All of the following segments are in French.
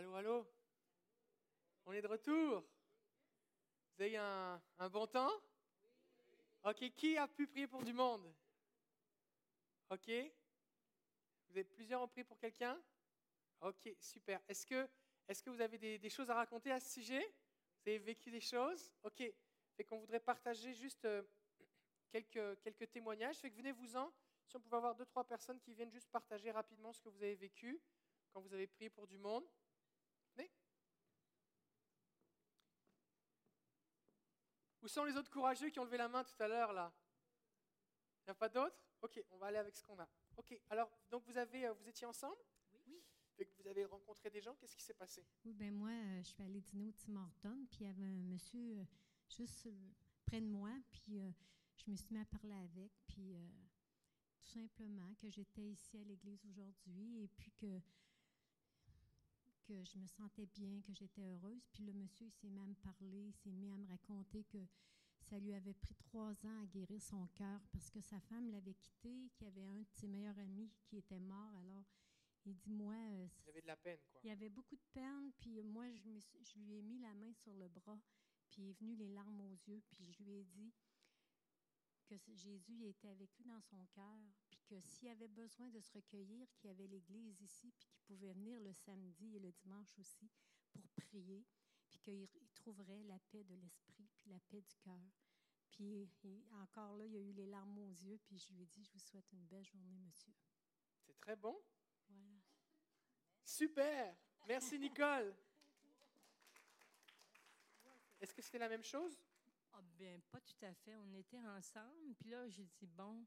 Allô, allô? On est de retour Vous avez un, un bon temps? Ok, qui a pu prier pour du monde? Ok Vous avez plusieurs ont prié pour quelqu'un? Ok, super. Est-ce que, est que vous avez des, choses à raconter à ce sujet? Vous avez vécu des choses? Ok. Fait qu'on voudrait partager juste euh, quelques, quelques témoignages. Fait venez-vous-en. Si on pouvait avoir deux, trois personnes qui viennent juste partager rapidement ce que vous avez vécu quand vous avez prié pour du monde. Où sont les autres courageux qui ont levé la main tout à l'heure là Il n'y a pas d'autres? Ok, on va aller avec ce qu'on a. Ok, alors donc vous avez, euh, vous étiez ensemble? Oui. Fait que vous avez rencontré des gens. Qu'est-ce qui s'est passé? Oui, ben moi, euh, je suis allée dîner au Tim Hortons, puis il y avait un monsieur euh, juste près de moi, puis je me suis mis à parler avec, puis tout simplement que j'étais ici à l'église aujourd'hui et puis que que je me sentais bien, que j'étais heureuse. Puis le monsieur, il s'est même parlé, il s'est mis à me raconter que ça lui avait pris trois ans à guérir son cœur parce que sa femme l'avait quitté, qu'il y avait un de ses meilleurs amis qui était mort. Alors, il dit, moi... Euh, il y avait de la peine, quoi. Il y avait beaucoup de peine, puis moi, je, je lui ai mis la main sur le bras, puis il est venu les larmes aux yeux, puis je lui ai dit que Jésus était avec lui dans son cœur, que s'il avait besoin de se recueillir, qu'il y avait l'Église ici, puis qu'il pouvait venir le samedi et le dimanche aussi pour prier, puis qu'il trouverait la paix de l'esprit, puis la paix du cœur. Puis encore là, il y a eu les larmes aux yeux, puis je lui ai dit, je vous souhaite une belle journée, monsieur. C'est très bon. Voilà. Super. Merci, Nicole. Est-ce que c'était la même chose? Ah bien, pas tout à fait. On était ensemble, puis là, j'ai dit, bon,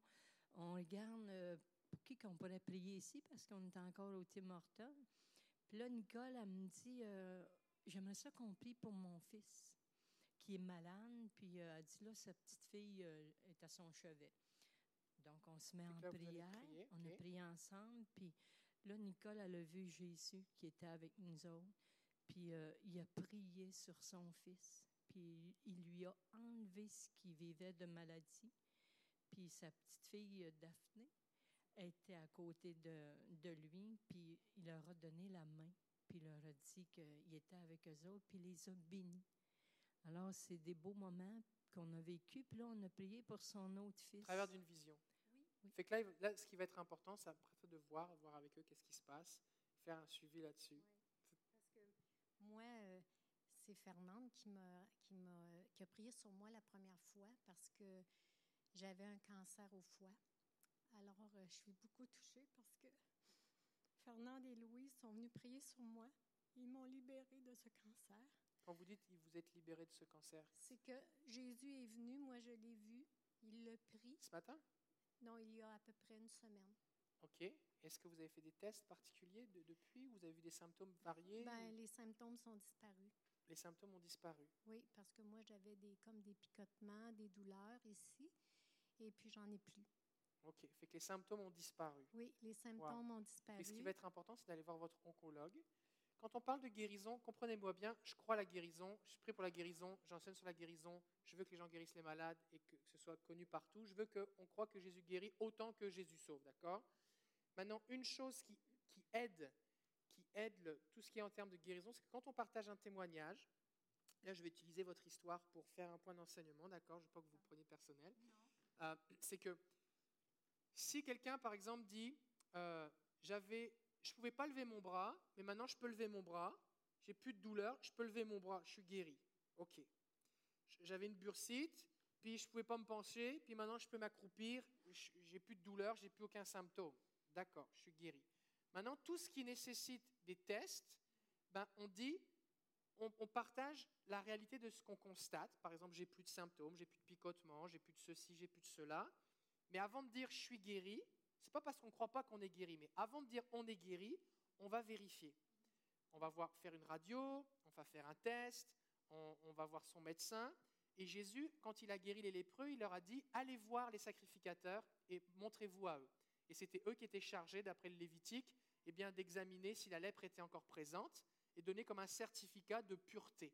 on regarde euh, pour qui qu'on pourrait prier ici, parce qu'on est encore au Tim Horton. Puis là, Nicole, elle me dit, euh, j'aimerais ça qu'on prie pour mon fils, qui est malade, puis euh, elle dit, là, sa petite fille est à son chevet. Donc, on se met en prière, on a prié ensemble, puis là, Nicole, elle a vu Jésus qui était avec nous autres, puis il a prié sur son fils puis il lui a enlevé ce qui vivait de maladie. Puis sa petite fille Daphné était à côté de, de lui, puis il leur a donné la main, puis il leur a dit qu'il était avec eux autres, puis il les a bénis. Alors, c'est des beaux moments qu'on a vécu, puis là, on a prié pour son autre fils. À travers d'une vision. Oui. Fait que là, là, ce qui va être important, c'est après de voir, voir avec eux qu'est-ce qui se passe, faire un suivi là-dessus. Oui. Parce que moi, euh, c'est Fernande qui, m'a, qui, m'a, qui a prié sur moi la première fois parce que j'avais un cancer au foie. Alors, euh, je suis beaucoup touchée parce que Fernande et Louise sont venus prier sur moi. Ils m'ont libérée de ce cancer. Quand vous dites vous êtes libérée de ce cancer, c'est que Jésus est venu, moi je l'ai vu, il l'a pris. Ce matin? Non, il y a à peu près une semaine. OK. Est-ce que vous avez fait des tests particuliers de, depuis? Vous avez vu des symptômes variés? Ben, Les symptômes sont disparus les symptômes ont disparu. Oui, parce que moi, j'avais des, comme des picotements, des douleurs ici, et puis j'en ai plus. OK. Fait que les symptômes ont disparu. Oui, les symptômes ont disparu. Et ce qui va être important, c'est d'aller voir votre oncologue. Quand on parle de guérison, comprenez-moi bien, je crois à la guérison, je prie pour la guérison, j'enseigne sur la guérison, je veux que les gens guérissent les malades et que ce soit connu partout. Je veux qu'on croit que Jésus guérit autant que Jésus sauve, d'accord? Maintenant, une chose qui, qui aide qui aide tout ce qui est en termes de guérison, c'est que quand on partage un témoignage, là je vais utiliser votre histoire pour faire un point d'enseignement, d'accord? Je ne veux pas que vous le preniez personnel. Euh, c'est que si quelqu'un, par exemple, dit euh, je ne pouvais pas lever mon bras, mais maintenant je peux lever mon bras, j'ai plus de douleur, je peux lever mon bras, je suis guéri. Ok. J'avais une bursite, puis je ne pouvais pas me pencher, puis maintenant je peux m'accroupir, j'ai plus de douleur, j'ai plus aucun symptôme. D'accord, je suis guéri. Maintenant, tout ce qui nécessite des tests, ben, on dit, on, partage la réalité de ce qu'on constate. Par exemple, j'ai plus de symptômes, j'ai plus de picotement, j'ai plus de ceci, j'ai plus de cela. Mais avant de dire je suis guéri, c'est pas parce qu'on ne croit pas qu'on est guéri, mais avant de dire on est guéri, on va vérifier. On va voir, faire une radio, on va faire un test, on, on va voir son médecin. Et Jésus, quand il a guéri les lépreux, il leur a dit allez voir les sacrificateurs et montrez-vous à eux. Et c'était eux qui étaient chargés, d'après le Lévitique, eh bien, d'examiner si la lèpre était encore présente et donner comme un certificat de pureté.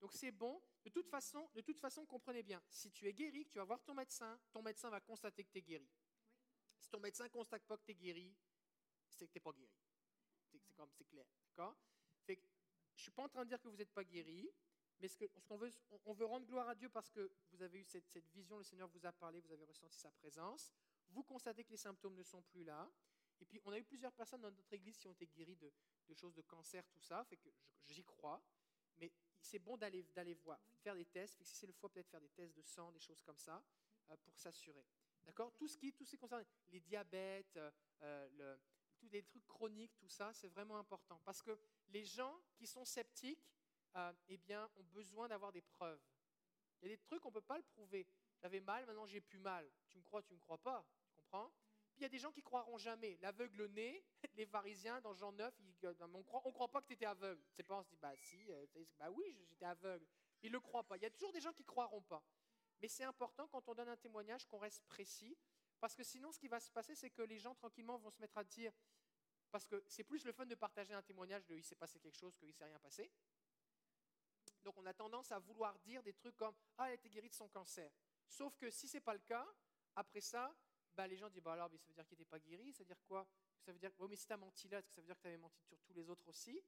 Donc c'est bon. De toute façon, de toute façon, comprenez bien, si tu es guéri, que tu vas voir ton médecin, ton médecin va constater que tu es guéri. Si ton médecin ne constate pas que tu es guéri, c'est que tu n'es pas guéri. C'est comme, c'est clair. D'accord? Suis pas en train de dire que vous n'êtes pas guéri, mais ce qu'on veut, on veut rendre gloire à Dieu parce que vous avez eu cette, vision, le Seigneur vous a parlé, vous avez ressenti sa présence. Vous constatez que les symptômes ne sont plus là. Et puis, on a eu plusieurs personnes dans notre église qui ont été guéries de, choses de cancer, tout ça, fait que j'y crois. Mais c'est bon d'aller voir, faire des tests, si c'est le foie, peut-être faire des tests de sang, des choses comme ça, euh, pour s'assurer. D'accord? Tout ce qui, tout ce qui concerne les diabètes, euh, euh, le, tous les trucs chroniques, tout ça, c'est vraiment important. Parce que les gens qui sont sceptiques, eh bien, ont besoin d'avoir des preuves. Il y a des trucs, on ne peut pas le prouver. J'avais mal, maintenant j'ai plus mal. Tu me crois, tu ne me crois pas. Tu comprends? Il y a des gens qui croiront jamais. L'aveugle né, les pharisiens, dans Jean 9, on ne croit, pas que tu étais aveugle. Pas, on se dit, bah si, bah oui, j'étais aveugle. Ils ne le croient pas. Il y a toujours des gens qui ne croiront pas. Mais c'est important quand on donne un témoignage qu'on reste précis, parce que sinon ce qui va se passer, c'est que les gens tranquillement vont se mettre à dire, parce que c'est plus le fun de partager un témoignage de il s'est passé quelque chose qu'il ne s'est rien passé. Donc on a tendance à vouloir dire des trucs comme ah elle a été guérie de son cancer. Sauf que si ce n'est pas le cas, après ça, bah, les gens disent bah alors ça veut dire qu'il n'était pas guéri, ça veut dire quoi? Ça veut dire oui mais si tu as menti là, que ça veut dire que tu avais menti sur tous les autres aussi?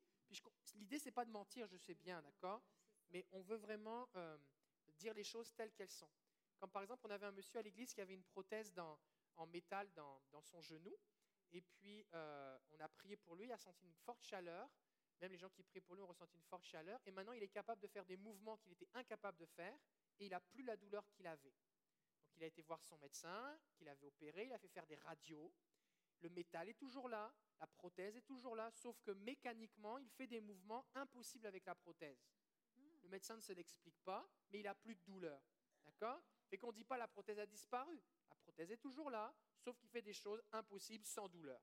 L'idée c'est pas de mentir, je sais bien, d'accord? Mais on veut vraiment euh, dire les choses telles qu'elles sont. Comme par exemple, on avait un monsieur à l'église qui avait une prothèse en métal dans, son genou. Et puis, euh, on a prié pour lui, il a senti une forte chaleur. Même les gens qui prient pour lui ont ressenti une forte chaleur. Et maintenant, il est capable de faire des mouvements qu'il était incapable de faire. Et il n'a plus la douleur qu'il avait. Il a été voir son médecin, qu'il avait opéré. Il a fait faire des radios. Le métal est toujours là. La prothèse est toujours là. Sauf que mécaniquement, il fait des mouvements impossibles avec la prothèse. Le médecin ne se l'explique pas, mais il n'a plus de douleur. D'accord? Et qu'on ne dit pas la prothèse a disparu. La prothèse est toujours là, sauf qu'il fait des choses impossibles sans douleur.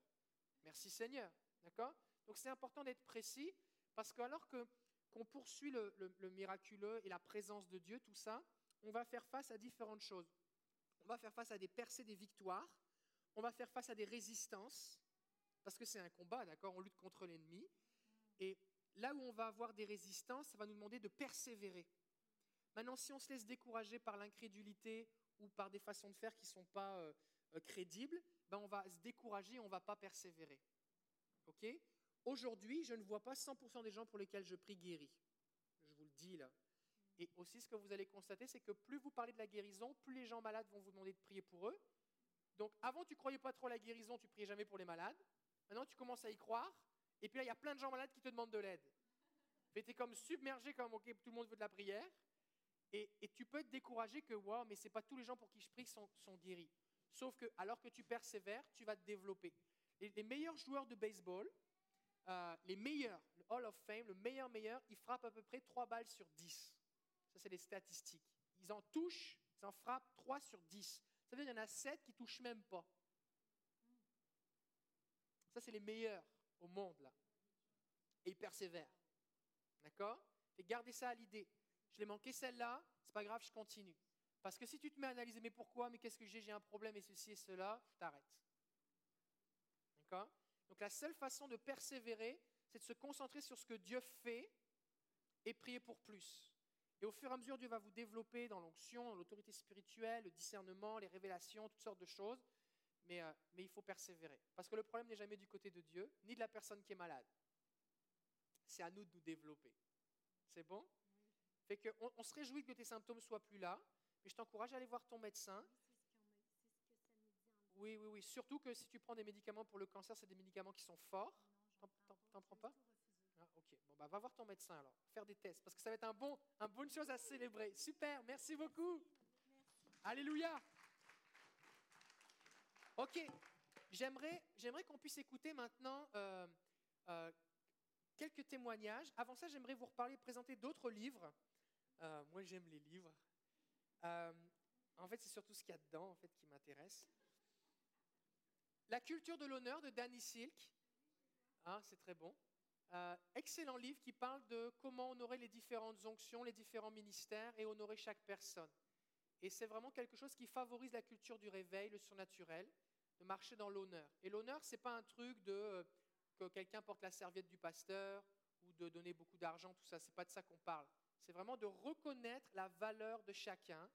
Merci Seigneur. D'accord? Donc c'est important d'être précis, parce qu'alors que, qu'on poursuit le, le, miraculeux et la présence de Dieu, tout ça, on va faire face à différentes choses. On va faire face à des percées, des victoires. On va faire face à des résistances, parce que c'est un combat, d'accord? On lutte contre l'ennemi. Et là où on va avoir des résistances, ça va nous demander de persévérer. Maintenant, si on se laisse décourager par l'incrédulité ou par des façons de faire qui ne sont pas euh, euh, crédibles, ben on va se décourager on ne va pas persévérer. Ok? Aujourd'hui, je ne vois pas 100% des gens pour lesquels je prie guéris. Je vous le dis là. Et aussi, ce que vous allez constater, c'est que plus vous parlez de la guérison, plus les gens malades vont vous demander de prier pour eux. Donc, avant, tu croyais pas trop à la guérison, tu priais jamais pour les malades. Maintenant, tu commences à y croire. Et puis là, il y a plein de gens malades qui te demandent de l'aide. Tu es comme submergé, comme OK, tout le monde veut de la prière. Et, tu peux être découragé que, wow, mais ce n'est pas tous les gens pour qui je prie sont, sont guéris. Sauf que, alors que tu persévères, tu vas te développer. les meilleurs joueurs de baseball, euh, les meilleurs, le Hall of Fame, le meilleur meilleur, ils frappent à peu près 3 balles sur 10. Ça, c'est les statistiques. Ils en touchent, ils en frappent 3 sur 10. Ça veut dire qu'il y en a 7 qui ne touchent même pas. Ça, c'est les meilleurs au monde, là. Et ils persévèrent. D'accord? Et gardez ça à l'idée. Je l'ai manqué celle-là, c'est pas grave, je continue. Parce que si tu te mets à analyser, mais pourquoi, mais qu'est-ce que j'ai, j'ai un problème et ceci et cela, t'arrêtes. D'accord? Donc la seule façon de persévérer, c'est de se concentrer sur ce que Dieu fait et prier pour plus. Et au fur et à mesure, Dieu va vous développer dans l'onction, dans l'autorité spirituelle, le discernement, les révélations, toutes sortes de choses. Mais, euh, mais il faut persévérer. Parce que le problème n'est jamais du côté de Dieu, ni de la personne qui est malade. C'est à nous de nous développer. C'est bon? Fait qu'on on se réjouit que tes symptômes soient plus là, mais je t'encourage à aller voir ton médecin. Oui, oui, oui. Surtout que si tu prends des médicaments pour le cancer, c'est des médicaments qui sont forts. T'en prends pas Ok, bon, bah, va voir ton médecin alors, faire des tests, parce que ça va être un bon, un bonne chose à célébrer. Super, merci beaucoup. Alléluia. Ok, j'aimerais, j'aimerais qu'on puisse écouter maintenant euh, euh, quelques témoignages. Avant ça, j'aimerais vous reparler, présenter d'autres livres. Euh, moi, j'aime les livres. en fait, c'est surtout ce qu'il y a dedans en fait, qui m'intéresse. La culture de l'honneur de Danny Silk. Ah, c'est très bon. Excellent livre qui parle de comment honorer les différentes onctions, les différents ministères et honorer chaque personne. Et c'est vraiment quelque chose qui favorise la culture du réveil, le surnaturel de marcher dans l'honneur. Et l'honneur, ce n'est pas un truc de euh, que quelqu'un porte la serviette du pasteur ou de donner beaucoup d'argent, tout ça. Ce n'est pas de ça qu'on parle. C'est vraiment de reconnaître la valeur de chacun.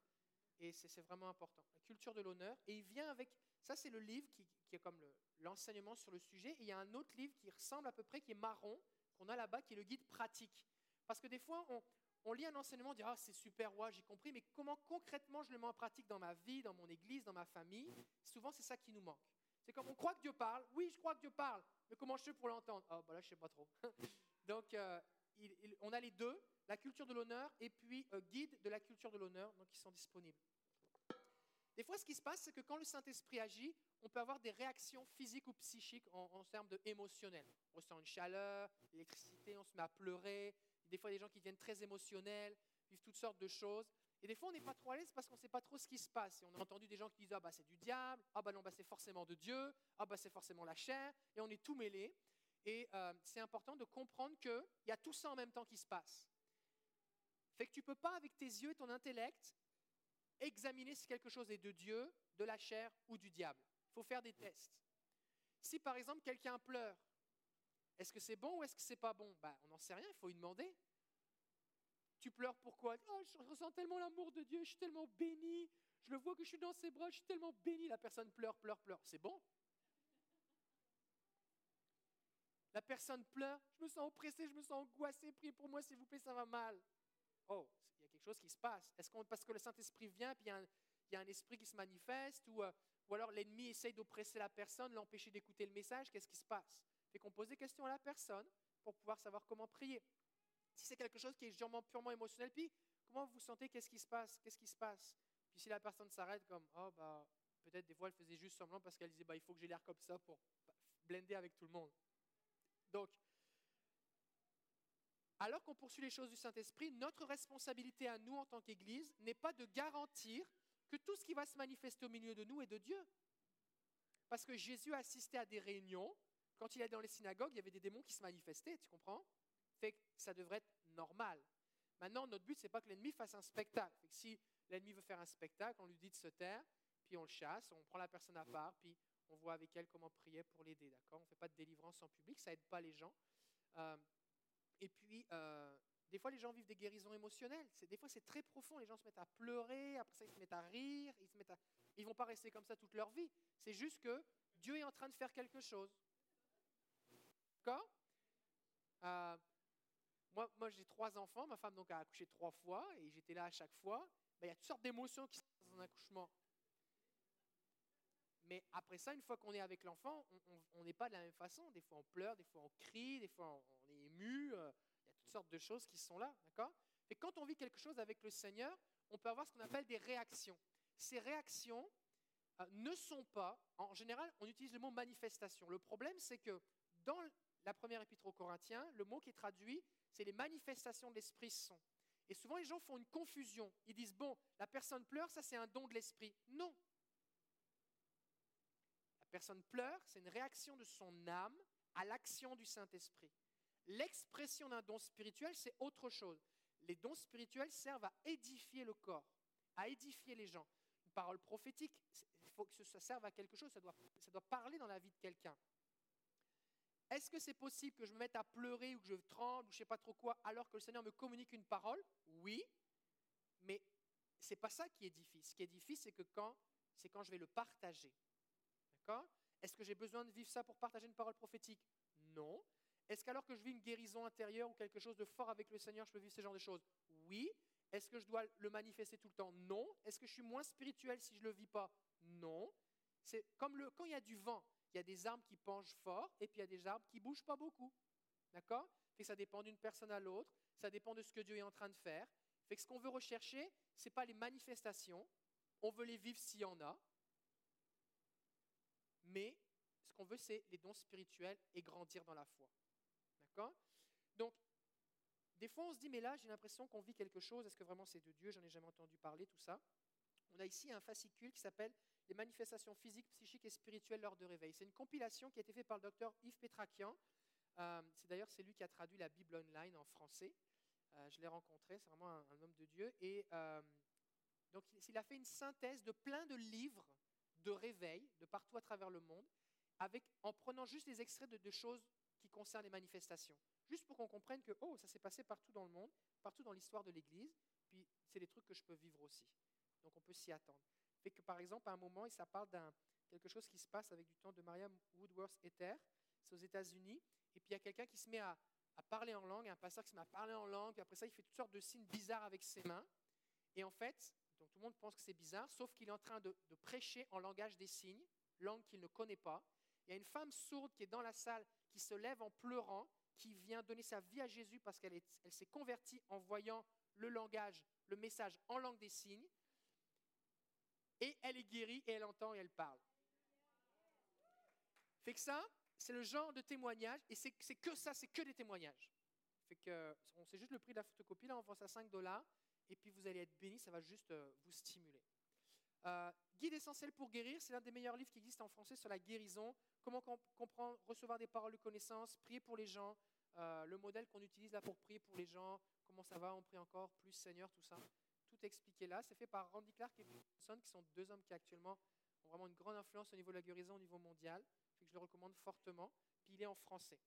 Et c'est vraiment important. La culture de l'honneur. Et il vient avec. Ça, c'est le livre qui, est comme l'enseignement sur le sujet. Et il y a un autre livre qui ressemble à peu près, qui est marron, qu'on a là-bas, qui est le guide pratique. Parce que des fois, on, lit un enseignement, on dit Ah, c'est super, ouais, j'ai compris, mais comment concrètement je le mets en pratique dans ma vie, dans mon église, dans ma famille? Souvent, c'est ça qui nous manque. C'est comme on croit que Dieu parle, oui, je crois que Dieu parle, mais comment je fais pour l'entendre? Ah, bah là, je sais pas trop. Donc, euh, on a les deux, la culture de l'honneur et puis euh, guide de la culture de l'honneur, donc ils sont disponibles. Des fois, ce qui se passe, c'est que quand le Saint-Esprit agit, on peut avoir des réactions physiques ou psychiques en, termes de. On ressent une chaleur, l'électricité, on se met à pleurer. Des fois, des gens qui deviennent très émotionnels, vivent toutes sortes de choses. Et des fois, on n'est pas trop à l'aise parce qu'on ne sait pas trop ce qui se passe. Et on a entendu des gens qui disent Ah, bah, c'est du diable. Ah, bah, non, bah, c'est forcément de Dieu. Ah, bah, c'est forcément la chair. Et on est tout mêlé. Et euh, c'est important de comprendre qu'il y a tout ça en même temps qui se passe. Fait que tu ne peux pas, avec tes yeux et ton intellect, examiner si quelque chose est de Dieu, de la chair ou du diable. Il faut faire des tests. Si par exemple quelqu'un pleure, est-ce que c'est bon ou est-ce que c'est pas bon? Ben, On n'en sait rien, il faut lui demander. Tu pleures pourquoi oh, Je ressens tellement l'amour de Dieu, je suis tellement béni, je le vois que je suis dans ses bras, je suis tellement béni. La personne pleure, pleure, pleure. C'est bon? La personne pleure, je me sens oppressé, je me sens angoissé, priez pour moi s'il vous plaît, ça va mal. Oh, quelque chose qui se passe. Est-ce qu'on parce que le Saint-Esprit vient, puis il y, a un, esprit qui se manifeste, ou, euh, ou alors l'ennemi essaye d'oppresser la personne, l'empêcher d'écouter le message, qu'est-ce qui se passe? Fait qu'on pose des questions à la personne pour pouvoir savoir comment prier. Si c'est quelque chose qui est purement, émotionnel, puis comment vous sentez, qu'est-ce qui se passe? Qu'est-ce qui se passe? Puis si la personne s'arrête comme, oh bah, peut-être des fois elle faisait juste semblant parce qu'elle disait, bah, il faut que j'ai l'air comme ça pour blender avec tout le monde. Donc, alors qu'on poursuit les choses du Saint-Esprit, notre responsabilité à nous en tant qu'Église n'est pas de garantir que tout ce qui va se manifester au milieu de nous est de Dieu. Parce que Jésus a assisté à des réunions, quand il est dans les synagogues, il y avait des démons qui se manifestaient, tu comprends? Fait que ça devrait être normal. Maintenant, notre but, ce n'est pas que l'ennemi fasse un spectacle. si l'ennemi veut faire un spectacle, on lui dit de se taire, puis on le chasse, on prend la personne à part, puis on voit avec elle comment prier pour l'aider, d'accord? On ne fait pas de délivrance en public, ça n'aide pas les gens. Euh, et puis, euh, des fois, les gens vivent des guérisons émotionnelles. Des fois, c'est très profond. Les gens se mettent à pleurer, après ça, ils se mettent à rire. Ils ne vont pas rester comme ça toute leur vie. C'est juste que Dieu est en train de faire quelque chose. D'accord? Euh, Moi, j'ai trois enfants. Ma femme donc, a accouché trois fois et j'étais là à chaque fois. Ben, il y a toutes sortes d'émotions qui passent dans un accouchement. Mais après ça, une fois qu'on est avec l'enfant, on n'est pas de la même façon. Des fois, on pleure, des fois, on crie, des fois, on, euh, il y a toutes sortes de choses qui sont là, d'accord? Et quand on vit quelque chose avec le Seigneur, on peut avoir ce qu'on appelle des réactions. Ces réactions euh, ne sont pas, en général, on utilise le mot manifestation. Le problème, c'est que dans la première épître aux Corinthiens, le mot qui est traduit, c'est les manifestations de l'Esprit sont. Et souvent, les gens font une confusion. Ils disent, bon, la personne pleure, ça c'est un don de l'Esprit. Non. La personne pleure, c'est une réaction de son âme à l'action du Saint-Esprit. L'expression d'un don spirituel, c'est autre chose. Les dons spirituels servent à édifier le corps, à édifier les gens. Une parole prophétique, il faut que ça serve à quelque chose, ça doit, parler dans la vie de quelqu'un. Est-ce que c'est possible que je me mette à pleurer ou que je tremble ou je ne sais pas trop quoi alors que le Seigneur me communique une parole? Oui, mais ce n'est pas ça qui édifie. Ce qui édifie, c'est que quand, c'est quand je vais le partager. D'accord? Est-ce que j'ai besoin de vivre ça pour partager une parole prophétique? Non. Est-ce qu'alors que je vis une guérison intérieure ou quelque chose de fort avec le Seigneur, je peux vivre ce genre de choses? Oui. Est-ce que je dois le manifester tout le temps? Non. Est-ce que je suis moins spirituel si je ne le vis pas? Non. C'est comme quand il y a du vent, il y a des arbres qui penchent fort et puis il y a des arbres qui ne bougent pas beaucoup. D'accord? Fait ça dépend d'une personne à l'autre, ça dépend de ce que Dieu est en train de faire. Ce qu'on veut rechercher, ce n'est pas les manifestations, on veut les vivre s'il y en a, mais ce qu'on veut, c'est les dons spirituels et grandir dans la foi. Donc, des fois, on se dit, mais là, j'ai l'impression qu'on vit quelque chose. Est-ce que vraiment c'est de Dieu? J'en ai jamais entendu parler, tout ça. On a ici un fascicule qui s'appelle Les manifestations physiques, psychiques et spirituelles lors de réveil. C'est une compilation qui a été faite par le docteur Yves Petrakian. Euh, c'est d'ailleurs c'est lui qui a traduit la Bible online en français. Euh, je l'ai rencontré, c'est vraiment un, homme de Dieu. Et euh, donc, il a fait une synthèse de plein de livres de réveil de partout à travers le monde, avec, en prenant juste des extraits de choses qui concerne les manifestations. Juste pour qu'on comprenne que, oh, ça s'est passé partout dans le monde, partout dans l'histoire de l'Église, puis c'est des trucs que je peux vivre aussi. Donc on peut s'y attendre. Fait que par exemple, à un moment, ça parle d'un quelque chose qui se passe avec du temps de Mariam Woodworth Ether, c'est aux États-Unis, et puis il y a quelqu'un qui se met à, parler en langue, un pasteur qui se met à parler en langue, puis après ça, il fait toutes sortes de signes bizarres avec ses mains. Et en fait, donc tout le monde pense que c'est bizarre, sauf qu'il est en train de prêcher en langage des signes, langue qu'il ne connaît pas. Il y a une femme sourde qui est dans la salle, qui se lève en pleurant, qui vient donner sa vie à Jésus parce qu'elle elle s'est convertie en voyant le langage, le message en langue des signes. Et elle est guérie et elle entend et elle parle. Fait que ça, c'est le genre de témoignage, et c'est que ça, c'est que des témoignages. Fait que c'est juste le prix de la photocopie, là on vend ça à 5 dollars, et puis vous allez être béni, ça va juste euh, vous stimuler. Euh, Guide essentiel pour guérir, c'est l'un des meilleurs livres qui existent en français sur la guérison, comment comprendre, recevoir des paroles de connaissance, prier pour les gens, euh, le modèle qu'on utilise là pour prier pour les gens, comment ça va, on prie encore plus Seigneur, tout ça. Tout expliqué là. C'est fait par Randy Clark et Johnson, qui sont deux hommes qui actuellement ont vraiment une grande influence au niveau de la guérison au niveau mondial. je le recommande fortement. Puis il est en français.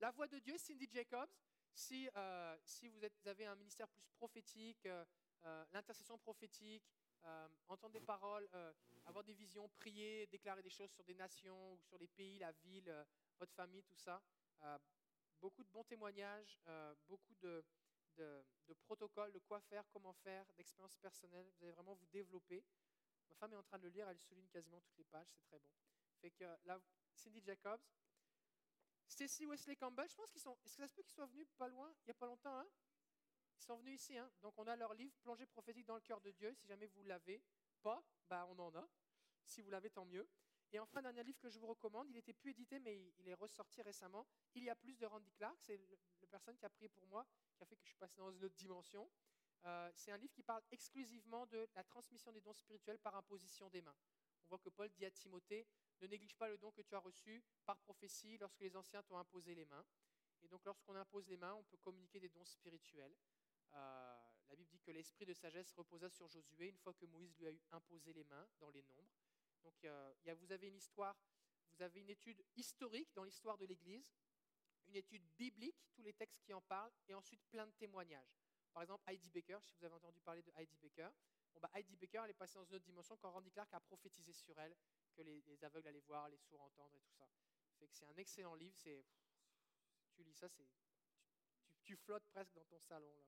La voix de Dieu, Cindy Jacobs. Si, euh, si vous, avez un ministère plus prophétique, euh, l'intercession prophétique, entendre des paroles, avoir des visions, prier, déclarer des choses sur des nations ou sur des pays, la ville, votre famille, tout ça, beaucoup de bons témoignages, euh, beaucoup de, de, protocoles, de quoi faire, comment faire, d'expériences personnelles. Vous allez vraiment vous développer. Ma femme est en train de le lire, elle souligne quasiment toutes les pages, c'est très bon. Fait que Cindy Jacobs, Stacy Wesley Campbell, je pense qu'ils sont. Est-ce que ça se peut qu'ils soient venus pas loin, il n'y a pas longtemps, hein? Ils sont venus ici, hein? Donc on a leur livre Plongée prophétique dans le cœur de Dieu. Si jamais vous l'avez pas, bah on en a. Si vous l'avez, tant mieux. Et enfin, dernier livre que je vous recommande, il n'était plus édité, mais il est ressorti récemment. Il y a plus de Randy Clark, c'est la personne qui a prié pour moi, qui a fait que je suis passé dans une autre dimension. Euh, c'est un livre qui parle exclusivement de la transmission des dons spirituels par imposition des mains. On voit que Paul dit à Timothée, ne néglige pas le don que tu as reçu par prophétie lorsque les anciens t'ont imposé les mains. Et donc lorsqu'on impose les mains, on peut communiquer des dons spirituels. Euh, la Bible dit que l'esprit de sagesse reposa sur Josué une fois que Moïse lui a imposé les mains dans les nombres. Donc vous avez une histoire, vous avez une étude historique dans l'histoire de l'Église, une étude biblique, tous les textes qui en parlent, et ensuite plein de témoignages. Par exemple, Heidi Baker, si vous avez entendu parler de Heidi Baker, bon, bah, Heidi Baker, elle est passée dans une autre dimension quand Randy Clark a prophétisé sur elle, que les, aveugles allaient voir, les sourds entendre et tout ça. Que c'est un excellent livre, tu lis ça, c'est, tu, flottes presque dans ton salon. Là.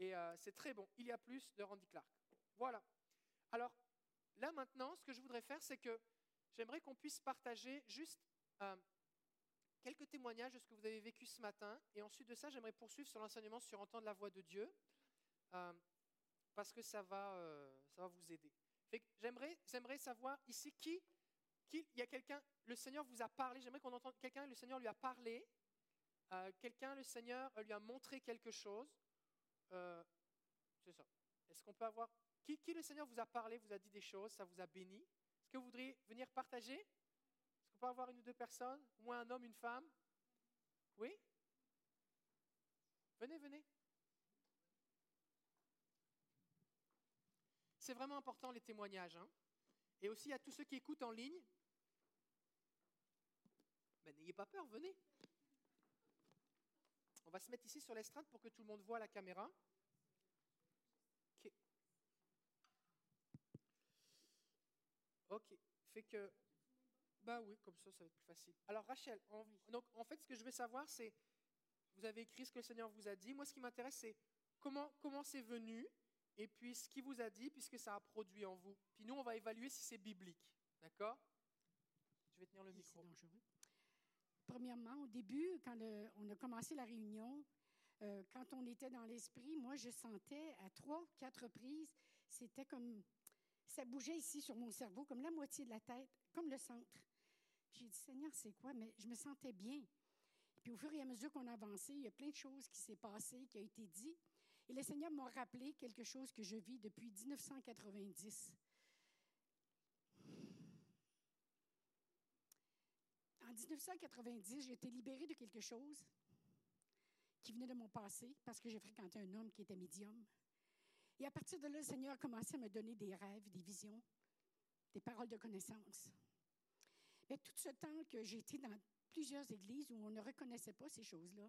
Et euh, c'est très bon. Il y a plus de Randy Clark. Voilà. Alors, Là maintenant, ce que je voudrais faire, c'est que j'aimerais qu'on puisse partager juste euh, quelques témoignages de ce que vous avez vécu ce matin. Et ensuite de ça, j'aimerais poursuivre sur l'enseignement sur entendre la voix de Dieu, euh, parce que ça va, vous aider. J'aimerais, j'aimerais savoir ici qui, qui, il y a quelqu'un, le Seigneur vous a parlé, j'aimerais qu'on entende quelqu'un, le Seigneur lui a parlé, quelqu'un, le Seigneur lui a montré quelque chose. C'est ça. Est-ce qu'on peut avoir qui, le Seigneur vous a parlé, vous a dit des choses, ça vous a béni? Est-ce que vous voudriez venir partager? Est-ce qu'on peut avoir une ou deux personnes Au moins un homme, une femme? Oui? Venez, venez. C'est vraiment important les témoignages. Hein. Et aussi à tous ceux qui écoutent en ligne, ben, n'ayez pas peur, venez. On va se mettre ici sur l'estrade pour que tout le monde voit la caméra. Ok, fait que, bah oui, comme ça, ça va être plus facile. Alors Rachel, donc en fait, ce que je veux savoir, c'est, vous avez écrit ce que le Seigneur vous a dit. Moi, ce qui m'intéresse, c'est comment comment c'est venu, et puis ce qu'il vous a dit, puisque ça a produit en vous. Puis nous, on va évaluer si c'est biblique, d'accord? Je vais tenir le micro. Premièrement, au début, quand on a commencé la réunion, euh, quand on était dans l'esprit, moi, je sentais à trois, quatre reprises, c'était comme ça bougeait ici sur mon cerveau, comme la moitié de la tête, comme le centre. J'ai dit, Seigneur, c'est quoi? Mais je me sentais bien. Puis au fur et à mesure qu'on avançait, il y a plein de choses qui s'est passées, qui ont été dites. Et le Seigneur m'a rappelé quelque chose que je vis depuis 1990. 1990, j'ai été libérée de quelque chose qui venait de mon passé parce que j'ai fréquenté un homme qui était médium. Et à partir de là, le Seigneur a commencé à me donner des rêves, des visions, des paroles de connaissance. Mais tout ce temps que j'ai dans plusieurs églises où on ne reconnaissait pas ces choses-là,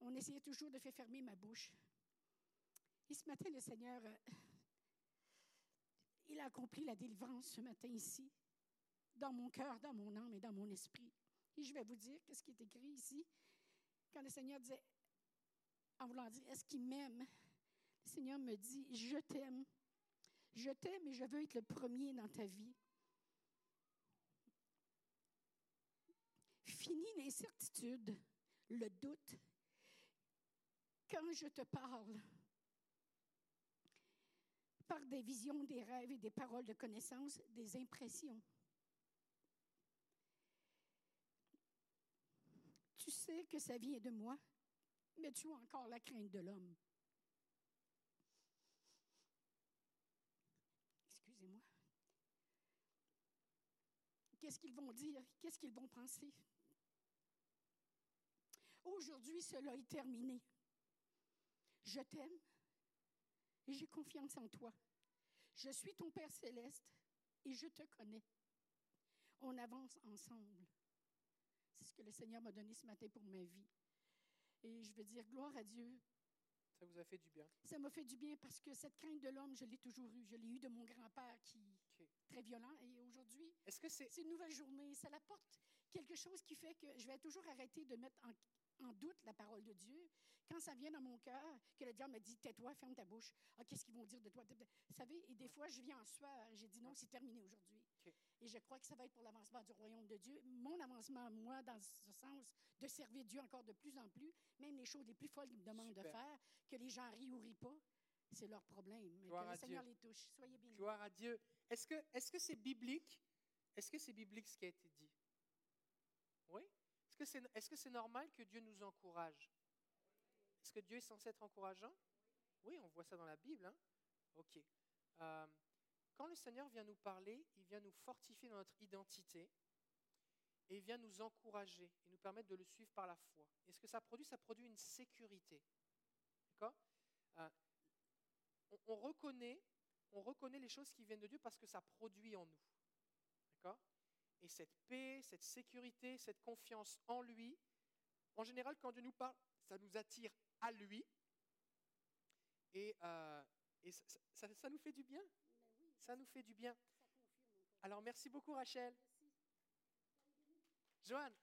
on essayait toujours de faire fermer ma bouche. Et ce matin, le Seigneur, euh, il a accompli la délivrance ce matin ici, dans mon cœur, dans mon âme et dans mon esprit. Et je vais vous dire qu'est-ce qui est écrit ici. quand le Seigneur disait, en voulant dire, est-ce qu'il m'aime? Le Seigneur me dit, je t'aime. Je t'aime et je veux être le premier dans ta vie. Fini l'incertitude, le doute. Quand je te parle, par des visions, des rêves et des paroles de connaissance, des impressions. Tu que ça vient de moi, mais tu as encore la crainte de l'homme. Excusez-moi. Qu'est-ce qu'ils vont dire? Qu'est-ce qu'ils vont penser? Aujourd'hui, cela est terminé. Je t'aime et j'ai confiance en toi. Je suis ton Père céleste et je te connais. On avance ensemble. C'est ce que le Seigneur m'a donné ce matin pour ma vie. Et je veux dire gloire à Dieu. Ça vous a fait du bien. Ça m'a fait du bien parce que cette crainte de l'homme, je l'ai toujours eue. Je l'ai eue de mon grand-père qui est très violent. Et aujourd'hui, Est-ce que c'est c'est une nouvelle journée. Ça apporte quelque chose qui fait que je vais toujours arrêter de mettre en, en doute la parole de Dieu. Quand ça vient dans mon cœur, que le diable me dit Tais-toi, ferme ta bouche. Ah, Qu'est-ce qu'ils vont dire de toi? Vous savez, et des fois, je viens en sueur. J'ai dit non, c'est terminé aujourd'hui. Et je crois que ça va être pour l'avancement du royaume de Dieu. Mon avancement, moi, dans ce sens, de servir Dieu encore de plus en plus, même les choses les plus folles qu'ils me demandent de Super. faire, que les gens rient ou rient pas, c'est leur problème. Mais Gloire que à le Seigneur Dieu. les touche. Soyez bénis. Gloire à Dieu. Est-ce que c'est biblique? Est-ce que c'est biblique ce qui a été dit? Oui? Est-ce que c'est que c'est normal que Dieu nous encourage? Est-ce que Dieu est censé être encourageant? Oui, on voit ça dans la Bible. Hein? Ok. Euh, quand le Seigneur vient nous parler, il vient nous fortifier dans notre identité et il vient nous encourager et nous permettre de le suivre par la foi. Et ce que ça produit, ça produit une sécurité. D'accord Euh, on, on reconnaît on reconnaît les choses qui viennent de Dieu parce que ça produit en nous. D'accord Et cette paix, cette sécurité, cette confiance en lui, en général, quand Dieu nous parle, ça nous attire à lui. Et, euh, ça nous fait du bien. Ça nous fait du bien. Alors, merci beaucoup, Rachel. Joanne,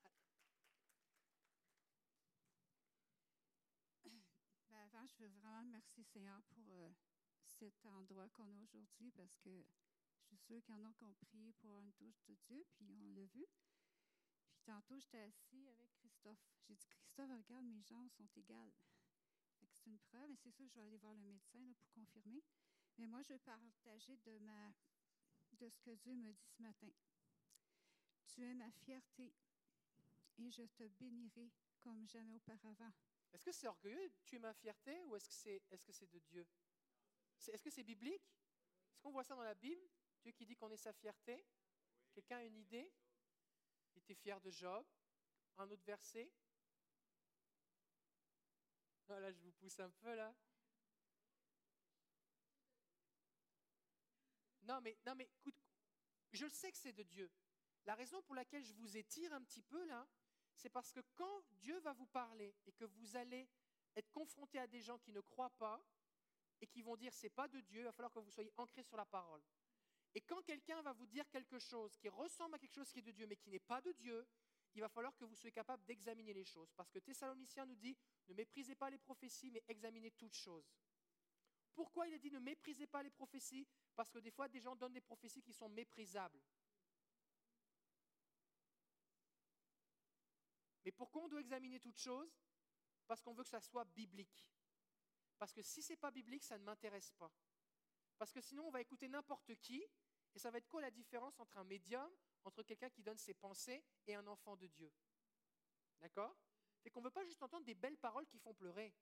Ben, avant, je veux vraiment remercier Seigneur pour euh, cet endroit qu'on a aujourd'hui parce que je suis sûre qu'il y en a prié pour une touche de Dieu, puis on l'a vu. Puis tantôt, j'étais assis avec Christophe. J'ai dit, Christophe, regarde, mes jambes sont égales. C'est une preuve, et c'est sûr que je vais aller voir le médecin là, pour confirmer. Mais moi, je veux partager de, ma, de ce que Dieu me dit ce matin. Tu es ma fierté et je te bénirai comme jamais auparavant. est-ce que c'est orgueilleux, tu es ma fierté, ou est-ce que c'est est -ce c'est de Dieu? Est-ce que c'est biblique? Est-ce qu'on voit ça dans la Bible? Dieu qui dit qu'on est sa fierté? Quelqu'un a une idée? Il était fier de Job. Un autre verset? Ah, Là, je vous pousse un peu, là. Non, mais, non, mais écoute, je sais que c'est de Dieu. La raison pour laquelle je vous étire un petit peu, là, c'est parce que quand Dieu va vous parler et que vous allez être confronté à des gens qui ne croient pas et qui vont dire c'est pas de Dieu, il va falloir que vous soyez ancrés sur la parole. Et quand quelqu'un va vous dire quelque chose qui ressemble à quelque chose qui est de Dieu mais qui n'est pas de Dieu, il va falloir que vous soyez capable d'examiner les choses. Parce que Thessaloniciens nous dit ne méprisez pas les prophéties mais examinez toutes choses. Pourquoi il a dit ne méprisez pas les prophéties? Parce que des fois des gens donnent des prophéties qui sont méprisables. Mais pourquoi on doit examiner toutes choses? Parce qu'on veut que ça soit biblique. Parce que si ce n'est pas biblique, ça ne m'intéresse pas. Parce que sinon, on va écouter n'importe qui, et ça va être quoi la différence entre un médium, entre quelqu'un qui donne ses pensées et un enfant de Dieu? D'accord? C'est qu'on ne veut pas juste entendre des belles paroles qui font pleurer.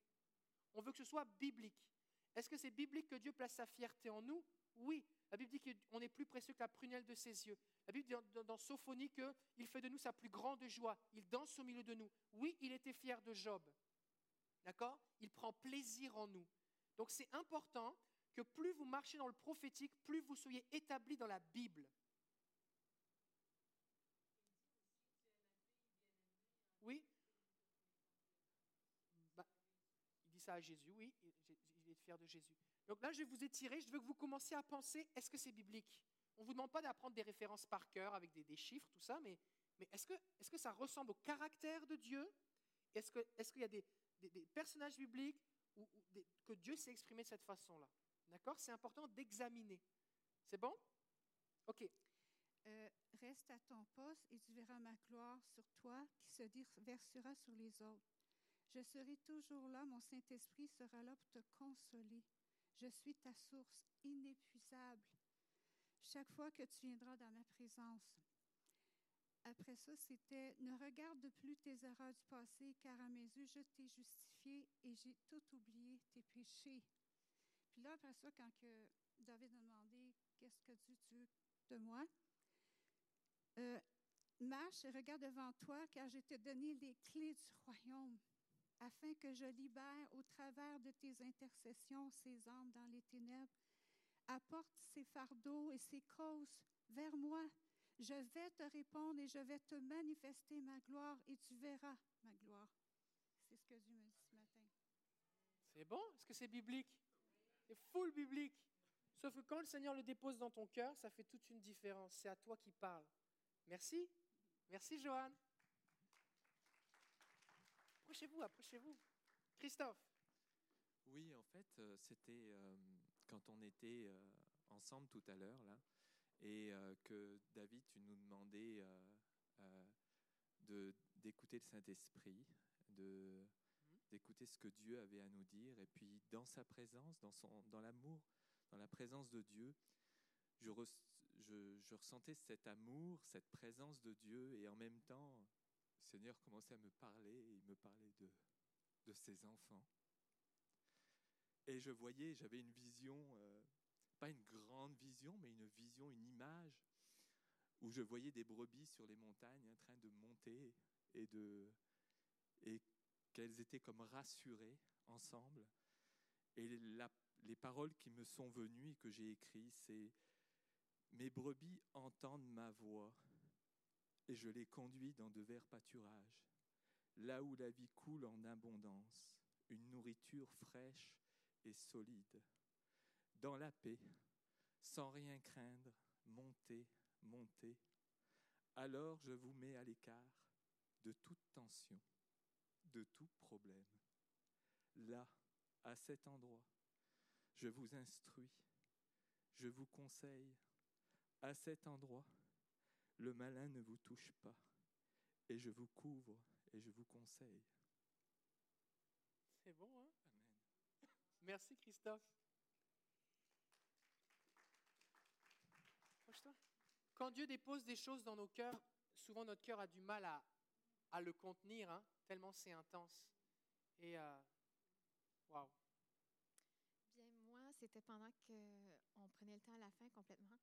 On veut que ce soit biblique. Est-ce que c'est biblique que Dieu place sa fierté en nous? Oui. La Bible dit qu'on est plus précieux que la prunelle de ses yeux. La Bible dit dans, Sophonie qu'il fait de nous sa plus grande joie. Il danse au milieu de nous. Oui, il était fier de Job. D'accord? Il prend plaisir en nous. Donc c'est important que plus vous marchez dans le prophétique, plus vous soyez établis dans la Bible. Oui Bah, Il dit à Jésus, oui, il est fier de Jésus. Donc là, je vais vous étirer, je veux que vous commenciez à penser, est-ce que c'est biblique? On ne vous demande pas d'apprendre des références par cœur avec des, chiffres, tout ça, mais, mais est-ce que, est que ça ressemble au caractère de Dieu? Est-ce qu'il est qu'il y a des, personnages bibliques où, que Dieu s'est exprimé de cette façon-là? D'accord? C'est important d'examiner. C'est bon? OK. Euh, reste à ton poste et tu verras ma gloire sur toi qui se versera sur les autres. Je serai toujours là, mon Saint-Esprit sera là pour te consoler. Je suis ta source inépuisable. Chaque fois que tu viendras dans ma présence. Après ça, c'était Ne regarde plus tes erreurs du passé, car à mes yeux, je t'ai justifié et j'ai tout oublié, tes péchés. Puis là, après ça, quand David a demandé Qu'est-ce que Dieu tu de moi Euh, Marche et regarde devant toi, car je t'ai donné les clés du royaume, afin que je libère au travers de tes intercessions ces âmes dans les ténèbres. Apporte ces fardeaux et ces causes vers moi. Je vais te répondre et je vais te manifester ma gloire et tu verras ma gloire. C'est ce que Dieu me dit ce matin. C'est bon? Est-ce que c'est biblique? C'est full biblique. Sauf que quand le Seigneur le dépose dans ton cœur, ça fait toute une différence. C'est à toi qui parle. Merci. Merci, Johan. Approchez-vous, approchez-vous. Christophe. Oui, en fait, euh, c'était euh, quand on était euh, ensemble tout à l'heure, là, et que David, tu nous demandais de- d'écouter le Saint-Esprit, de- d'écouter ce que Dieu avait à nous dire, et puis dans sa présence, dans, son, dans l'amour, dans la présence de Dieu, je, res- je- je ressentais cet amour, cette présence de Dieu, et en même temps, le Seigneur commençait à me parler, il me parlait de, de ses enfants. Et je voyais, j'avais une vision, euh, pas une grande vision, mais une vision, une image, où je voyais des brebis sur les montagnes en train de monter et, de, et qu'elles étaient comme rassurées ensemble. Et la- les paroles qui me sont venues et que j'ai écrites, c'est Mes brebis entendent ma voix et je les conduis dans de verts pâturages, là où la vie coule en abondance, une nourriture fraîche et solide. Dans la paix, sans rien craindre, montez, montez. Alors je vous mets à l'écart de toute tension, de tout problème. Là, à cet endroit, je vous instruis, je vous conseille. À cet endroit, le malin ne vous touche pas, et je vous couvre et je vous conseille. C'est bon, hein? Amen. Merci, Christophe. Approche-toi. Quand Dieu dépose des choses dans nos cœurs, souvent notre cœur a du mal à, à le contenir, hein, tellement c'est intense. Et euh, waouh, Bien, moi, c'était pendant qu'on prenait le temps à la fin complètement.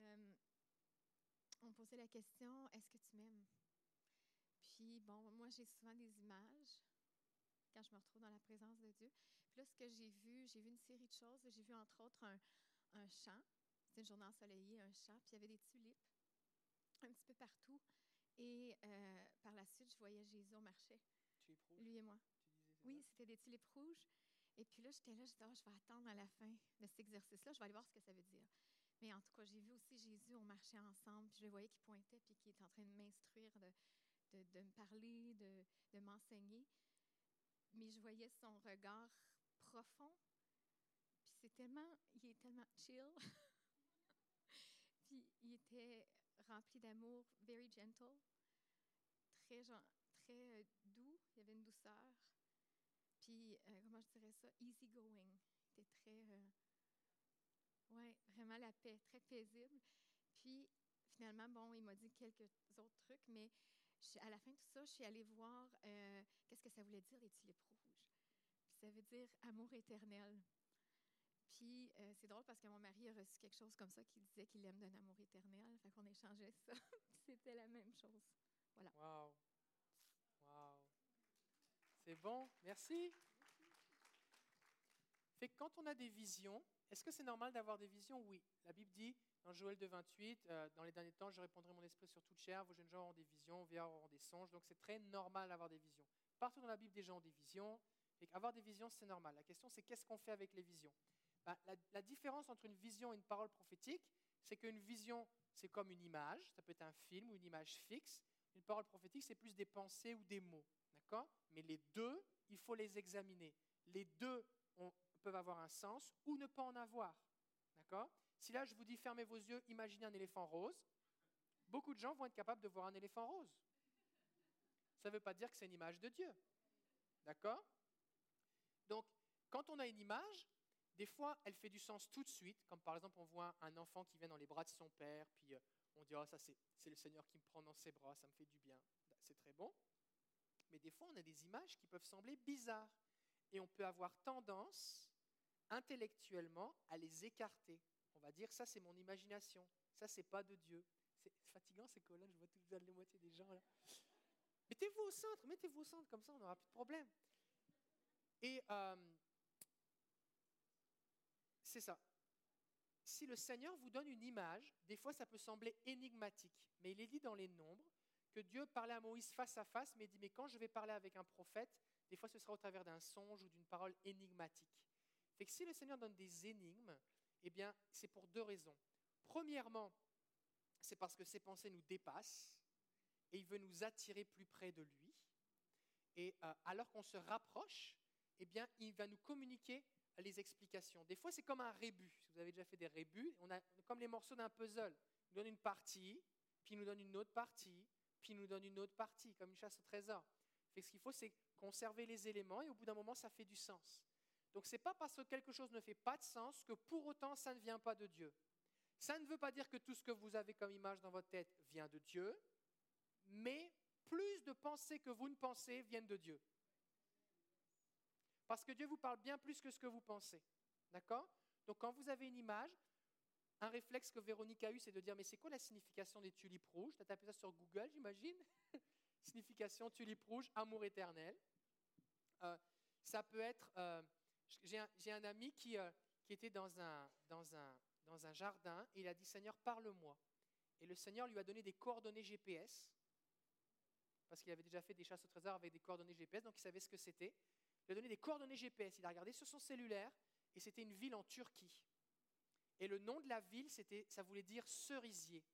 Euh, on me posait la question Est-ce que tu m'aimes? Puis, bon, moi, j'ai souvent des images quand je me retrouve dans la présence de Dieu. Puis là, ce que j'ai vu, j'ai vu une série de choses. J'ai vu entre autres un, un champ. C'était une journée ensoleillée, un champ. Puis il y avait des tulipes un petit peu partout. Et euh, par la suite, je voyais Jésus, on marchait, tu es pro, lui et moi. tu disais, c'est Oui, c'était des tulipes rouges. Et puis là, j'étais là, je disais, Ah, je vais attendre à la fin de cet exercice-là, je vais aller voir ce que ça veut dire. Mais en tout cas, j'ai vu aussi Jésus, on marchait ensemble, puis je le voyais qui pointait, puis qui était en train de m'instruire, de, de, me parler, de, de m'enseigner. Mais je voyais son regard profond, puis c'est tellement, il est tellement chill. puis il était rempli d'amour, very gentle, très, très euh, doux, il y avait une douceur. Puis, euh, comment je dirais ça? Easy going. C'était très. euh, ouais, vraiment la paix, très paisible. Puis, finalement, bon, il m'a dit quelques autres trucs, mais à la fin de tout ça, je suis allée voir euh, qu'est-ce que ça voulait dire, les tulipes rouges? Ça veut dire amour éternel. Puis, euh, c'est drôle parce que mon mari a reçu quelque chose comme ça qui disait qu'il aime d'un amour éternel. Fait qu'on échangeait ça. C'était la même chose. Wow. Wow. C'est bon, merci. Fait que quand on a des visions, est-ce que c'est normal d'avoir des visions? Oui. La Bible dit dans Joël 2, 28, euh, dans les derniers temps, je répondrai mon esprit sur toute chair, vos jeunes gens auront des visions, vos vieillards auront des songes. Donc c'est très normal d'avoir des visions. Partout dans la Bible, des gens ont des visions. Et avoir des visions, c'est normal. La question, c'est qu'est-ce qu'on fait avec les visions? Ben, la, la différence entre une vision et une parole prophétique, c'est qu'une vision, c'est comme une image. Ça peut être un film ou une image fixe. Une parole prophétique, c'est plus des pensées ou des mots. D'accord? Mais les deux, il faut les examiner. Les deux ont- peuvent avoir un sens ou ne pas en avoir. D'accord? Si là, je vous dis fermez vos yeux, imaginez un éléphant rose, beaucoup de gens vont être capables de voir un éléphant rose. Ça ne veut pas dire que c'est une image de Dieu. D'accord? Donc, quand on a une image, des fois, elle fait du sens tout de suite, comme par exemple, on voit un enfant qui vient dans les bras de son père, puis euh, on dit, oh, ça c'est le Seigneur qui me prend dans ses bras, ça me fait du bien. Ben, C'est très bon. Mais des fois, on a des images qui peuvent sembler bizarres. Et on peut avoir tendance, intellectuellement, à les écarter. On va dire, ça c'est mon imagination, ça c'est pas de Dieu. C'est fatigant ces colonnes, je vois toute la moitié des gens là. Mettez-vous au centre, mettez-vous au centre, comme ça on n'aura plus de problème. Et euh, c'est ça. Si le Seigneur vous donne une image, des fois ça peut sembler énigmatique, mais il est dit dans les nombres que Dieu parlait à Moïse face à face, mais il dit, mais quand je vais parler avec un prophète, des fois ce sera au travers d'un songe ou d'une parole énigmatique. Fait que si le Seigneur donne des énigmes, eh bien c'est pour deux raisons. Premièrement, c'est parce que ses pensées nous dépassent et il veut nous attirer plus près de lui. Et euh, alors qu'on se rapproche, eh bien, il va nous communiquer les explications. Des fois, c'est comme un rébus. Si vous avez déjà fait des rébus, on a comme les morceaux d'un puzzle. Il nous donne une partie, puis il nous donne une autre partie, puis il nous donne une autre partie, comme une chasse au trésor. Ce qu'il faut, c'est conserver les éléments et au bout d'un moment, ça fait du sens. Donc, ce n'est pas parce que quelque chose ne fait pas de sens que pour autant, ça ne vient pas de Dieu. Ça ne veut pas dire que tout ce que vous avez comme image dans votre tête vient de Dieu, mais plus de pensées que vous ne pensez viennent de Dieu. Parce que Dieu vous parle bien plus que ce que vous pensez. D'accord? Donc quand vous avez une image, un réflexe que Véronique a eu, c'est de dire, mais c'est quoi la signification des tulipes rouges? Tu as tapé ça sur Google, j'imagine? Signification tulipe rouge, amour éternel. Euh, ça peut être... euh, j'ai un, ami qui, euh, était dans un, jardin et il a dit, Seigneur, parle-moi. Et le Seigneur lui a donné des coordonnées GPS, parce qu'il avait déjà fait des chasses au trésor avec des coordonnées GPS, donc il savait ce que c'était. Il a donné des coordonnées GPS, il a regardé sur son cellulaire, et c'était une ville en Turquie. Et le nom de la ville, ça voulait dire cerisier.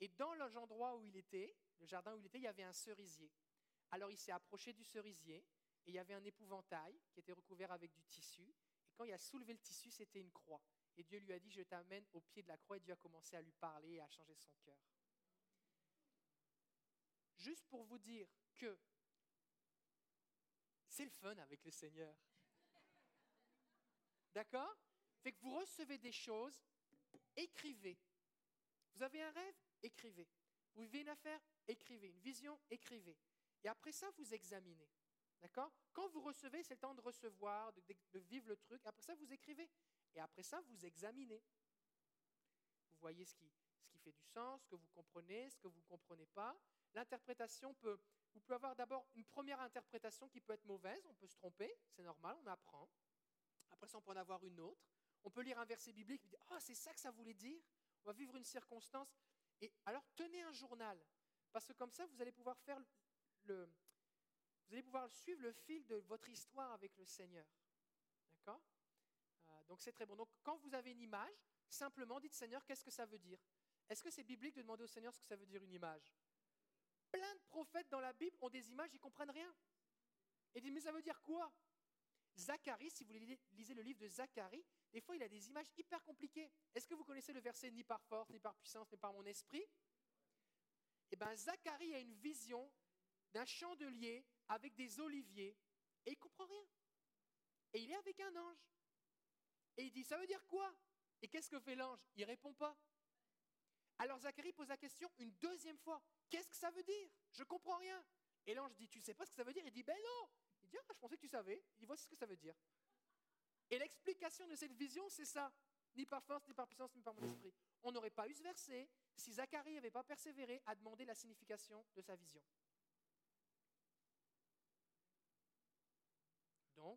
Et dans l'endroit où il était, le jardin où il était, il y avait un cerisier. Alors il s'est approché du cerisier, et il y avait un épouvantail qui était recouvert avec du tissu. Et quand il a soulevé le tissu, c'était une croix. Et Dieu lui a dit, je t'amène au pied de la croix, et Dieu a commencé à lui parler et à changer son cœur. Juste pour vous dire que c'est le fun avec le Seigneur. D'accord? Fait que vous recevez des choses, écrivez. Vous avez un rêve? Écrivez. Vous vivez une affaire? Écrivez. Une vision? Écrivez. Et après ça, vous examinez. D'accord? Quand vous recevez, c'est le temps de recevoir, de, vivre le truc. Après ça, vous écrivez. Et après ça, vous examinez. Vous voyez ce qui, ce qui fait du sens, ce que vous comprenez, ce que vous ne comprenez pas. L'interprétation peut, vous pouvez avoir d'abord une première interprétation qui peut être mauvaise, on peut se tromper, c'est normal, on apprend. Après ça, on peut en avoir une autre. On peut lire un verset biblique et dire Ah, c'est ça que ça voulait dire. On va vivre une circonstance. Et alors, tenez un journal. Parce que comme ça, vous allez pouvoir faire le. Vous allez pouvoir suivre le fil de votre histoire avec le Seigneur. D'accord Euh, Donc, c'est très bon. Donc, quand vous avez une image, simplement dites Seigneur, qu'est-ce que ça veut dire? Est-ce que c'est biblique de demander au Seigneur ce que ça veut dire une image? Plein de prophètes dans la Bible ont des images, ils ne comprennent rien. Ils disent, mais ça veut dire quoi? Zacharie, si vous lisez le livre de Zacharie, des fois il a des images hyper compliquées. Est-ce que vous connaissez le verset ni par force, ni par puissance, ni par mon esprit Eh bien, Zacharie a une vision d'un chandelier avec des oliviers et il comprend rien. Et il est avec un ange. Et il dit, ça veut dire quoi? Et qu'est-ce que fait l'ange? Il répond pas. Alors Zacharie pose la question une deuxième fois. Qu'est-ce que ça veut dire? Je comprends rien. Et l'ange dit, tu sais pas ce que ça veut dire? Il dit, ben non. Il dit, ah, je pensais que tu savais. Il dit, voici ce que ça veut dire. Et l'explication de cette vision, c'est ça. Ni par force, ni par puissance, ni par mon esprit. On n'aurait pas eu ce verset si Zacharie n'avait pas persévéré à demander la signification de sa vision.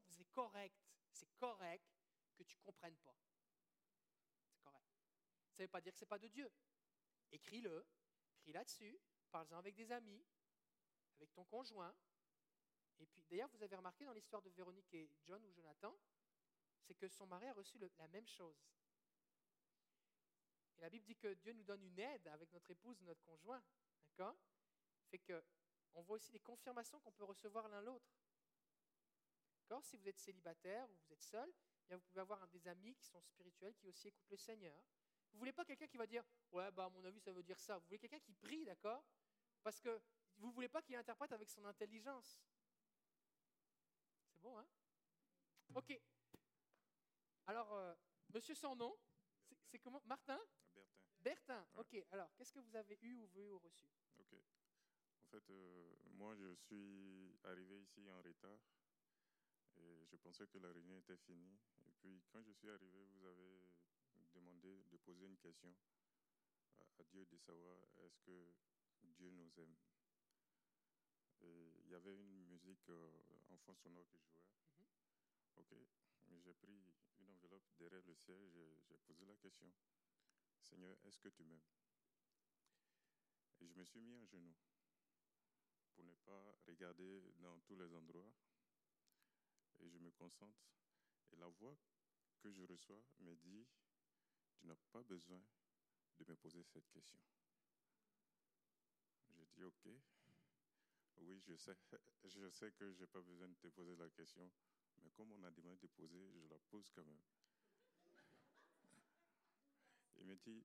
C'est correct, c'est correct que tu ne comprennes pas. C'est correct. Ça ne veut pas dire que ce n'est pas de Dieu. Écris-le, écris là-dessus, parle-en avec des amis, avec ton conjoint. Et puis, d'ailleurs, vous avez remarqué dans l'histoire de Véronique et John ou Jonathan, c'est que son mari a reçu la même chose. Et la Bible dit que Dieu nous donne une aide avec notre épouse, notre conjoint. D'accord? Fait que on voit aussi les confirmations qu'on peut recevoir l'un l'autre. Si vous êtes célibataire ou vous êtes seul, eh bien, vous pouvez avoir un des amis qui sont spirituels, qui aussi écoutent le Seigneur. Vous voulez pas quelqu'un qui va dire Ouais, bah, à mon avis, ça veut dire ça. Vous voulez quelqu'un qui prie, d'accord? Parce que vous voulez pas qu'il interprète avec son intelligence. C'est bon, hein? Ok. Alors, euh, monsieur sans nom, c'est- c'est comment? Martin? Bertin. Bertin. Ouais. Ok. Alors, qu'est-ce que vous avez eu ou vu ou reçu? Ok. En fait, euh, moi, je suis arrivé ici en retard et je pensais que la réunion était finie. Et puis, quand je suis arrivé, vous avez demandé de poser une question à, Dieu de savoir est-ce que Dieu nous aime. Et il y avait une musique euh, en fond sonore qui jouait. Mhm. Ok. J'ai pris une enveloppe derrière le ciel, j'ai j'ai posé la question Seigneur, est-ce que tu m'aimes? Et je me suis mis à genoux pour ne pas regarder dans tous les endroits. Et je me concentre. Et la voix que je reçois me dit, tu n'as pas besoin de me poser cette question. J'ai dit, OK. Oui, je sais, je sais que je n'ai pas besoin de te poser la question, mais comme on a demandé de poser, je la pose quand même. Il me dit,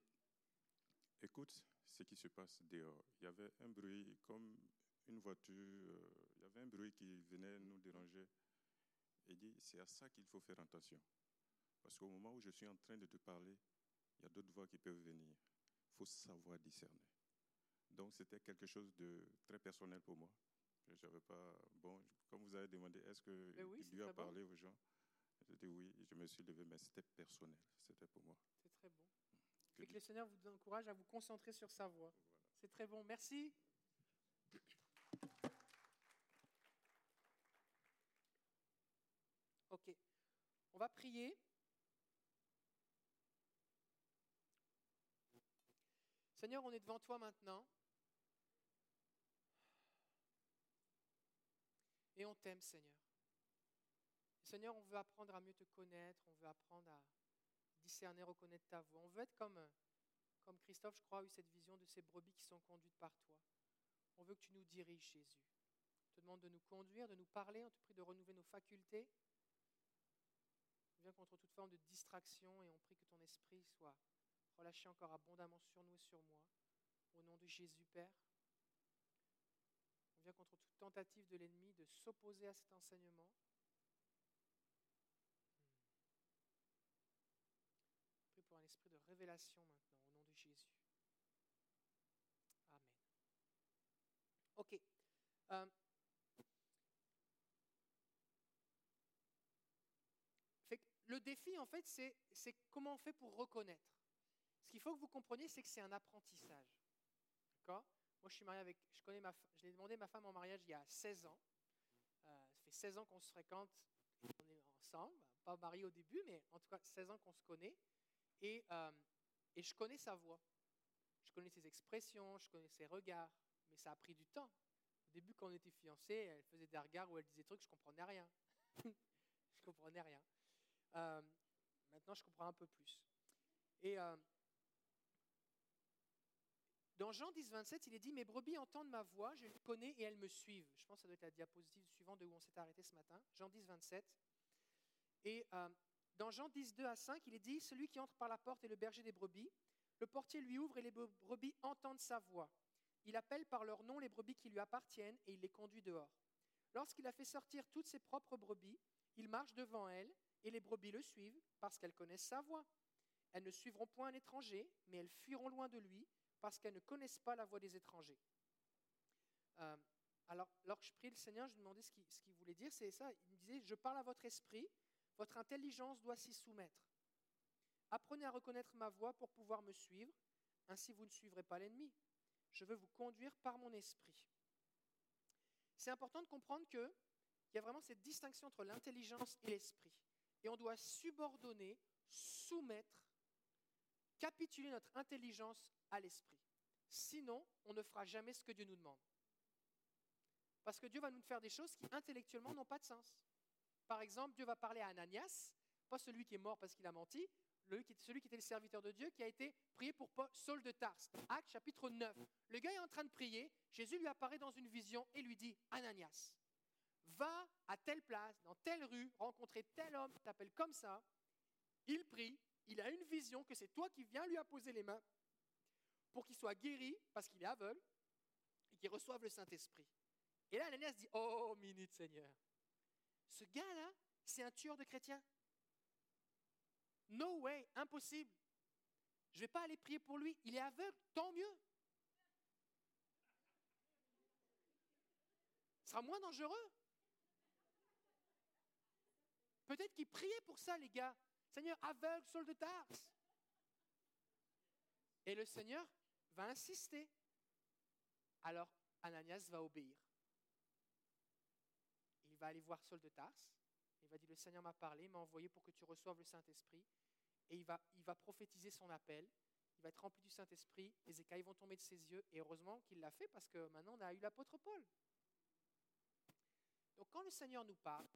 écoute ce qui se passe dehors. Il y avait un bruit comme une voiture, euh, il y avait un bruit qui venait nous déranger. Il dit, c'est à ça qu'il faut faire attention. Parce qu'au moment où je suis en train de te parler, il y a d'autres voix qui peuvent venir. Il faut savoir discerner. Donc c'était quelque chose de très personnel pour moi. J'avais pas, bon, comme vous avez demandé, est-ce que Mais oui, Dieu a très bon. parlé aux gens? J'ai dit oui, je me suis levé, mais c'était personnel, c'était pour moi. C'est très bon. Que Et que le Seigneur vous encourage à vous concentrer sur sa voix. C'est très bon. Merci. Ok. On va prier. Seigneur, on est devant toi maintenant. Et on t'aime, Seigneur. Seigneur, on veut apprendre à mieux te connaître, on veut apprendre à discerner, reconnaître ta voix. On veut être comme, comme Christophe, je crois, a eu cette vision de ces brebis qui sont conduites par toi. On veut que tu nous diriges, Jésus. On te demande de nous conduire, de nous parler. On te prie de renouveler nos facultés. On vient contre toute forme de distraction et on prie que ton esprit soit relâché encore abondamment sur nous et sur moi. Au nom de Jésus, Père. On vient contre toute tentative de l'ennemi de s'opposer à cet enseignement. Je prie pour un esprit de révélation maintenant, au nom de Jésus. Amen. OK. Euh, fait que le défi, en fait, c'est comment on fait pour reconnaître. Ce qu'il faut que vous compreniez, c'est que c'est un apprentissage. D'accord? Moi, je suis marié avec. Je connais ma. Je l'ai demandé à ma femme en mariage il y a 16 ans. Euh, ça fait 16 ans qu'on se fréquente. On est ensemble. Pas mariés au début, mais en tout cas 16 ans qu'on se connaît. Et, euh, et je connais sa voix. Je connais ses expressions, je connais ses regards. Mais ça a pris du temps. Au début, quand on était fiancés, elle faisait des regards où elle disait des trucs, je comprenais rien. je comprenais rien. Euh, maintenant, je comprends un peu plus. Et euh, dans Jean 10, 27, il est dit Mes brebis entendent ma voix, je les connais et elles me suivent. Je pense que ça doit être la diapositive suivante de où on s'est arrêté ce matin. Jean 10, 27. Et euh, dans Jean 10, 2 à 5, il est dit Celui qui entre par la porte est le berger des brebis. Le portier lui ouvre et les brebis entendent sa voix. Il appelle par leur nom les brebis qui lui appartiennent et il les conduit dehors. Lorsqu'il a fait sortir toutes ses propres brebis, il marche devant elles et les brebis le suivent parce qu'elles connaissent sa voix. Elles ne suivront point un étranger, mais elles fuiront loin de lui parce qu'elles ne connaissent pas la voix des étrangers. Euh, alors, lorsque je priais le Seigneur, je lui demandais ce qu'il ce qu'il voulait dire. C'est ça, il me disait, je parle à votre esprit, votre intelligence doit s'y soumettre. Apprenez à reconnaître ma voix pour pouvoir me suivre, ainsi vous ne suivrez pas l'ennemi. Je veux vous conduire par mon esprit. C'est important de comprendre qu'il y a vraiment cette distinction entre l'intelligence et l'esprit. Et on doit subordonner, soumettre, capituler notre intelligence à l'esprit. Sinon, on ne fera jamais ce que Dieu nous demande. Parce que Dieu va nous faire des choses qui intellectuellement n'ont pas de sens. Par exemple, Dieu va parler à Ananias, pas celui qui est mort parce qu'il a menti, celui qui était le serviteur de Dieu, qui a été prié pour Saul de Tarse. Acte chapitre 9. Le gars est en train de prier, Jésus lui apparaît dans une vision et lui dit, Ananias, va à telle place, dans telle rue, rencontrer tel homme qui t'appelle comme ça. Il prie, il a une vision que c'est toi qui viens lui apposer les mains pour qu'il soit guéri parce qu'il est aveugle et qu'il reçoive le Saint-Esprit. Et là, Ananias dit, oh, minute Seigneur, ce gars-là, c'est un tueur de chrétiens. No way, impossible. Je ne vais pas aller prier pour lui. Il est aveugle, tant mieux. Ce sera moins dangereux. Peut-être qu'il priait pour ça, les gars. Seigneur, aveugle, Saul de Tarse. Et le Seigneur va insister. Alors Ananias va obéir. Il va aller voir Saul de Tarse. Il va dire, le Seigneur m'a parlé, m'a envoyé pour que tu reçoives le Saint-Esprit. Et il va, il va prophétiser son appel. Il va être rempli du Saint-Esprit. Les écailles vont tomber de ses yeux. Et heureusement qu'il l'a fait parce que maintenant on a eu l'apôtre Paul. Donc quand le Seigneur nous parle,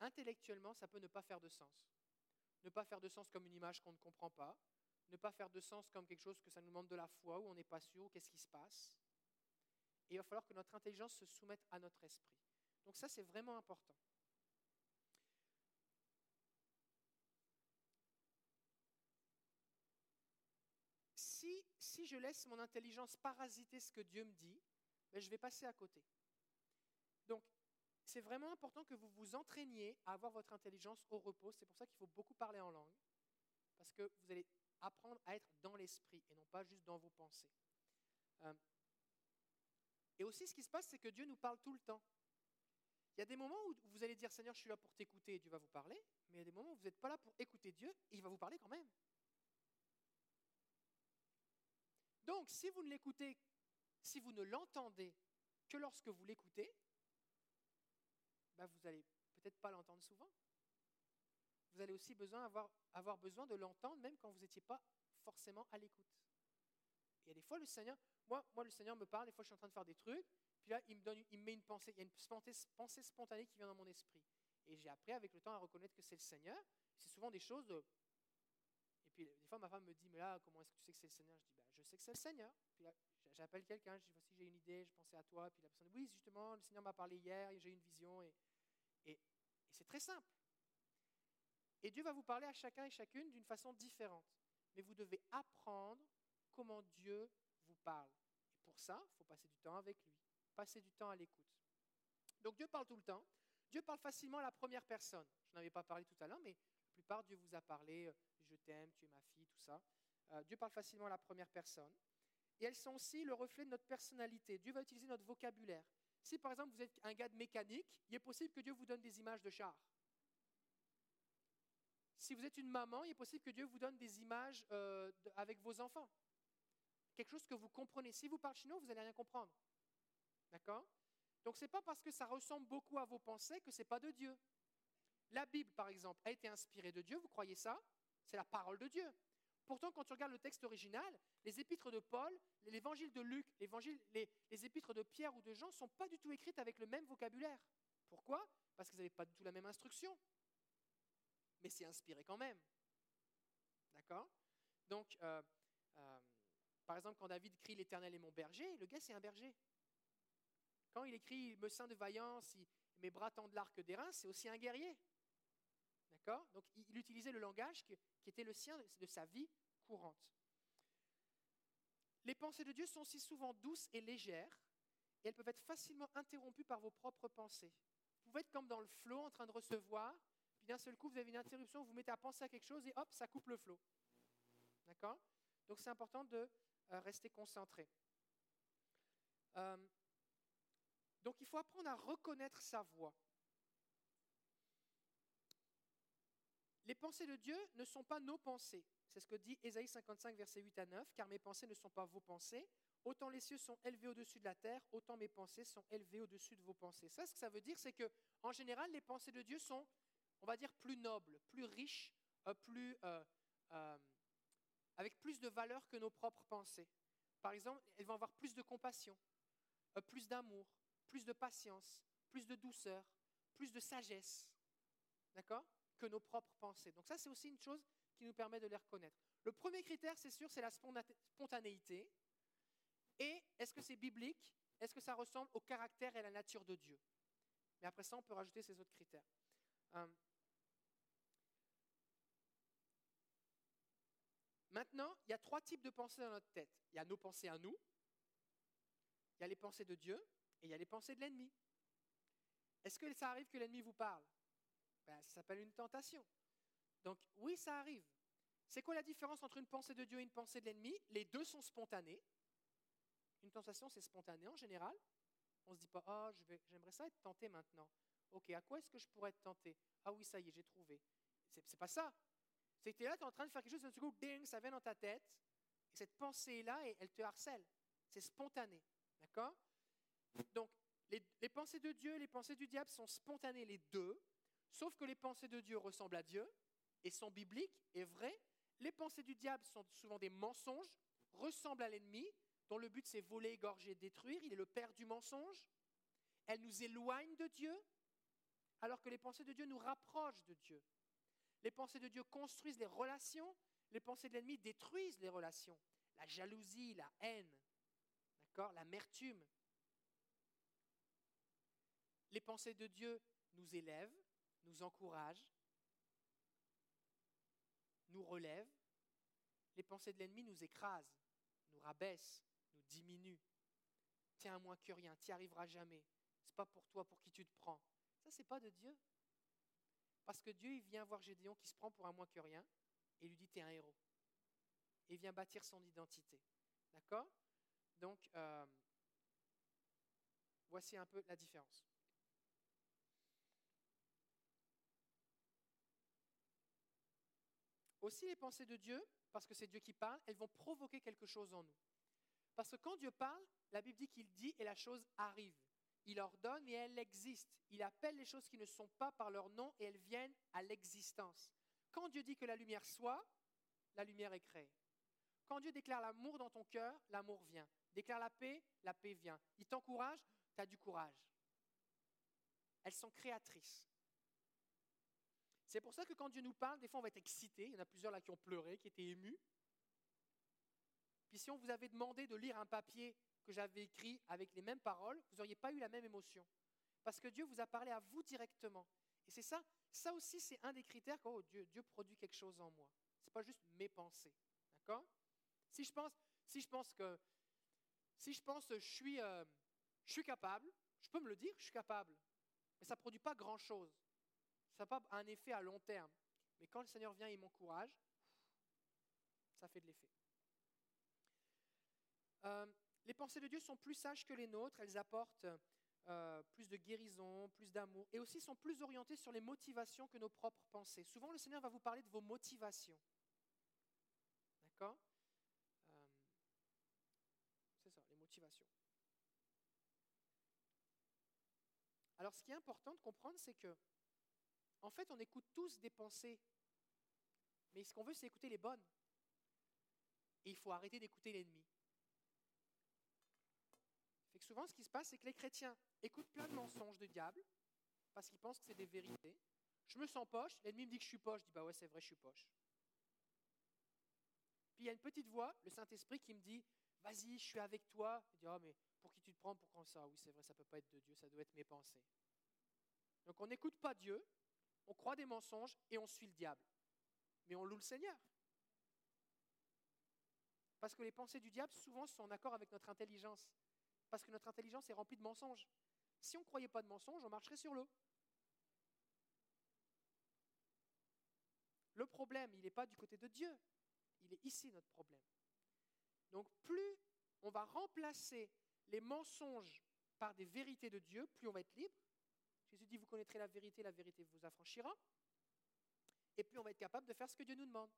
intellectuellement, ça peut ne pas faire de sens. Ne pas faire de sens comme une image qu'on ne comprend pas. Ne pas faire de sens comme quelque chose que ça nous demande de la foi, où on n'est pas sûr, qu'est-ce qui se passe. Et il va falloir que notre intelligence se soumette à notre esprit. Donc ça, c'est vraiment important. Si, si je laisse mon intelligence parasiter ce que Dieu me dit, ben, je vais passer à côté. Donc, c'est vraiment important que vous vous entraîniez à avoir votre intelligence au repos. C'est pour ça qu'il faut beaucoup parler en langue. Parce que vous allez apprendre à être dans l'esprit et non pas juste dans vos pensées. Euh, et aussi, ce qui se passe, c'est que Dieu nous parle tout le temps. Il y a des moments où vous allez dire Seigneur, je suis là pour t'écouter et Dieu va vous parler. Mais il y a des moments où vous n'êtes pas là pour écouter Dieu et il va vous parler quand même. Donc, si vous ne l'écoutez, si vous ne l'entendez que lorsque vous l'écoutez, ben, vous n'allez peut-être pas l'entendre souvent. Vous allez aussi avoir, besoin de l'entendre même quand vous n'étiez pas forcément à l'écoute. Et des fois, le Seigneur, moi, le Seigneur me parle, des fois, je suis en train de faire des trucs, puis là, il me, donne, il me met une pensée, il y a une pensée, spontanée qui vient dans mon esprit. Et j'ai appris avec le temps à reconnaître que c'est le Seigneur. C'est souvent des choses de... Et puis, des fois, ma femme me dit, mais là, comment est-ce que tu sais que c'est le Seigneur? Je dis, bah, je sais que c'est le Seigneur. Puis là, j'appelle quelqu'un, je dis, voici, j'ai une idée, je pensais à toi. Puis la personne dit, oui, justement, le Seigneur m'a parlé hier, j'ai une vision. Et, et, c'est très simple. Et Dieu va vous parler à chacun et chacune d'une façon différente. Mais vous devez apprendre comment Dieu vous parle. Et pour ça, il faut passer du temps avec lui, passer du temps à l'écoute. Donc Dieu parle tout le temps. Dieu parle facilement à la première personne. Je n'en avais pas parlé tout à l'heure, mais la plupart, Dieu vous a parlé, euh, je t'aime, tu es ma fille, tout ça. Euh, Dieu parle facilement à la première personne. Et elles sont aussi le reflet de notre personnalité. Dieu va utiliser notre vocabulaire. Si par exemple vous êtes un gars de mécanique, il est possible que Dieu vous donne des images de chars. Si vous êtes une maman, il est possible que Dieu vous donne des images euh, avec vos enfants. Quelque chose que vous comprenez. Si vous parlez chinois, vous n'allez rien comprendre. D'accord? Donc ce n'est pas parce que ça ressemble beaucoup à vos pensées que ce n'est pas de Dieu. La Bible, par exemple, a été inspirée de Dieu, vous croyez ça? C'est la parole de Dieu. Pourtant, quand tu regardes le texte original, les épîtres de Paul, l'évangile de Luc, les, les épîtres de Pierre ou de Jean ne sont pas du tout écrites avec le même vocabulaire. Pourquoi? Parce qu'ils n'avaient pas du tout la même instruction. Mais c'est inspiré quand même. D'accord? Donc, euh, euh, par exemple, quand David crie L'Éternel est mon berger, le gars, c'est un berger. Quand il écrit Me sein de vaillance, il, mes bras tendent l'arc d'airain, c'est aussi un guerrier. Donc, il, il, utilisait le langage qui, était le sien de, de sa vie courante. Les pensées de Dieu sont si souvent douces et légères, et elles peuvent être facilement interrompues par vos propres pensées. Vous pouvez être comme dans le flot en train de recevoir, puis d'un seul coup, vous avez une interruption, vous vous mettez à penser à quelque chose et hop, ça coupe le flot. D'accord? Donc c'est important de euh, rester concentré. Euh, donc il faut apprendre à reconnaître sa voix. Les pensées de Dieu ne sont pas nos pensées. C'est ce que dit Ésaïe 55, versets 8 à 9, car mes pensées ne sont pas vos pensées. Autant les cieux sont élevés au-dessus de la terre, autant mes pensées sont élevées au-dessus de vos pensées. Ça, ce que ça veut dire, c'est que, en général, les pensées de Dieu sont, on va dire, plus nobles, plus riches, euh, plus, euh, euh, avec plus de valeur que nos propres pensées. Par exemple, elles vont avoir plus de compassion, plus d'amour, plus de patience, plus de douceur, plus de sagesse. D'accord? Que nos propres pensées. Donc ça, c'est aussi une chose qui nous permet de les reconnaître. Le premier critère, c'est sûr, c'est la spontanéité. Et est-ce que c'est biblique? Est-ce que ça ressemble au caractère et à la nature de Dieu? Mais après ça, on peut rajouter ces autres critères. Hum. Maintenant, il y a trois types de pensées dans notre tête. Il y a nos pensées à nous, il y a les pensées de Dieu et il y a les pensées de l'ennemi. Est-ce que ça arrive que l'ennemi vous parle? Ben, Ça s'appelle une tentation. Donc oui, ça arrive. C'est quoi la différence entre une pensée de Dieu et une pensée de l'ennemi? Les deux sont spontanés. Une tentation, c'est spontané en général. On ne se dit pas, oh, j'aimerais ça être tenté maintenant. Ok, à quoi est-ce que je pourrais être tenté? Ah oui, ça y est, j'ai trouvé. C'est, pas ça. C'est que tu es là, tu es en train de faire quelque chose, et d'un coup, ding, ça vient dans ta tête. Et cette pensée-là, elle te harcèle. C'est spontané. D'accord? Donc, les, les, pensées de Dieu les pensées du diable sont spontanées, les deux. Sauf que les pensées de Dieu ressemblent à Dieu et sont bibliques et vraies. Les pensées du diable sont souvent des mensonges, ressemblent à l'ennemi, dont le but c'est voler, égorger, détruire. Il est le père du mensonge. Elles nous éloignent de Dieu, alors que les pensées de Dieu nous rapprochent de Dieu. Les pensées de Dieu construisent les relations, les pensées de l'ennemi détruisent les relations. La jalousie, la haine, d'accord, l'amertume. Les pensées de Dieu nous élèvent, nous encouragent, nous relèvent. Les pensées de l'ennemi nous écrasent, nous rabaissent, nous diminuent. Tiens à moins que rien, tu n'y arriveras jamais. C'est pas pour toi pour qui tu te prends. Ça, c'est pas de Dieu. Parce que Dieu, il vient voir Gédéon qui se prend pour un moins que rien et lui dit Tu es un héros. Et il vient bâtir son identité. D'accord? Donc, euh, voici un peu la différence. Aussi, les pensées de Dieu, parce que c'est Dieu qui parle, elles vont provoquer quelque chose en nous. Parce que quand Dieu parle, la Bible dit qu'il dit et la chose arrive. Il ordonne et elle existe. Il appelle les choses qui ne sont pas par leur nom et elles viennent à l'existence. Quand Dieu dit que la lumière soit, la lumière est créée. Quand Dieu déclare l'amour dans ton cœur, l'amour vient. Déclare la paix, la paix vient. Il t'encourage, tu as du courage. Elles sont créatrices. C'est pour ça que quand Dieu nous parle, des fois on va être excité. Il y en a plusieurs là qui ont pleuré, qui étaient émus. Puis si on vous avait demandé de lire un papier que j'avais écrit avec les mêmes paroles, vous n'auriez pas eu la même émotion. Parce que Dieu vous a parlé à vous directement. Et c'est ça, ça aussi c'est un des critères que oh, Dieu, produit quelque chose en moi. Ce n'est pas juste mes pensées. D'accord? Si je, pense, si je pense que si je pense je suis, euh, je suis capable, je peux me le dire, je suis capable. Mais ça ne produit pas grand-chose. Ça n'a pas un effet à long terme. Mais quand le Seigneur vient et m'encourage, ça fait de l'effet. Euh, les pensées de Dieu sont plus sages que les nôtres, elles apportent euh, plus de guérison, plus d'amour, et aussi sont plus orientées sur les motivations que nos propres pensées. Souvent, le Seigneur va vous parler de vos motivations. D'accord? Euh, C'est ça, les motivations. Alors, ce qui est important de comprendre, c'est que, en fait, on écoute tous des pensées, mais ce qu'on veut, c'est écouter les bonnes. Et il faut arrêter d'écouter l'ennemi souvent, ce qui se passe, c'est que les chrétiens écoutent plein de mensonges de diable parce qu'ils pensent que c'est des vérités. Je me sens poche, l'ennemi me dit que je suis poche, je dis bah ouais, c'est vrai, je suis poche. Puis il y a une petite voix, le Saint-Esprit, qui me dit Vas-y, je suis avec toi. Je dis oh, mais pour qui tu te prends pour quand ça? Oui, c'est vrai, ça ne peut pas être de Dieu, ça doit être mes pensées. Donc on n'écoute pas Dieu, on croit des mensonges et on suit le diable. Mais on loue le Seigneur. Parce que les pensées du diable, souvent, sont en accord avec notre intelligence. Parce que notre intelligence est remplie de mensonges. Si on ne croyait pas de mensonges, on marcherait sur l'eau. Le problème, il n'est pas du côté de Dieu. Il est ici notre problème. Donc plus on va remplacer les mensonges par des vérités de Dieu, plus on va être libre. Jésus dit, vous connaîtrez la vérité, la vérité vous affranchira. Et plus on va être capable de faire ce que Dieu nous demande.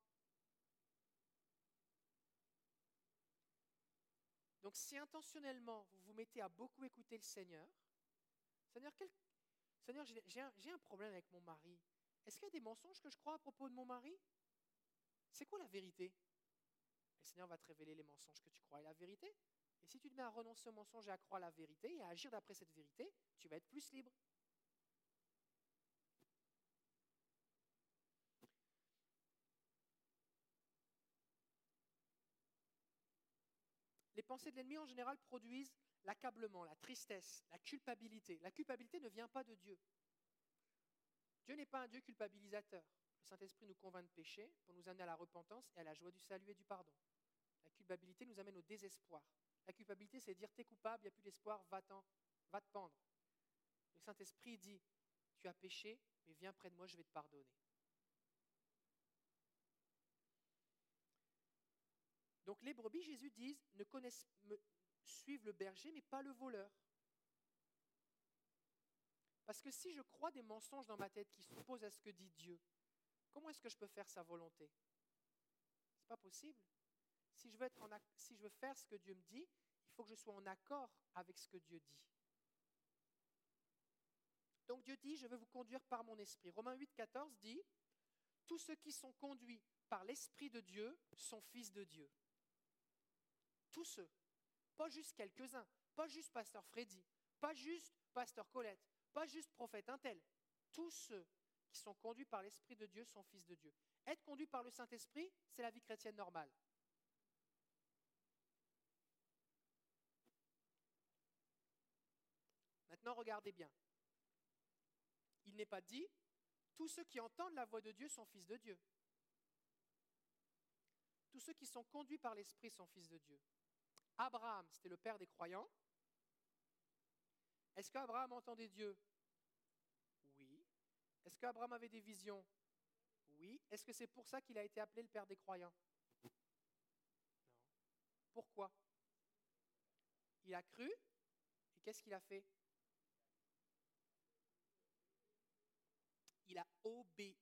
Donc si intentionnellement vous vous mettez à beaucoup écouter le Seigneur, Seigneur, Seigneur j'ai un, un, problème avec mon mari. Est-ce qu'il y a des mensonges que je crois à propos de mon mari? C'est quoi la vérité? Le Seigneur va te révéler les mensonges que tu crois et la vérité. Et si tu te mets à renoncer au mensonge et à croire la vérité et à agir d'après cette vérité, tu vas être plus libre. Pensées de l'ennemi en général produisent l'accablement, la tristesse, la culpabilité. La culpabilité ne vient pas de Dieu. Dieu n'est pas un Dieu culpabilisateur. Le Saint-Esprit nous convainc de péché pour nous amener à la repentance et à la joie du salut et du pardon. La culpabilité nous amène au désespoir. La culpabilité, c'est dire, t'es coupable, il n'y a plus d'espoir, va, va te pendre. Le Saint-Esprit dit, tu as péché, mais viens près de moi, je vais te pardonner. Donc les brebis, Jésus dit, ne connaissent, suivent le berger, mais pas le voleur. Parce que si je crois des mensonges dans ma tête qui s'opposent à ce que dit Dieu, comment est-ce que je peux faire sa volonté? Ce n'est pas possible. Si je, veux si je veux faire ce que Dieu me dit, il faut que je sois en accord avec ce que Dieu dit. Donc Dieu dit, je veux vous conduire par mon esprit. Romains 8, 14 dit, tous ceux qui sont conduits par l'esprit de Dieu sont fils de Dieu. Tous ceux, pas juste quelques-uns, pas juste pasteur Freddy, pas juste pasteur Colette, pas juste prophète Intel. Tous ceux qui sont conduits par l'esprit de Dieu sont fils de Dieu. Être conduit par le Saint-Esprit, c'est la vie chrétienne normale. Maintenant, regardez bien. Il n'est pas dit, tous ceux qui entendent la voix de Dieu sont fils de Dieu. Tous ceux qui sont conduits par l'Esprit sont fils de Dieu. Abraham, c'était le père des croyants. Est-ce qu'Abraham entendait Dieu? Oui. Est-ce qu'Abraham avait des visions? Oui. Est-ce que c'est pour ça qu'il a été appelé le père des croyants? Non. Pourquoi? Il a cru et qu'est-ce qu'il a fait? Il a obéi.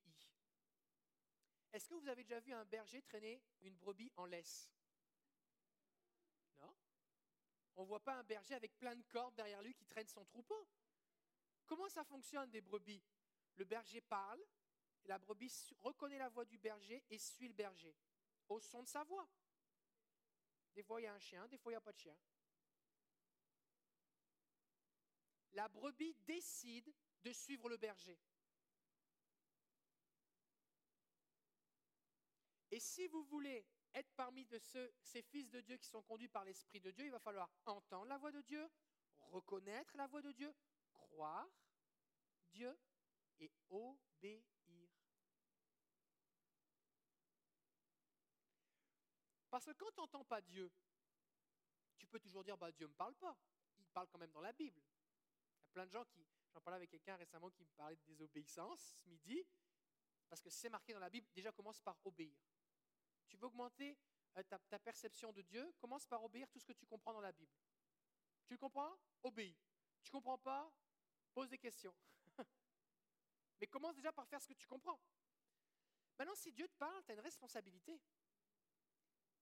Est-ce que vous avez déjà vu un berger traîner une brebis en laisse? On ne voit pas un berger avec plein de cordes derrière lui qui traîne son troupeau. Comment ça fonctionne des brebis? Le berger parle, la brebis reconnaît la voix du berger et suit le berger au son de sa voix. Des fois, il y a un chien, des fois, il n'y a pas de chien. La brebis décide de suivre le berger. Et si vous voulez être parmi ceux, ces fils de Dieu qui sont conduits par l'Esprit de Dieu, il va falloir entendre la voix de Dieu, reconnaître la voix de Dieu, croire Dieu et obéir. Parce que quand tu n'entends pas Dieu, tu peux toujours dire bah, Dieu ne me parle pas. Il parle quand même dans la Bible. Il y a plein de gens qui. J'en parlais avec quelqu'un récemment qui me parlait de désobéissance ce midi. Parce que c'est marqué dans la Bible, déjà commence par obéir. Tu veux augmenter euh, ta, perception de Dieu, commence par obéir tout ce que tu comprends dans la Bible. Tu le comprends? Obéis. Tu ne comprends pas? Pose des questions. Mais commence déjà par faire ce que tu comprends. Maintenant, si Dieu te parle, tu as une responsabilité.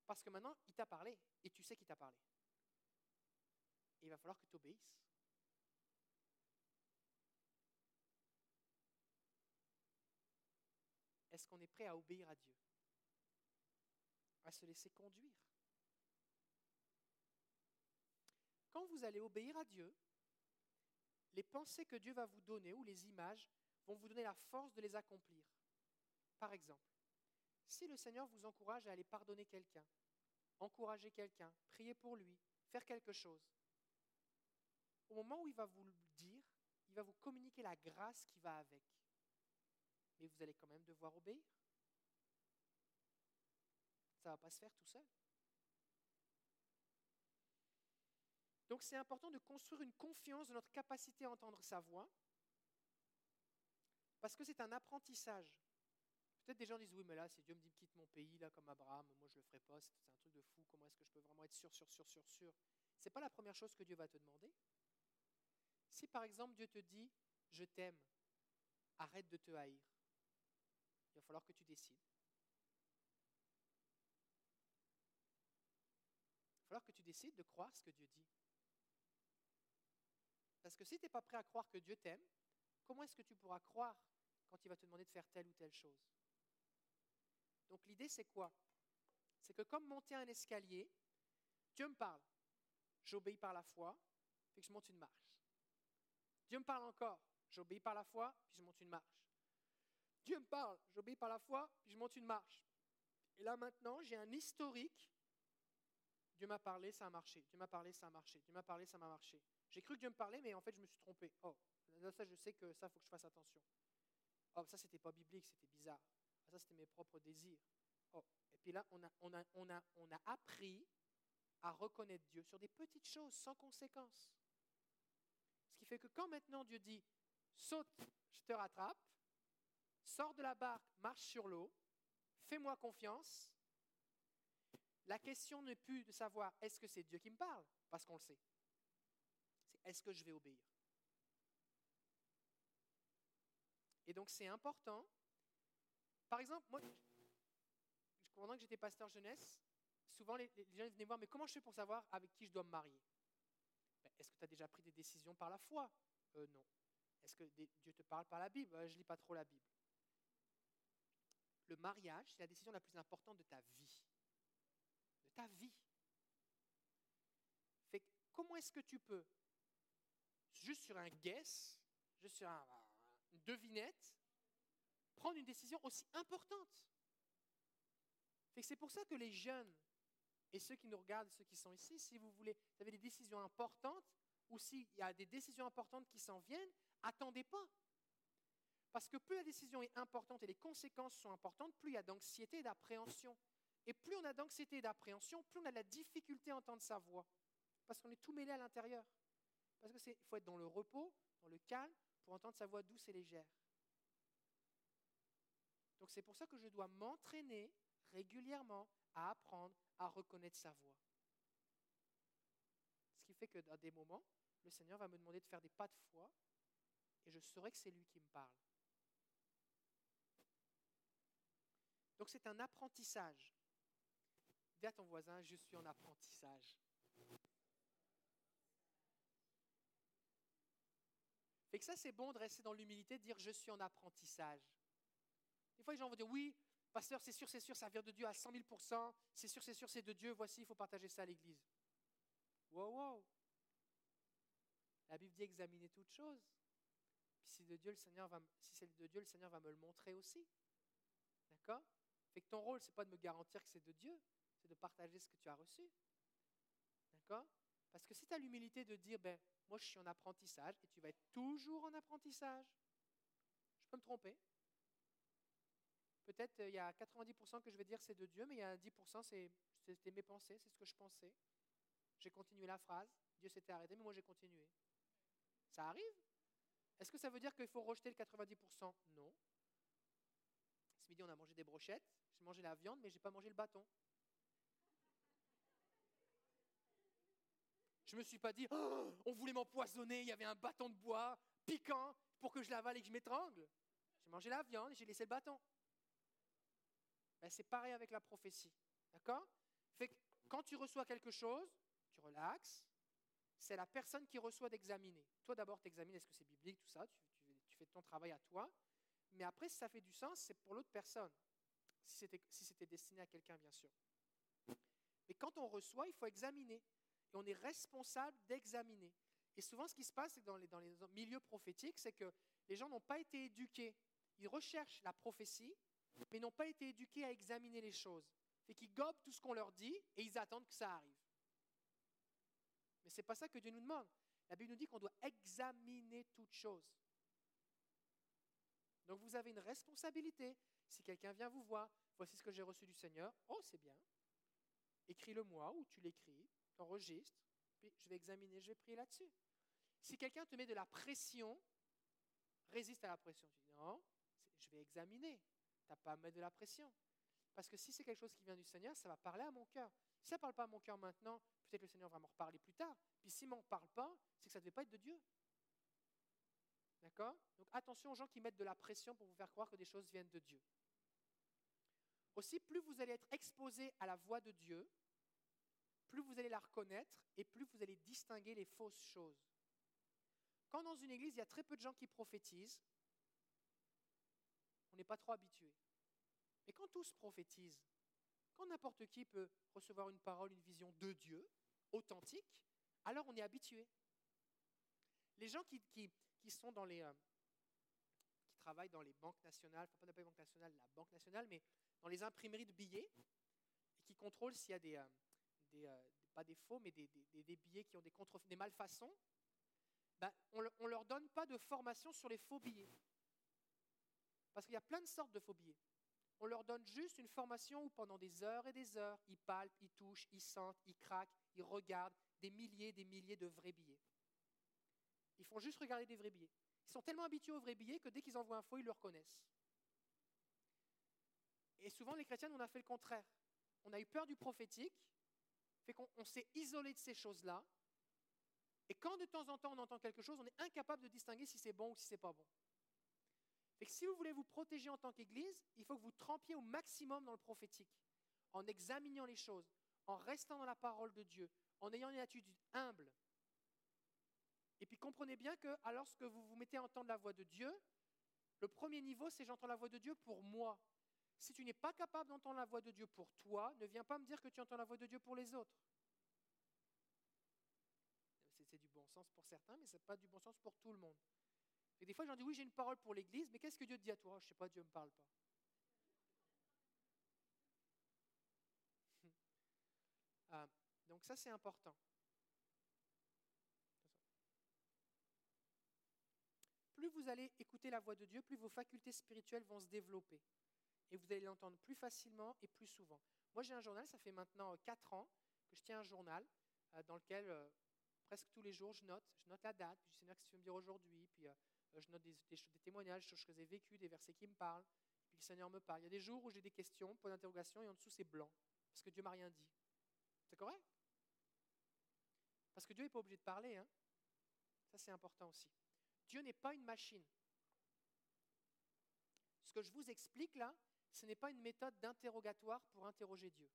Parce que maintenant, il t'a parlé et tu sais qu'il t'a parlé. il va falloir que tu obéisses. Est-ce qu'on est prêt à obéir à Dieu? À se laisser conduire. Quand vous allez obéir à Dieu, les pensées que Dieu va vous donner ou les images vont vous donner la force de les accomplir. Par exemple, si le Seigneur vous encourage à aller pardonner quelqu'un, encourager quelqu'un, prier pour lui, faire quelque chose, au moment où il va vous le dire, il va vous communiquer la grâce qui va avec. Mais vous allez quand même devoir obéir. Ça ne va pas se faire tout seul. Donc c'est important de construire une confiance de notre capacité à entendre sa voix, parce que c'est un apprentissage. Peut-être des gens disent, oui, mais là, si Dieu me dit, quitte mon pays, là, comme Abraham, moi, je le ferai pas, c'est un truc de fou, comment est-ce que je peux vraiment être sûr, sûr, sûr, sûr, sûr? Ce n'est pas la première chose que Dieu va te demander. Si, par exemple, Dieu te dit, je t'aime, arrête de te haïr, il va falloir que tu décides. Va falloir que tu décides de croire ce que Dieu dit. Parce que si tu n'es pas prêt à croire que Dieu t'aime, comment est-ce que tu pourras croire quand il va te demander de faire telle ou telle chose? Donc l'idée, c'est quoi? C'est que comme monter un escalier, Dieu me parle. J'obéis par la foi, puis je monte une marche. Dieu me parle encore. J'obéis par la foi, puis je monte une marche. Dieu me parle, j'obéis par la foi, puis je monte une marche. Et là maintenant, j'ai un historique Dieu m'a parlé, ça a marché. Dieu m'a parlé, ça a marché. Dieu m'a parlé, ça m'a marché. J'ai cru que Dieu me parlait, mais en fait, je me suis trompé. Oh, ça, je sais que ça, il faut que je fasse attention. Oh, ça, c'était pas biblique, c'était bizarre. Ah, ça, c'était mes propres désirs. Oh, et puis là, on a, on, a, on, a, on a appris à reconnaître Dieu sur des petites choses sans conséquence. Ce qui fait que quand maintenant Dieu dit saute, je te rattrape, sors de la barque, marche sur l'eau, fais-moi confiance, la question n'est plus de savoir est-ce que c'est Dieu qui me parle, parce qu'on le sait. C'est est-ce que je vais obéir? Et donc c'est important. Par exemple, moi, pendant que j'étais pasteur jeunesse, souvent les, gens venaient voir, mais comment je fais pour savoir avec qui je dois me marier? Ben, Est-ce que tu as déjà pris des décisions par la foi? Euh, Non. Est-ce que Dieu te parle par la Bible? Euh, Je ne lis pas trop la Bible. Le mariage, c'est la décision la plus importante de ta vie. Ta vie. Comment est-ce que tu peux, juste sur un guess, juste sur une devinette, prendre une décision aussi importante? C'est pour ça que les jeunes et ceux qui nous regardent, ceux qui sont ici, si vous voulez, vous avez des décisions importantes ou s'il y a des décisions importantes qui s'en viennent, attendez pas. Parce que plus la décision est importante et les conséquences sont importantes, plus il y a d'anxiété et d'appréhension. Et plus on a d'anxiété et d'appréhension, plus on a de la difficulté à entendre sa voix. Parce qu'on est tout mêlé à l'intérieur. Parce qu'il faut être dans le repos, dans le calme, pour entendre sa voix douce et légère. Donc c'est pour ça que je dois m'entraîner régulièrement à apprendre à reconnaître sa voix. Ce qui fait que dans des moments, le Seigneur va me demander de faire des pas de foi et je saurai que c'est lui qui me parle. Donc c'est un apprentissage. Dis à ton voisin, je suis en apprentissage. Fait que ça, c'est bon de rester dans l'humilité, de dire je suis en apprentissage. Des fois, les gens vont dire oui, Pasteur, c'est sûr, c'est sûr, ça vient de Dieu à 100 000% C'est sûr, c'est sûr, c'est de Dieu. Voici, il faut partager ça à l'Église. Wow, wow. La Bible dit examiner toutes choses. Si, de Dieu, le Seigneur va, si c'est de Dieu, le Seigneur va me le montrer aussi. D'accord? Fait que ton rôle, c'est pas de me garantir que c'est de Dieu, de partager ce que tu as reçu. D'accord? Parce que si tu as l'humilité de dire, ben, moi je suis en apprentissage et tu vas être toujours en apprentissage, je peux me tromper, Peut-être euh, il y a 90% que je vais dire c'est de Dieu, mais il y a 10% c'était mes pensées, c'est ce que je pensais. J'ai continué la phrase, Dieu s'était arrêté, mais moi j'ai continué. Ça arrive? Est-ce que ça veut dire qu'il faut rejeter le 90% Non. Ce midi, on a mangé des brochettes, j'ai mangé la viande, mais je n'ai pas mangé le bâton. Je ne me suis pas dit, oh, on voulait m'empoisonner, il y avait un bâton de bois piquant pour que je l'avale et que je m'étrangle. J'ai mangé la viande et j'ai laissé le bâton. Ben, c'est pareil avec la prophétie. D'accord? Fait quand tu reçois quelque chose, tu relaxes. C'est la personne qui reçoit d'examiner. Toi, d'abord, tu examines est-ce que c'est biblique, tout ça. Tu, fais ton travail à toi. Mais après, si ça fait du sens, c'est pour l'autre personne. Si c'était destiné à quelqu'un, bien sûr. Mais quand on reçoit, il faut examiner. On est responsable d'examiner. Et souvent, ce qui se passe dans les, dans les milieux prophétiques, c'est que les gens n'ont pas été éduqués. Ils recherchent la prophétie, mais n'ont pas été éduqués à examiner les choses. Fait qu'ils gobent tout ce qu'on leur dit et ils attendent que ça arrive. Mais ce n'est pas ça que Dieu nous demande. La Bible nous dit qu'on doit examiner toutes choses. Donc vous avez une responsabilité. Si quelqu'un vient vous voir, voici ce que j'ai reçu du Seigneur. Oh, c'est bien. Écris-le moi ou tu l'écris, t'enregistres, puis je vais examiner, je vais prier là-dessus. Si quelqu'un te met de la pression, résiste à la pression. Tu dis non, je vais examiner. Tu n'as pas à mettre de la pression. Parce que si c'est quelque chose qui vient du Seigneur, ça va parler à mon cœur. Si ça ne parle pas à mon cœur maintenant, peut-être le Seigneur va m'en reparler plus tard. Puis s'il ne m'en parle pas, c'est que ça ne devait pas être de Dieu. D'accord? Donc attention aux gens qui mettent de la pression pour vous faire croire que des choses viennent de Dieu. Aussi, plus vous allez être exposé à la voix de Dieu, plus vous allez la reconnaître et plus vous allez distinguer les fausses choses. Quand dans une église, il y a très peu de gens qui prophétisent, on n'est pas trop habitué. Mais quand tous prophétisent, quand n'importe qui peut recevoir une parole, une vision de Dieu, authentique, alors on est habitué. Les gens qui, sont dans les, euh, qui travaillent dans les banques nationales, enfin pas les banques nationales, la banque nationale, mais dans les imprimeries de billets, et qui contrôlent s'il y a des, euh, euh, pas des faux, mais des, billets qui ont des, malfaçons, ben, on ne leur donne pas de formation sur les faux billets. Parce qu'il y a plein de sortes de faux billets. On leur donne juste une formation où pendant des heures et des heures, ils palpent, ils touchent, ils sentent, ils craquent, ils regardent des milliers et des milliers de vrais billets. Ils font juste regarder des vrais billets. Ils sont tellement habitués aux vrais billets que dès qu'ils envoient un faux, ils le reconnaissent. Et souvent, les chrétiens, on a fait le contraire. On a eu peur du prophétique, fait qu'on on s'est isolé de ces choses-là. Et quand de temps en temps on entend quelque chose, on est incapable de distinguer si c'est bon ou si c'est pas bon. Fait que si vous voulez vous protéger en tant qu'Église, il faut que vous trempiez au maximum dans le prophétique, en examinant les choses, en restant dans la parole de Dieu, en ayant une attitude humble. Et puis comprenez bien que alors que vous vous mettez à entendre la voix de Dieu, le premier niveau, c'est j'entends la voix de Dieu pour moi. Si tu n'es pas capable d'entendre la voix de Dieu pour toi, ne viens pas me dire que tu entends la voix de Dieu pour les autres. C'est du bon sens pour certains, mais ce n'est pas du bon sens pour tout le monde. Et des fois, j'en dis oui, j'ai une parole pour l'Église, mais qu'est-ce que Dieu dit à toi? Je ne sais pas, Dieu ne me parle pas. Ah, donc ça, c'est important. Plus vous allez écouter la voix de Dieu, plus vos facultés spirituelles vont se développer. Et vous allez l'entendre plus facilement et plus souvent. Moi, j'ai un journal, ça fait maintenant 4 ans que je tiens un journal euh, dans lequel euh, presque tous les jours je note. Je note la date, puis je Seigneur, qu'est-ce que tu veux me dire aujourd'hui Puis euh, je note des, témoignages, des choses que j'ai vécues, des versets qui me parlent. Puis le Seigneur me parle. Il y a des jours où j'ai des questions, point d'interrogation, et en dessous c'est blanc, parce que Dieu m'a rien dit. C'est correct? Parce que Dieu n'est pas obligé de parler. Hein? Ça, c'est important aussi. Dieu n'est pas une machine. Ce que je vous explique là, ce n'est pas une méthode d'interrogatoire pour interroger Dieu.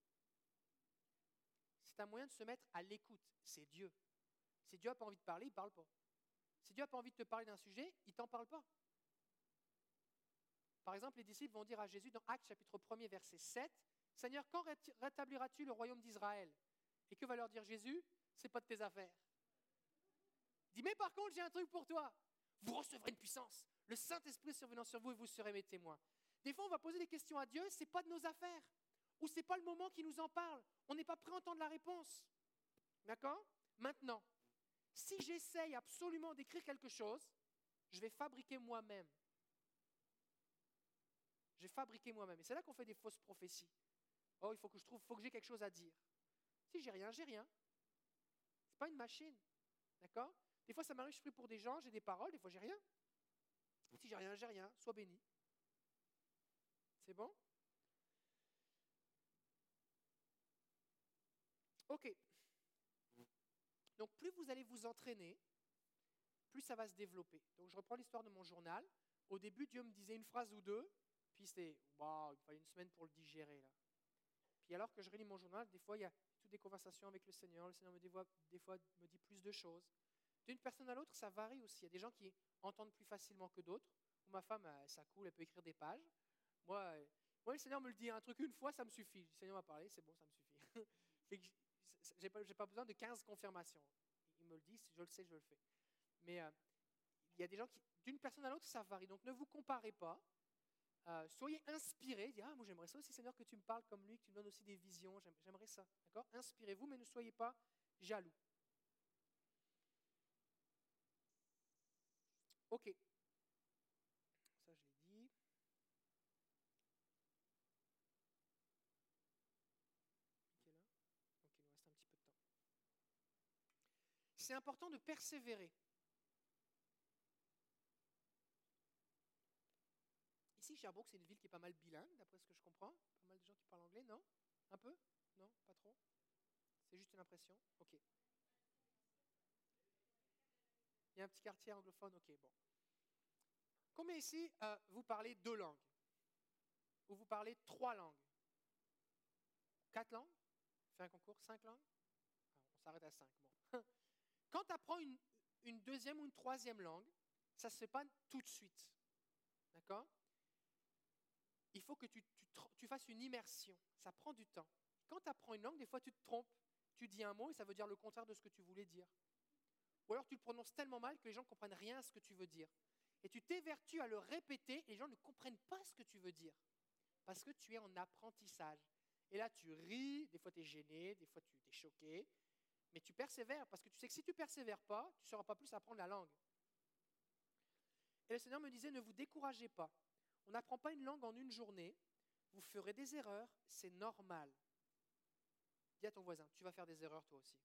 C'est un moyen de se mettre à l'écoute. C'est Dieu. Si Dieu n'a pas envie de parler, il ne parle pas. Si Dieu n'a pas envie de te parler d'un sujet, il ne t'en parle pas. Par exemple, les disciples vont dire à Jésus dans Actes chapitre 1er verset 7, Seigneur, quand rétabliras-tu le royaume d'Israël? Et que va leur dire Jésus C'est pas de tes affaires. Dis, mais par contre, j'ai un truc pour toi. Vous recevrez une puissance. Le Saint-Esprit survenant sur vous et vous serez mes témoins. Des fois, on va poser des questions à Dieu, ce n'est pas de nos affaires. Ou ce n'est pas le moment qui nous en parle. On n'est pas prêt à entendre la réponse. D'accord? Maintenant, si j'essaye absolument d'écrire quelque chose, je vais fabriquer moi-même. Je vais fabriquer moi-même. Et c'est là qu'on fait des fausses prophéties. Oh, il faut que je trouve, faut que j'ai quelque chose à dire. Si j'ai rien, j'ai rien. Ce n'est pas une machine. D'accord? Des fois, ça m'arrive, je prie pour des gens, j'ai des paroles, des fois, j'ai rien. Si j'ai rien, j'ai rien. Sois béni. C'est bon? Ok. Donc plus vous allez vous entraîner, plus ça va se développer. Donc je reprends l'histoire de mon journal. Au début, Dieu me disait une phrase ou deux, puis c'est waouh, il fallait une semaine pour le digérer là. Puis alors que je relis mon journal, des fois il y a toutes des conversations avec le Seigneur. Le Seigneur me dit, me dit plus de choses. D'une personne à l'autre, ça varie aussi. Il y a des gens qui entendent plus facilement que d'autres. Ma femme, ça coule, elle peut écrire des pages. Moi, moi, le Seigneur me le dit un truc une fois, ça me suffit. Le Seigneur m'a parlé, c'est bon, ça me suffit. Je n'ai pas, besoin de 15 confirmations. Il me le dit, je le sais, je le fais. Mais euh, il y a des gens qui, d'une personne à l'autre, ça varie. Donc ne vous comparez pas. Euh, soyez inspirés. Dites, ah, moi j'aimerais ça aussi, Seigneur, que tu me parles comme lui, que tu me donnes aussi des visions. J'aimerais ça. D'accord? Inspirez-vous, mais ne soyez pas jaloux. OK. Ça, je l'ai dit. C'est important de persévérer. Ici, Sherbrooke, c'est une ville qui est pas mal bilingue, d'après ce que je comprends. Pas mal de gens qui parlent anglais, non? Un peu? Non? Pas trop? C'est juste une impression? Ok. Il y a un petit quartier anglophone, ok, bon. Combien ici, euh, vous parlez deux langues? Ou vous parlez trois langues? Quatre langues? Fait un concours. Cinq langues? Ah, On s'arrête à cinq, bon. Quand tu apprends une, deuxième ou une troisième langue, ça ne se fait pas tout de suite. D'accord? Il faut que tu, tu, tu, fasses une immersion. Ça prend du temps. Quand tu apprends une langue, des fois tu te trompes. Tu dis un mot et ça veut dire le contraire de ce que tu voulais dire. Ou alors tu le prononces tellement mal que les gens ne comprennent rien à ce que tu veux dire. Et tu t'évertues à le répéter et les gens ne comprennent pas ce que tu veux dire. Parce que tu es en apprentissage. Et là, tu ris, des fois tu es gêné, des fois tu es choqué. Mais tu persévères parce que tu sais que si tu persévères pas, tu ne sauras pas plus apprendre la langue. Et le Seigneur me disait, ne vous découragez pas. On n'apprend pas une langue en une journée. Vous ferez des erreurs, c'est normal. Dis à ton voisin, tu vas faire des erreurs toi aussi.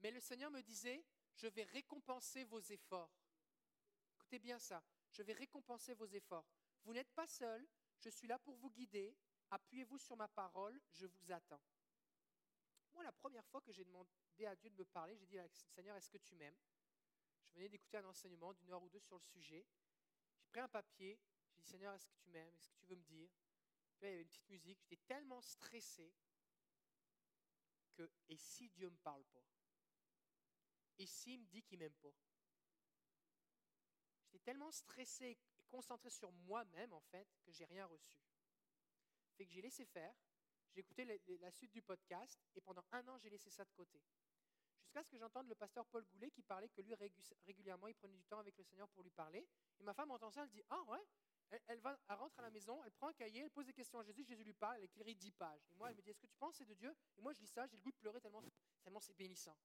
Mais le Seigneur me disait, je vais récompenser vos efforts. Écoutez bien ça, je vais récompenser vos efforts. Vous n'êtes pas seul, je suis là pour vous guider. Appuyez-vous sur ma parole, je vous attends. Moi, la première fois que j'ai demandé à Dieu de me parler, j'ai dit, Seigneur, est-ce que tu m'aimes? Je venais d'écouter un enseignement d'une heure ou deux sur le sujet. J'ai pris un papier, j'ai dit, Seigneur, est-ce que tu m'aimes? Est-ce que tu veux me dire? Là, il y avait une petite musique. J'étais tellement stressé que, et si Dieu ne me parle pas? Et s'il me dit qu'il ne m'aime pas? J'étais tellement stressé concentré sur moi-même, en fait, que j'ai rien reçu. Fait que j'ai laissé faire. J'ai écouté la suite du podcast et pendant un an, j'ai laissé ça de côté. Jusqu'à ce que j'entende le pasteur Paul Goulet qui parlait que lui, régulièrement, il prenait du temps avec le Seigneur pour lui parler. Et ma femme entend ça, elle dit Ah ouais elle, va, elle rentre à la maison, elle prend un cahier, elle pose des questions à Jésus, Jésus lui parle, elle écrit 10 pages. Et moi, elle me dit Est-ce que tu penses c'est de Dieu? Et moi, je lis ça, j'ai le goût de pleurer tellement, tellement c'est bénissant.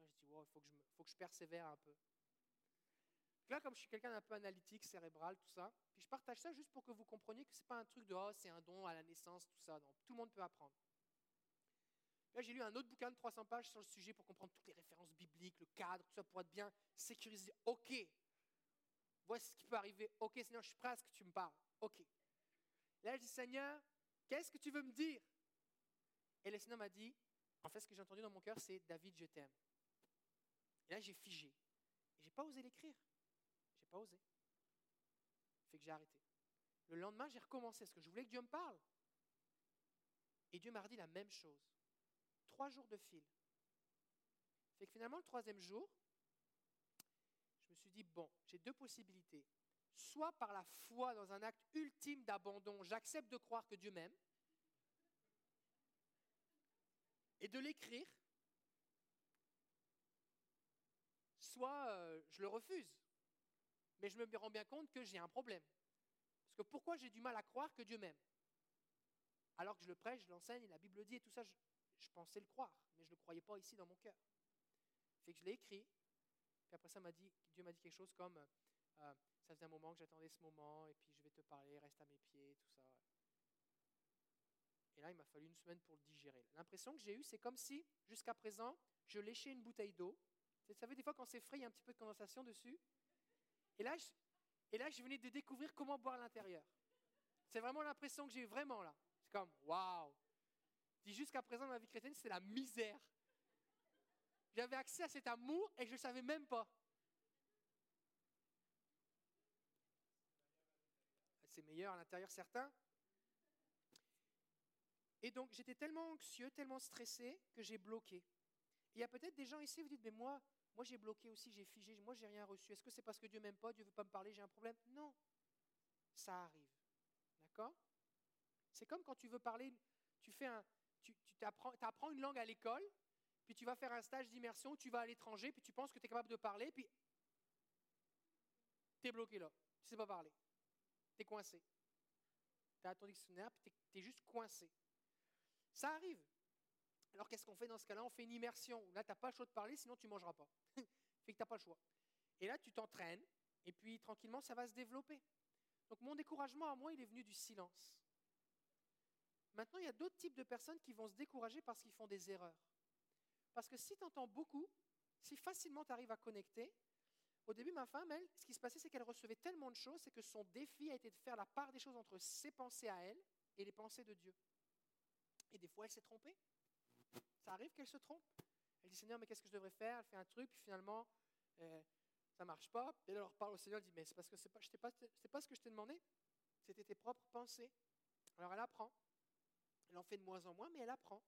je dis il faut, faut que je persévère un peu. Là, comme je suis quelqu'un d'un peu analytique, cérébral, tout ça, puis je partage ça juste pour que vous compreniez que ce n'est pas un truc de oh, c'est un don à la naissance, tout ça. Non, tout le monde peut apprendre. Là, j'ai lu un autre bouquin de 300 pages sur le sujet pour comprendre toutes les références bibliques, le cadre, tout ça, pour être bien sécurisé. OK. Voici ce qui peut arriver. OK, Seigneur, je suis prêt à ce que tu me parles. OK. Là, je dis, Seigneur, qu'est-ce que tu veux me dire? Et le Seigneur m'a dit, en fait, ce que j'ai entendu dans mon cœur, c'est David, je t'aime. Et là, j'ai figé. Et je n'ai pas osé l'écrire. Pas osé. Fait que j'ai arrêté. Le lendemain, j'ai recommencé parce que je voulais que Dieu me parle. Et Dieu m'a dit la même chose. Trois jours de fil. Fait que finalement, le troisième jour, je me suis dit, bon, j'ai deux possibilités. Soit par la foi dans un acte ultime d'abandon, j'accepte de croire que Dieu m'aime, et de l'écrire, soit euh, je le refuse mais je me rends bien compte que j'ai un problème. Parce que pourquoi j'ai du mal à croire que Dieu m'aime? Alors que je le prêche, je l'enseigne, la Bible dit et tout ça, je, pensais le croire, mais je ne le croyais pas ici dans mon cœur. Fait que je l'ai écrit, puis après ça, m'a dit, Dieu m'a dit quelque chose comme euh, Ça faisait un moment que j'attendais ce moment, et puis je vais te parler, reste à mes pieds, tout ça. Et là, il m'a fallu une semaine pour le digérer. L'impression que j'ai eue, c'est comme si, jusqu'à présent, je léchais une bouteille d'eau. Vous savez, des fois, quand c'est frais, il y a un petit peu de condensation dessus. Et là, je, et là, je venais de découvrir comment boire à l'intérieur. C'est vraiment l'impression que j'ai eu vraiment là. C'est comme, waouh! Jusqu'à présent ma vie chrétienne, c'est la misère. J'avais accès à cet amour et je ne savais même pas. C'est meilleur à l'intérieur, certains. Et donc, j'étais tellement anxieux, tellement stressé que j'ai bloqué. Il y a peut-être des gens ici, vous dites, mais moi, moi, j'ai bloqué aussi, j'ai figé, moi, j'ai rien reçu. Est-ce que c'est parce que Dieu m'aime pas, Dieu veut pas me parler, j'ai un problème? Non, ça arrive. D'accord? C'est comme quand tu veux parler, tu fais un, tu, tu apprends, une langue à l'école, puis tu vas faire un stage d'immersion, tu vas à l'étranger, puis tu penses que tu es capable de parler, puis tu es bloqué là. Tu ne sais pas parler. Tu es coincé. Tu as ton dictionnaire, puis tu es juste coincé. Ça arrive. Alors qu'est-ce qu'on fait dans ce cas-là? On fait une immersion. Là, tu n'as pas le choix de parler, sinon tu ne mangeras pas. fait que tu n'as pas le choix. Et là, tu t'entraînes, et puis tranquillement, ça va se développer. Donc mon découragement à moi, il est venu du silence. Maintenant, il y a d'autres types de personnes qui vont se décourager parce qu'ils font des erreurs. Parce que si tu entends beaucoup, si facilement tu arrives à connecter, au début, ma femme, elle, ce qui se passait, c'est qu'elle recevait tellement de choses, c'est que son défi a été de faire la part des choses entre ses pensées à elle et les pensées de Dieu. Et des fois, elle s'est trompée. Ça arrive qu'elle se trompe. Elle dit Seigneur, mais qu'est-ce que je devrais faire? Elle fait un truc, puis finalement, euh, ça ne marche pas. Et elle leur parle au Seigneur, elle dit Mais c'est parce que ce n'est pas, pas, ce que je t'ai demandé. C'était tes propres pensées. Alors elle apprend. Elle en fait de moins en moins, mais elle apprend.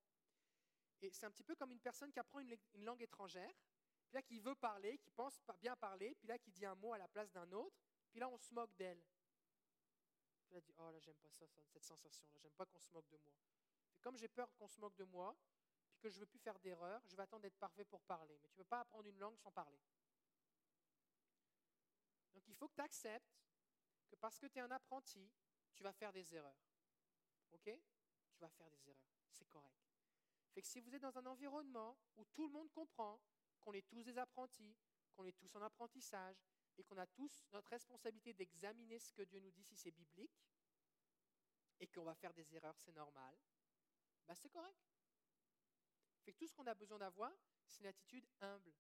Et c'est un petit peu comme une personne qui apprend une, langue étrangère, puis là qui veut parler, qui pense bien parler, puis là qui dit un mot à la place d'un autre, puis là on se moque d'elle. Elle dit Oh là, j'aime pas ça, cette sensation-là, j'aime pas qu'on se moque de moi. Et comme j'ai peur qu'on se moque de moi, que je ne veux plus faire d'erreur, je vais attendre d'être parfait pour parler. Mais tu ne peux pas apprendre une langue sans parler. Donc il faut que tu acceptes que parce que tu es un apprenti, tu vas faire des erreurs. OK? Tu vas faire des erreurs. C'est correct. Fait que si vous êtes dans un environnement où tout le monde comprend qu'on est tous des apprentis, qu'on est tous en apprentissage et qu'on a tous notre responsabilité d'examiner ce que Dieu nous dit si c'est biblique et qu'on va faire des erreurs, c'est normal, bah c'est correct. Fait que tout ce qu'on a besoin d'avoir, c'est une attitude humble.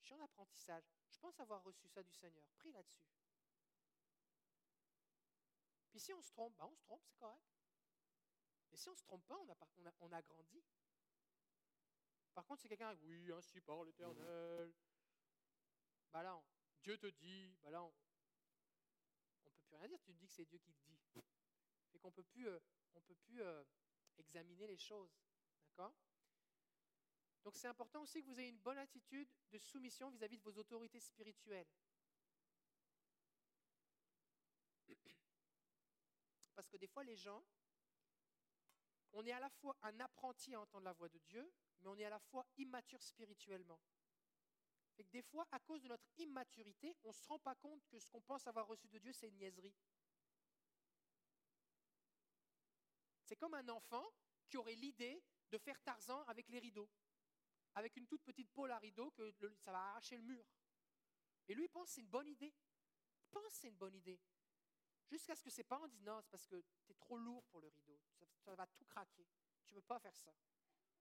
Je suis en apprentissage. Je pense avoir reçu ça du Seigneur. Prie là-dessus. Puis si on se trompe, bah on se trompe, c'est correct. Et si on ne se trompe pas, on a, on a, on a grandi. Par contre, c'est quelqu'un, oui, ainsi parle l'Éternel. Bah là, Dieu te dit, bah là, on ne peut plus rien dire. Tu dis que c'est Dieu qui te dit. Fait qu'on peut plus, euh, on peut plus euh, examiner les choses, d'accord? Donc c'est important aussi que vous ayez une bonne attitude de soumission vis-à-vis de vos autorités spirituelles. Parce que des fois, les gens, on est à la fois un apprenti à entendre la voix de Dieu, mais on est à la fois immature spirituellement. Et que des fois, à cause de notre immaturité, on ne se rend pas compte que ce qu'on pense avoir reçu de Dieu, c'est une niaiserie. C'est comme un enfant qui aurait l'idée de faire Tarzan avec les rideaux, avec une toute petite pôle à rideaux que ça va arracher le mur. Et lui, pense que c'est une bonne idée. Il pense que c'est une bonne idée. Jusqu'à ce que ses parents disent non, c'est parce que tu es trop lourd pour le rideau. Ça, va tout craquer. Tu ne peux pas faire ça.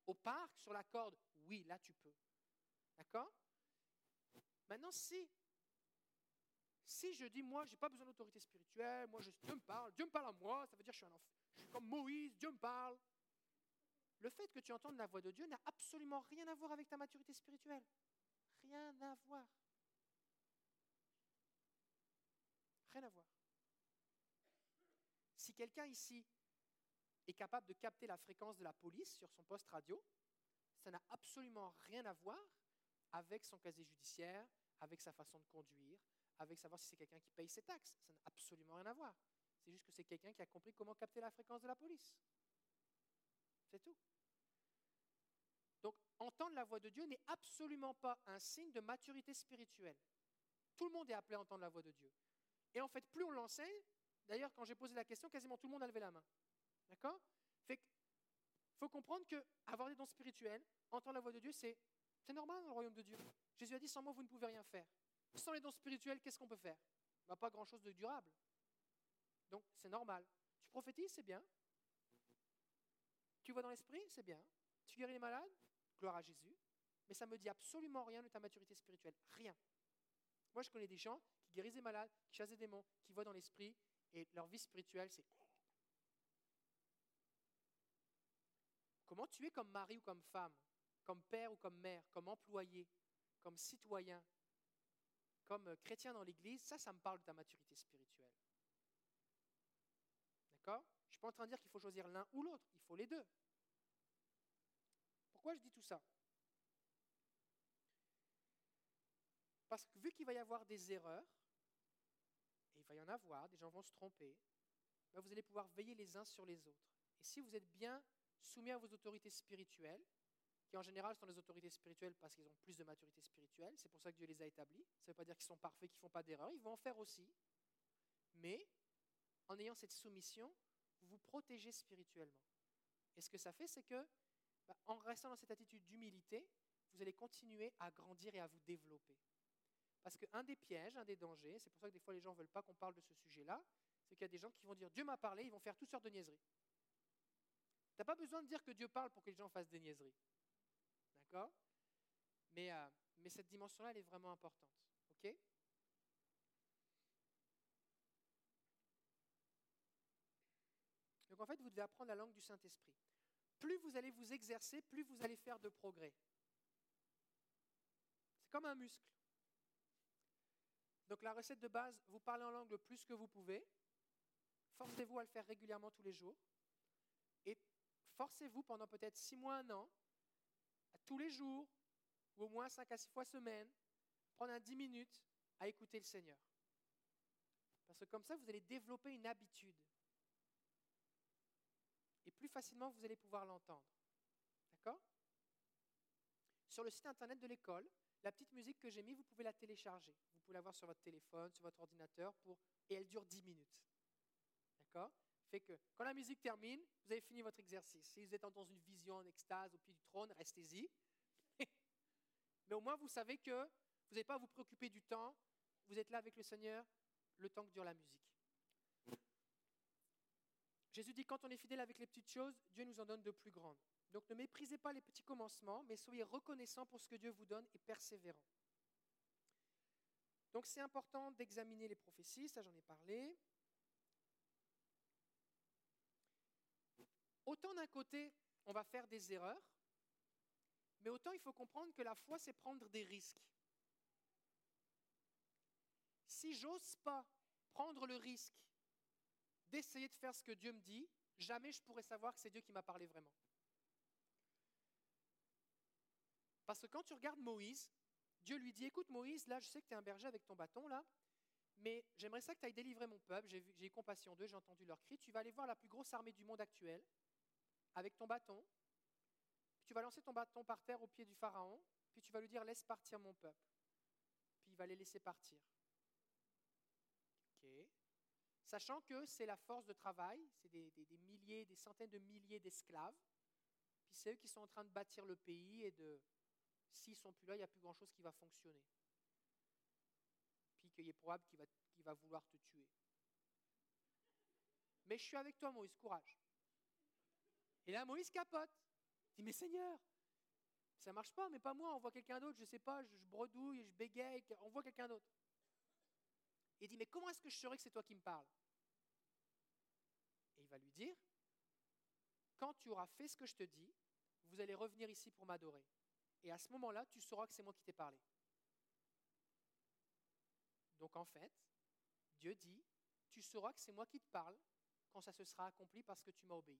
Au parc, sur la corde, oui, là tu peux. D'accord? Maintenant, si, si je dis, moi, je n'ai pas besoin d'autorité spirituelle, moi, Dieu me parle, Dieu me parle à moi, ça veut dire que je suis un enfant. Je suis comme Moïse, Dieu me parle. Le fait que tu entendes la voix de Dieu n'a absolument rien à voir avec ta maturité spirituelle. Rien à voir. Rien à voir. Si quelqu'un ici est capable de capter la fréquence de la police sur son poste radio, ça n'a absolument rien à voir avec son casier judiciaire, avec sa façon de conduire, avec savoir si c'est quelqu'un qui paye ses taxes. Ça n'a absolument rien à voir. C'est juste que c'est quelqu'un qui a compris comment capter la fréquence de la police. C'est tout. Donc, entendre la voix de Dieu n'est absolument pas un signe de maturité spirituelle. Tout le monde est appelé à entendre la voix de Dieu. Et en fait, plus on l'enseigne, d'ailleurs, quand j'ai posé la question, quasiment tout le monde a levé la main. D'accord? Fait faut comprendre que avoir des dons spirituels, entendre la voix de Dieu, c'est normal dans le royaume de Dieu. Jésus a dit sans moi, vous ne pouvez rien faire. Sans les dons spirituels, qu'est-ce qu'on peut faire? Bah, Pas grand-chose de durable. Donc, c'est normal. Tu prophétises, c'est bien. Tu vois dans l'esprit, c'est bien. Tu guéris les malades, gloire à Jésus. Mais ça ne me dit absolument rien de ta maturité spirituelle. Rien. Moi, je connais des gens qui guérissent des malades, qui chassent des démons, qui voient dans l'esprit, et leur vie spirituelle, c'est Comment tu es comme mari ou comme femme, comme père ou comme mère, comme employé, comme citoyen, comme euh, chrétien dans l'Église, ça, ça me parle de ta maturité spirituelle. D'accord Je ne suis pas en train de dire qu'il faut choisir l'un ou l'autre, il faut les deux. Pourquoi je dis tout ça? Parce que vu qu'il va y avoir des erreurs, et il va y en avoir, des gens vont se tromper, ben, vous allez pouvoir veiller les uns sur les autres. Et si vous êtes bien soumis à vos autorités spirituelles, qui en général sont les autorités spirituelles parce qu'ils ont plus de maturité spirituelle, c'est pour ça que Dieu les a établis. Ça ne veut pas dire qu'ils sont parfaits, qu'ils ne font pas d'erreurs, ils vont en faire aussi. Mais en ayant cette soumission, vous protégez spirituellement. Et ce que ça fait, c'est que, bah, en restant dans cette attitude d'humilité, vous allez continuer à grandir et à vous développer. Parce qu'un des pièges, un des dangers, c'est pour ça que des fois les gens ne veulent pas qu'on parle de ce sujet-là, c'est qu'il y a des gens qui vont dire Dieu m'a parlé, ils vont faire toutes sortes de niaiseries. Tu n'as pas besoin de dire que Dieu parle pour que les gens fassent des niaiseries. D'accord? Mais, euh, mais cette dimension-là, elle est vraiment importante. OK? Donc en fait, vous devez apprendre la langue du Saint-Esprit. Plus vous allez vous exercer, plus vous allez faire de progrès. C'est comme un muscle. Donc la recette de base, vous parlez en langue le plus que vous pouvez. Forcez-vous à le faire régulièrement tous les jours forcez-vous pendant peut-être six mois, un an, à tous les jours, ou au moins cinq à six fois semaine, prendre un dix minutes à écouter le Seigneur. Parce que comme ça, vous allez développer une habitude. Plus facilement, vous allez pouvoir l'entendre. D'accord? Sur le site internet de l'école, La petite musique que j'ai mise, vous pouvez la télécharger. Vous pouvez la voir sur votre téléphone, sur votre ordinateur, et elle dure 10 minutes. D'accord? Fait que quand la musique termine, vous avez fini votre exercice. Si vous êtes dans une vision, en extase, au pied du trône, restez-y. Mais au moins, vous savez que vous n'avez pas à vous préoccuper du temps. Vous êtes là avec le Seigneur le temps que dure la musique. Jésus dit, quand on est fidèle avec les petites choses, Dieu nous en donne de plus grandes. Donc ne méprisez pas les petits commencements, mais soyez reconnaissants pour ce que Dieu vous donne et persévérants. Donc c'est important d'examiner les prophéties, ça j'en ai parlé. Autant d'un côté, on va faire des erreurs, mais autant il faut comprendre que la foi, c'est prendre des risques. Si j'ose pas prendre le risque d'essayer de faire ce que Dieu me dit, jamais je pourrais savoir que c'est Dieu qui m'a parlé vraiment. Parce que quand tu regardes Moïse, Dieu lui dit, écoute Moïse, là je sais que tu es un berger avec ton bâton, là, mais j'aimerais ça que tu ailles délivrer mon peuple, j'ai eu compassion d'eux, j'ai entendu leur cri, tu vas aller voir la plus grosse armée du monde actuelle, avec ton bâton, tu vas lancer ton bâton par terre au pied du Pharaon, puis tu vas lui dire, laisse partir mon peuple. Puis il va les laisser partir. Sachant que c'est la force de travail, c'est des, milliers, des centaines de milliers d'esclaves, puis c'est eux qui sont en train de bâtir le pays et de, s'ils sont plus là, il n'y a plus grand-chose qui va fonctionner. Puis qu'il est probable qu'il va, vouloir te tuer. Mais je suis avec toi, Moïse, courage. Et là, Moïse capote. Il dit, mais Seigneur, ça marche pas, mais pas moi, on voit quelqu'un d'autre, je ne sais pas, je, je bredouille, je bégaye, on voit quelqu'un d'autre. Il dit, mais comment est-ce que je saurais que c'est toi qui me parles? Et il va lui dire, quand tu auras fait ce que je te dis, vous allez revenir ici pour m'adorer. Et à ce moment-là, tu sauras que c'est moi qui t'ai parlé. Donc en fait, Dieu dit, tu sauras que c'est moi qui te parle quand ça se sera accompli parce que tu m'as obéi.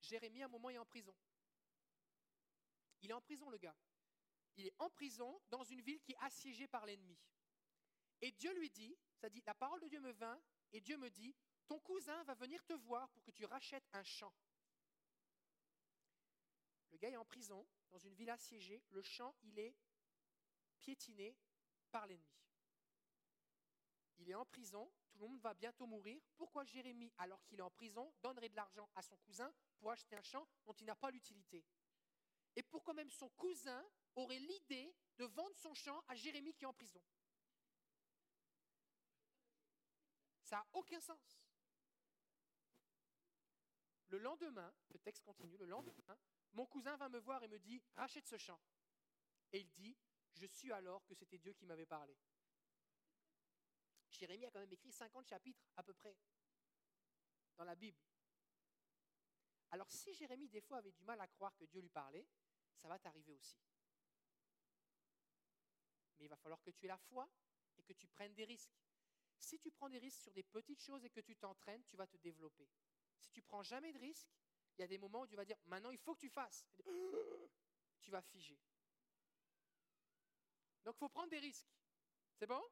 Jérémie, à un moment, est en prison. Il est en prison, le gars. Il est en prison dans une ville qui est assiégée par l'ennemi. Et Dieu lui dit, ça dit, la parole de Dieu me vint, et Dieu me dit, ton cousin va venir te voir pour que tu rachètes un champ. Le gars est en prison, dans une ville assiégée, le champ, il est piétiné par l'ennemi. Il est en prison, tout le monde va bientôt mourir. Pourquoi Jérémie, alors qu'il est en prison, donnerait de l'argent à son cousin pour acheter un champ dont il n'a pas l'utilité? Et pourquoi même son cousin aurait l'idée de vendre son champ à Jérémie qui est en prison. Ça n'a aucun sens. Le lendemain, le texte continue, le lendemain, mon cousin va me voir et me dit, rachète ce champ. Et il dit, je suis alors que c'était Dieu qui m'avait parlé. Jérémie a quand même écrit 50 chapitres à peu près dans la Bible. Alors si Jérémie des fois avait du mal à croire que Dieu lui parlait, ça va t'arriver aussi. Mais il va falloir que tu aies la foi et que tu prennes des risques. Si tu prends des risques sur des petites choses et que tu t'entraînes, tu vas te développer. Si tu prends jamais de risques, il y a des moments où tu vas dire maintenant il faut que tu fasses. Tu vas figer. Donc il faut prendre des risques. C'est bon?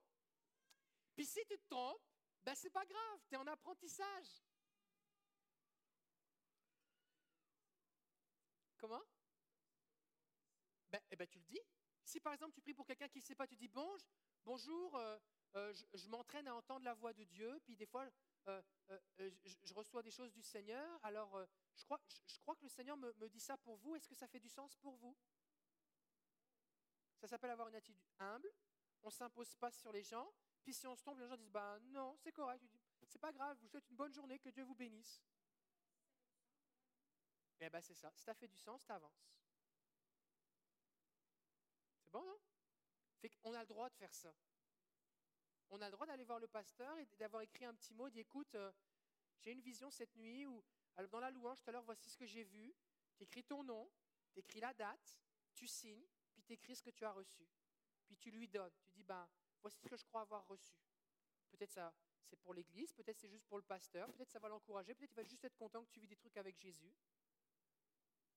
Puis si tu te trompes, ben c'est pas grave, tu es en apprentissage. Comment? Ben, eh ben, tu le dis. Si par exemple tu pries pour quelqu'un qui ne sait pas, tu dis bon, bonjour, euh, euh, je, m'entraîne à entendre la voix de Dieu, puis des fois euh, je, reçois des choses du Seigneur, alors je, crois, je, crois que le Seigneur me, dit ça pour vous, est-ce que ça fait du sens pour vous? Ça s'appelle avoir une attitude humble, on ne s'impose pas sur les gens, puis si on se tombe, les gens disent bah non, c'est correct, c'est pas grave, vous souhaite une bonne journée, que Dieu vous bénisse. Eh bien, c'est ça. Si ça fait du sens, tu avances bon, a le droit de faire ça. On a le droit d'aller voir le pasteur et d'avoir écrit un petit mot, dit écoute, euh, j'ai une vision cette nuit où, dans la louange, tout à l'heure, voici ce que j'ai vu. Tu écris ton nom, tu écris la date, tu signes, puis tu écris ce que tu as reçu. Puis tu lui donnes. Tu dis, ben, voici ce que je crois avoir reçu. Peut-être ça, c'est pour l'église, peut-être c'est juste pour le pasteur, peut-être ça va l'encourager, peut-être il va juste être content que tu vis des trucs avec Jésus.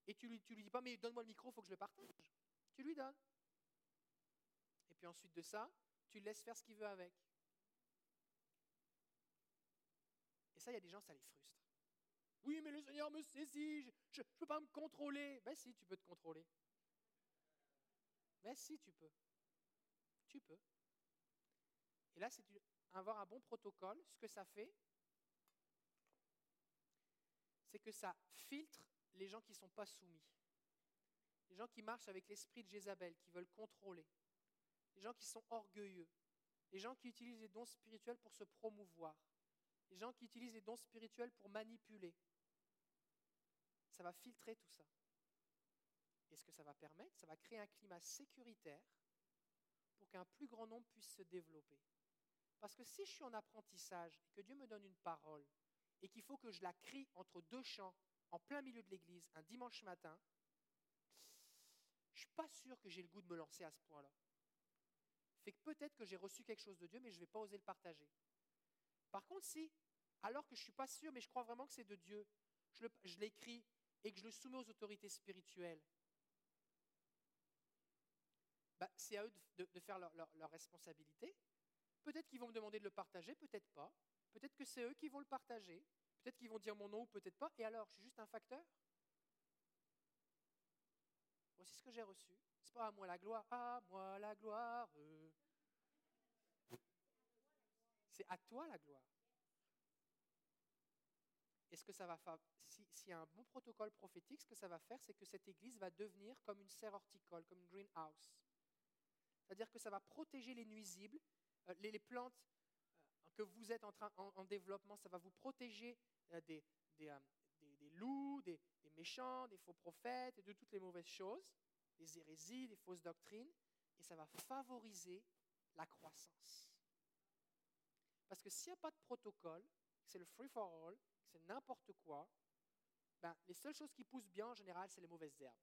Et tu lui, lui dis pas, mais donne-moi le micro, il faut que je le partage. Tu lui donnes puis ensuite de ça, tu laisses faire ce qu'il veut avec. Et ça, il y a des gens, ça les frustre. Oui, mais le Seigneur me saisit, je ne peux pas me contrôler. Ben si, tu peux te contrôler. Ben si, tu peux. Tu peux. Et là, c'est avoir un bon protocole. Ce que ça fait, c'est que ça filtre les gens qui ne sont pas soumis. Les gens qui marchent avec l'esprit de Jézabel, qui veulent contrôler. Les gens qui sont orgueilleux. Les gens qui utilisent les dons spirituels pour se promouvoir. Les gens qui utilisent les dons spirituels pour manipuler. Ça va filtrer tout ça. Et ce que ça va permettre, ça va créer un climat sécuritaire pour qu'un plus grand nombre puisse se développer. Parce que si je suis en apprentissage et que Dieu me donne une parole et qu'il faut que je la crie entre deux champs en plein milieu de l'église un dimanche matin, je ne suis pas sûr que j'ai le goût de me lancer à ce point-là. Fait que peut-être que j'ai reçu quelque chose de Dieu, mais je ne vais pas oser le partager. Par contre, si, alors que je ne suis pas sûr, mais je crois vraiment que c'est de Dieu, je l'écris et que je le soumets aux autorités spirituelles, bah, c'est à eux de, faire leur, leur responsabilité. Peut-être qu'ils vont me demander de le partager, peut-être pas. Peut-être que c'est eux qui vont le partager. Peut-être qu'ils vont dire mon nom ou peut-être pas. Et alors, je suis juste un facteur Voici ce que j'ai reçu. C'est pas à moi la gloire, à moi la gloire. C'est à toi la gloire. Et ce que ça va faire, s'il a un bon protocole prophétique, ce que ça va faire, c'est que cette église va devenir comme une serre horticole, comme une greenhouse. C'est-à-dire que ça va protéger les nuisibles, euh, les, plantes euh, que vous êtes en, train, en, développement, ça va vous protéger euh, des, des, loups, des, méchants, des faux prophètes de toutes les mauvaises choses, des hérésies, des fausses doctrines, et ça va favoriser la croissance. Parce que s'il n'y a pas de protocole, c'est le free for all, c'est n'importe quoi, ben, les seules choses qui poussent bien en général, c'est les mauvaises herbes.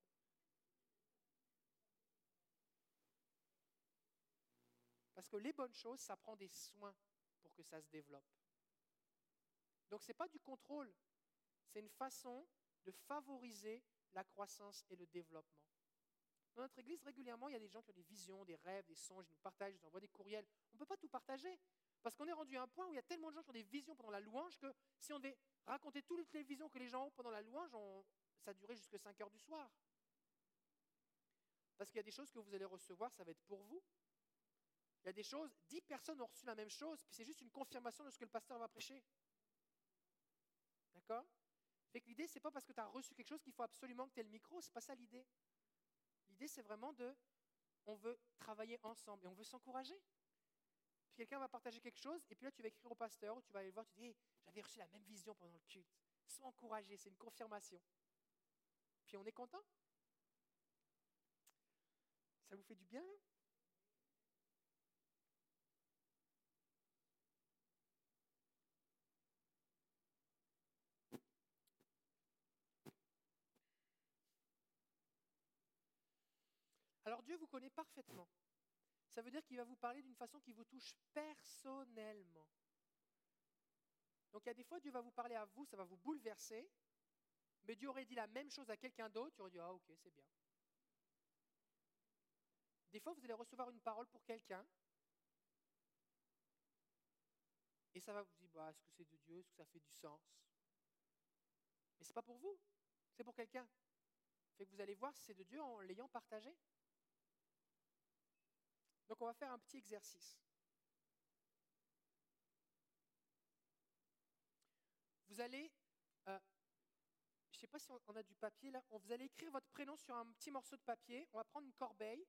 Parce que les bonnes choses, ça prend des soins pour que ça se développe. Donc ce n'est pas du contrôle, c'est une façon de favoriser la croissance et le développement. Dans notre église, régulièrement, il y a des gens qui ont des visions, des rêves, des songes, ils nous partagent, ils nous envoient des courriels. On ne peut pas tout partager. Parce qu'on est rendu à un point où il y a tellement de gens qui ont des visions pendant la louange que si on devait raconter toutes les visions que les gens ont pendant la louange, ça durait jusqu'à 5 heures du soir. Parce qu'il y a des choses que vous allez recevoir, ça va être pour vous. Il y a des choses, dix personnes ont reçu la même chose, puis c'est juste une confirmation de ce que le pasteur va prêcher. D'accord? Fait que l'idée, c'est pas parce que tu as reçu quelque chose qu'il faut absolument que tu aies le micro, c'est pas ça l'idée. L'idée, c'est vraiment de, on veut travailler ensemble et on veut s'encourager. Puis quelqu'un va partager quelque chose, et puis là, tu vas écrire au pasteur, ou tu vas aller le voir, tu dis, j'avais reçu la même vision pendant le culte. Sois encouragé, c'est une confirmation. Puis on est content. Ça vous fait du bien, Alors Dieu vous connaît parfaitement. Ça veut dire qu'il va vous parler d'une façon qui vous touche personnellement. Donc il y a des fois, Dieu va vous parler à vous, ça va vous bouleverser, mais Dieu aurait dit la même chose à quelqu'un d'autre, tu aurais dit, ah ok, c'est bien. Des fois, vous allez recevoir une parole pour quelqu'un, et ça va vous dire, bah, est-ce que c'est de Dieu, est-ce que ça fait du sens? Mais ce n'est pas pour vous, c'est pour quelqu'un. Fait que vous allez voir si c'est de Dieu en l'ayant partagé. Donc on va faire un petit exercice. Vous allez, euh, je ne sais pas si on a du papier là, vous allez écrire votre prénom sur un petit morceau de papier. On va prendre une corbeille.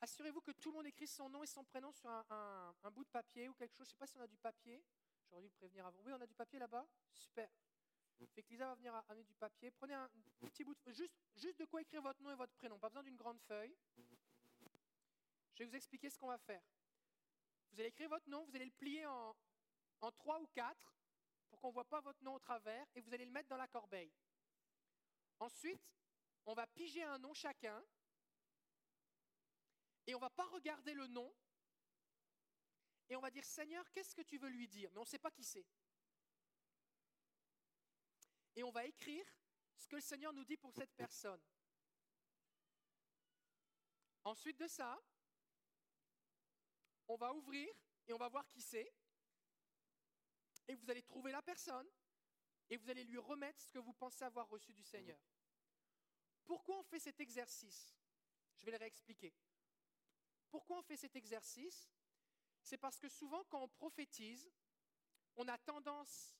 Assurez-vous que tout le monde écrit son nom et son prénom sur un, bout de papier ou quelque chose. Je ne sais pas si on a du papier. J'aurais dû le prévenir avant. Oui, on a du papier là-bas Super. Fait que Lisa va venir amener du papier. Prenez un petit bout de, juste, juste de quoi écrire votre nom et votre prénom. Pas besoin d'une grande feuille. Je vais vous expliquer ce qu'on va faire. Vous allez écrire votre nom, vous allez le plier en, en trois ou quatre pour qu'on ne voit pas votre nom au travers et vous allez le mettre dans la corbeille. Ensuite, on va piger un nom chacun et on ne va pas regarder le nom et on va dire Seigneur, qu'est-ce que tu veux lui dire? Mais on ne sait pas qui c'est. Et on va écrire ce que le Seigneur nous dit pour cette personne. Ensuite de ça, on va ouvrir et on va voir qui c'est. Et vous allez trouver la personne et vous allez lui remettre ce que vous pensez avoir reçu du Seigneur. Pourquoi on fait cet exercice? Je vais le réexpliquer. Pourquoi on fait cet exercice? C'est parce que souvent quand on prophétise, on a tendance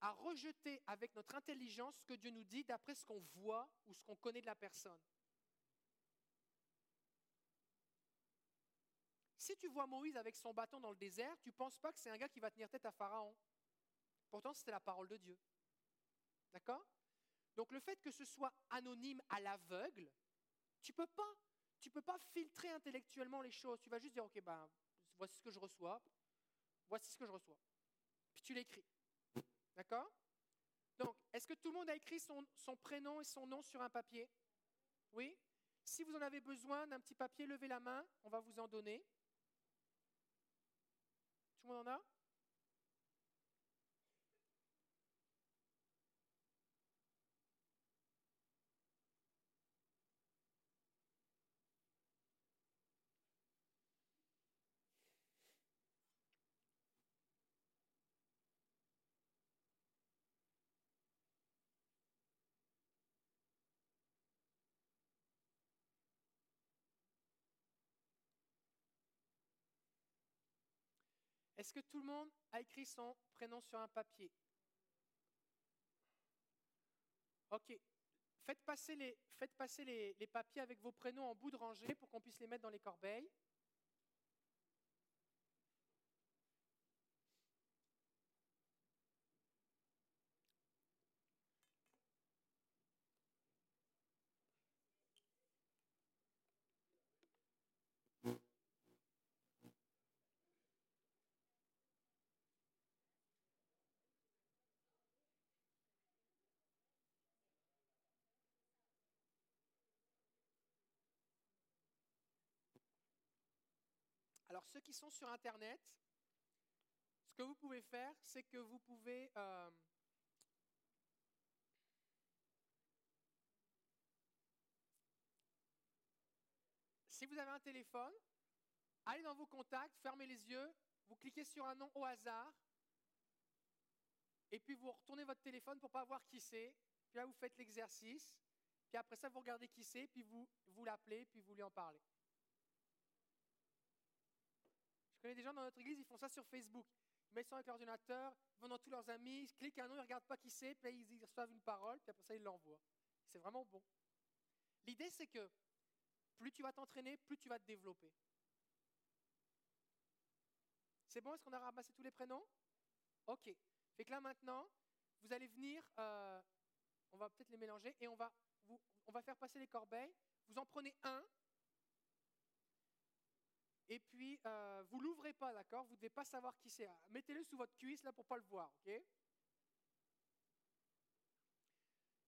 à rejeter avec notre intelligence ce que Dieu nous dit d'après ce qu'on voit ou ce qu'on connaît de la personne. Si tu vois Moïse avec son bâton dans le désert, tu ne penses pas que c'est un gars qui va tenir tête à Pharaon. Pourtant, c'était la parole de Dieu. D'accord? Donc le fait que ce soit anonyme à l'aveugle, tu peux pas, tu peux pas filtrer intellectuellement les choses. Tu vas juste dire, ok, ben, voici ce que je reçois, voici ce que je reçois. Puis tu l'écris. D'accord? Donc, est-ce que tout le monde a écrit son, prénom et son nom sur un papier? Oui? Si vous en avez besoin d'un petit papier, levez la main, on va vous en donner. Tout le monde en a? Est-ce que tout le monde a écrit son prénom sur un papier? Ok. Faites passer, les, papiers avec vos prénoms en bout de rangée pour qu'on puisse les mettre dans les corbeilles. Ceux qui sont sur Internet, ce que vous pouvez faire, c'est que vous pouvez... Euh, si vous avez un téléphone, allez dans vos contacts, fermez les yeux, vous cliquez sur un nom au hasard, et puis vous retournez votre téléphone pour ne pas voir qui c'est, puis là vous faites l'exercice, puis après ça vous regardez qui c'est, puis vous, vous l'appelez, puis vous lui en parlez. Je connais des gens dans notre église, ils font ça sur Facebook. Ils mettent ça avec l'ordinateur, vont dans tous leurs amis, ils cliquent un nom, ils ne regardent pas qui c'est, puis ils reçoivent une parole, puis après ça, ils l'envoient. C'est vraiment bon. L'idée, c'est que plus tu vas t'entraîner, plus tu vas te développer. C'est bon Est-ce qu'on a ramassé tous les prénoms? Ok. Fait que là, maintenant, vous allez venir, euh, on va peut-être les mélanger, et on va, on va faire passer les corbeilles. Vous en prenez un, et puis, euh, vous l'ouvrez pas, d'accord? Vous ne devez pas savoir qui c'est. Mettez-le sous votre cuisse, là, pour pas le voir, ok?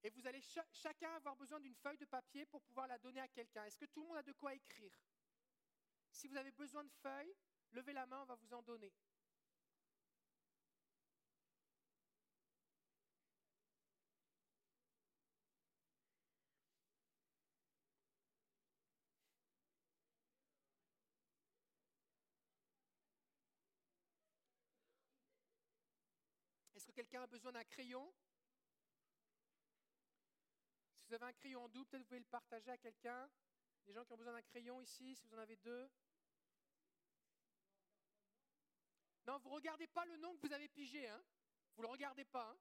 Et vous allez chacun avoir besoin d'une feuille de papier pour pouvoir la donner à quelqu'un. Est-ce que tout le monde a de quoi écrire? Si vous avez besoin de feuilles, levez la main, on va vous en donner. Est-ce que a besoin d'un crayon? Si vous avez un crayon en double, peut-être vous pouvez le partager à quelqu'un. Des gens qui ont besoin d'un crayon ici, si vous en avez deux. Non, vous ne regardez pas le nom que vous avez pigé. Hein vous ne le regardez pas. Hein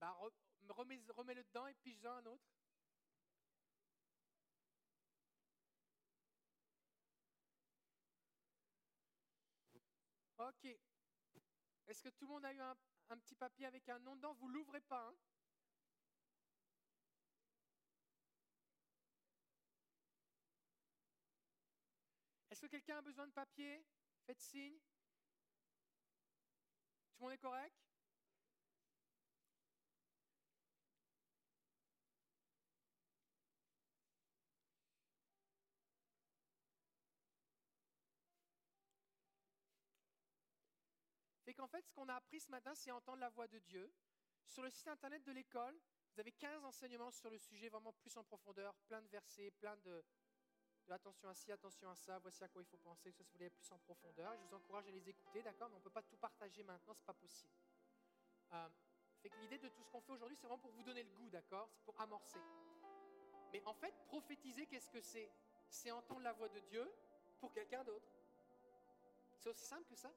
bah, remets-le dedans et pige-en un autre. Ok. Est-ce que tout le monde a eu un, petit papier avec un nom dedans? Vous l'ouvrez pas. Hein Est-ce que quelqu'un a besoin de papier? Faites signe. Tout le monde est correct? Qu'en fait, ce qu'on a appris ce matin, c'est entendre la voix de Dieu. Sur le site internet de l'école, Vous avez 15 enseignements sur le sujet, vraiment plus en profondeur, plein de versets, plein de, attention à ci, attention à ça, voici à quoi il faut penser, ça si vous voulez plus en profondeur. Je vous encourage à les écouter, d'accord Mais on ne peut pas tout partager maintenant, ce n'est pas possible. Euh, fait que l'idée de tout ce qu'on fait aujourd'hui, c'est vraiment pour vous donner le goût, d'accord C'est pour amorcer. Mais en fait, prophétiser, qu'est-ce que c'est? C'est entendre la voix de Dieu pour quelqu'un d'autre. C'est aussi simple que ça?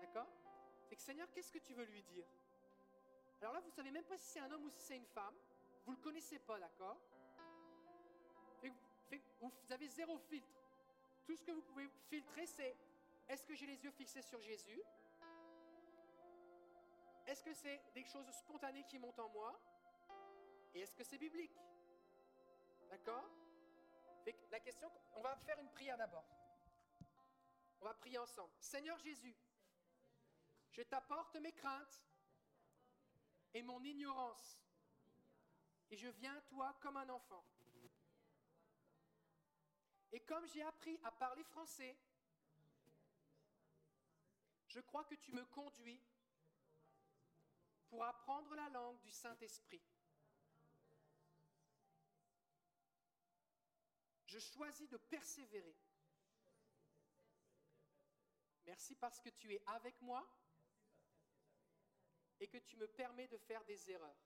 D'accord? Fait que Seigneur, qu'est-ce que tu veux lui dire? Alors là, vous ne savez même pas si c'est un homme ou si c'est une femme. Vous ne le connaissez pas, d'accord? Vous avez zéro filtre. Tout ce que vous pouvez filtrer, c'est est-ce que j'ai les yeux fixés sur Jésus? Est-ce que c'est des choses spontanées qui montent en moi? Et est-ce que c'est biblique? D'accord? La question, on va faire une prière d'abord. On va prier ensemble. Seigneur Jésus, je t'apporte mes craintes et mon ignorance. Et je viens à toi comme un enfant. Et comme j'ai appris à parler français, je crois que tu me conduis pour apprendre la langue du Saint-Esprit. Je choisis de persévérer. Merci parce que tu es avec moi et que tu me permets de faire des erreurs.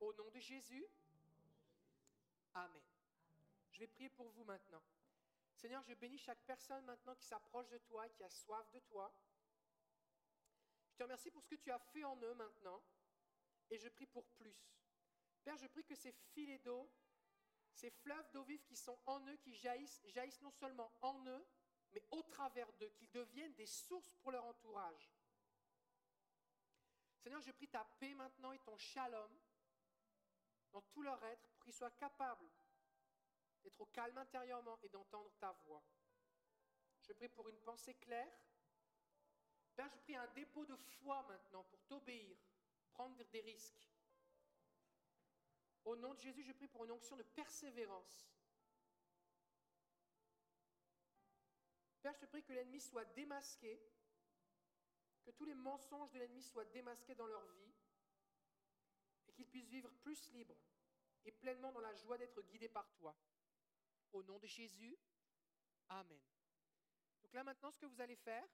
Au nom de Jésus, Amen. Je vais prier pour vous maintenant. Seigneur, je bénis chaque personne maintenant qui s'approche de toi, qui a soif de toi. Je te remercie pour ce que tu as fait en eux maintenant. Et je prie pour plus. Père, je prie que ces filets d'eau, ces fleuves d'eau vive qui sont en eux, qui jaillissent, jaillissent non seulement en eux, mais au travers d'eux, qu'ils deviennent des sources pour leur entourage. Seigneur, je prie ta paix maintenant et ton shalom dans tout leur être pour qu'ils soient capables d'être au calme intérieurement et d'entendre ta voix. Je prie pour une pensée claire. Père, je prie un dépôt de foi maintenant pour t'obéir, prendre des risques. Au nom de Jésus, je prie pour une onction de persévérance. Père, je te prie que l'ennemi soit démasqué, que tous les mensonges de l'ennemi soient démasqués dans leur vie et qu'ils puissent vivre plus libres et pleinement dans la joie d'être guidés par toi. Au nom de Jésus, Amen. Donc là maintenant, ce que vous allez faire,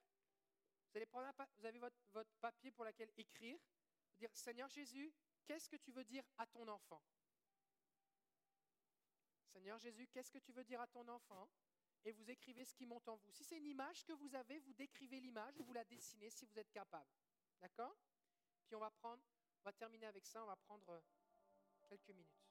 vous, allez prendre vous avez votre, votre papier pour lequel écrire, dire Seigneur Jésus, qu'est-ce que tu veux dire à ton enfant? Seigneur Jésus, qu'est-ce que tu veux dire à ton enfant? Et vous écrivez ce qui monte en vous. Si c'est une image que vous avez, vous décrivez l'image ou vous la dessinez si vous êtes capable. D'accord? Puis on va prendre, on va terminer avec ça, on va prendre quelques minutes.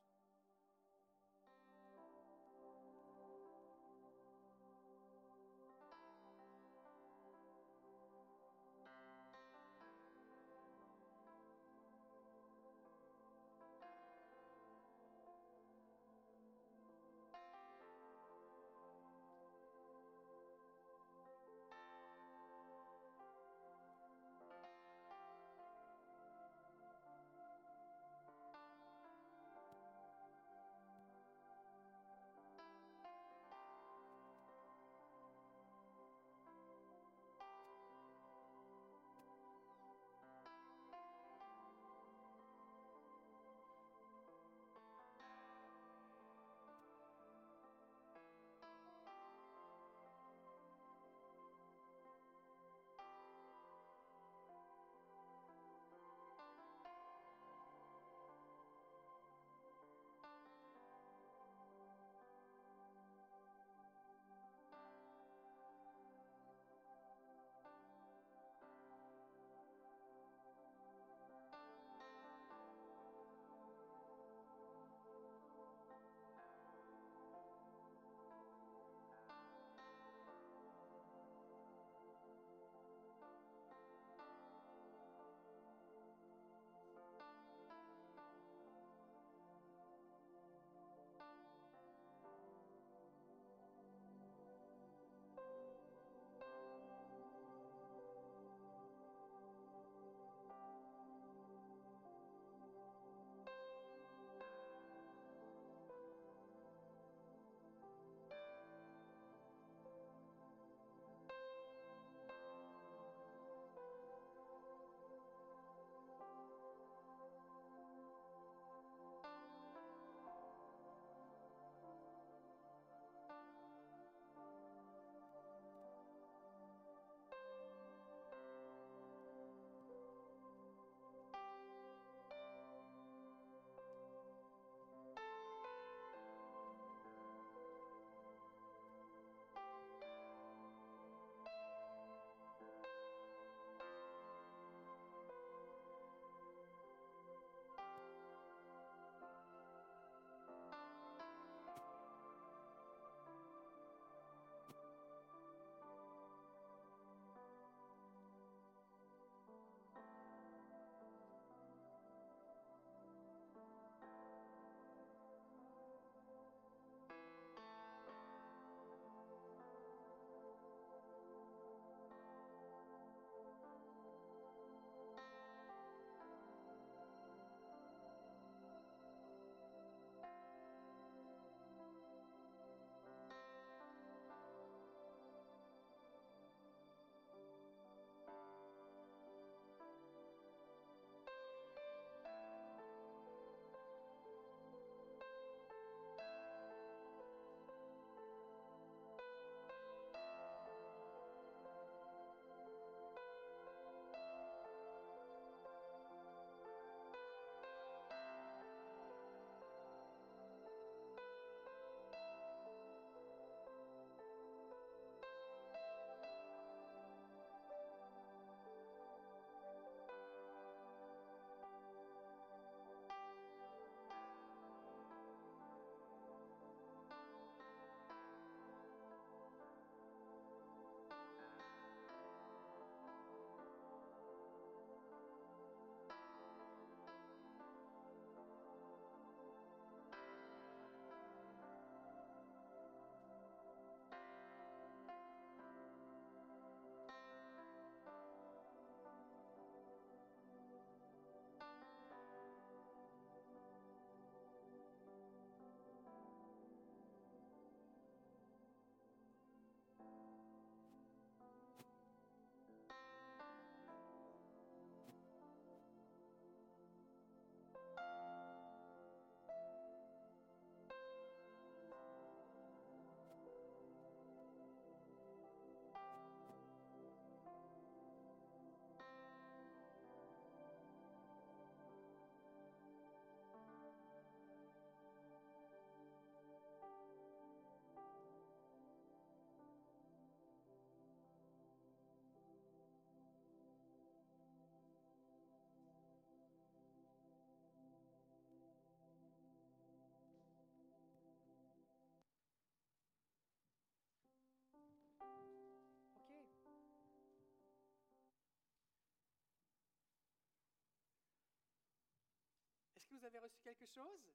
Avez reçu quelque chose?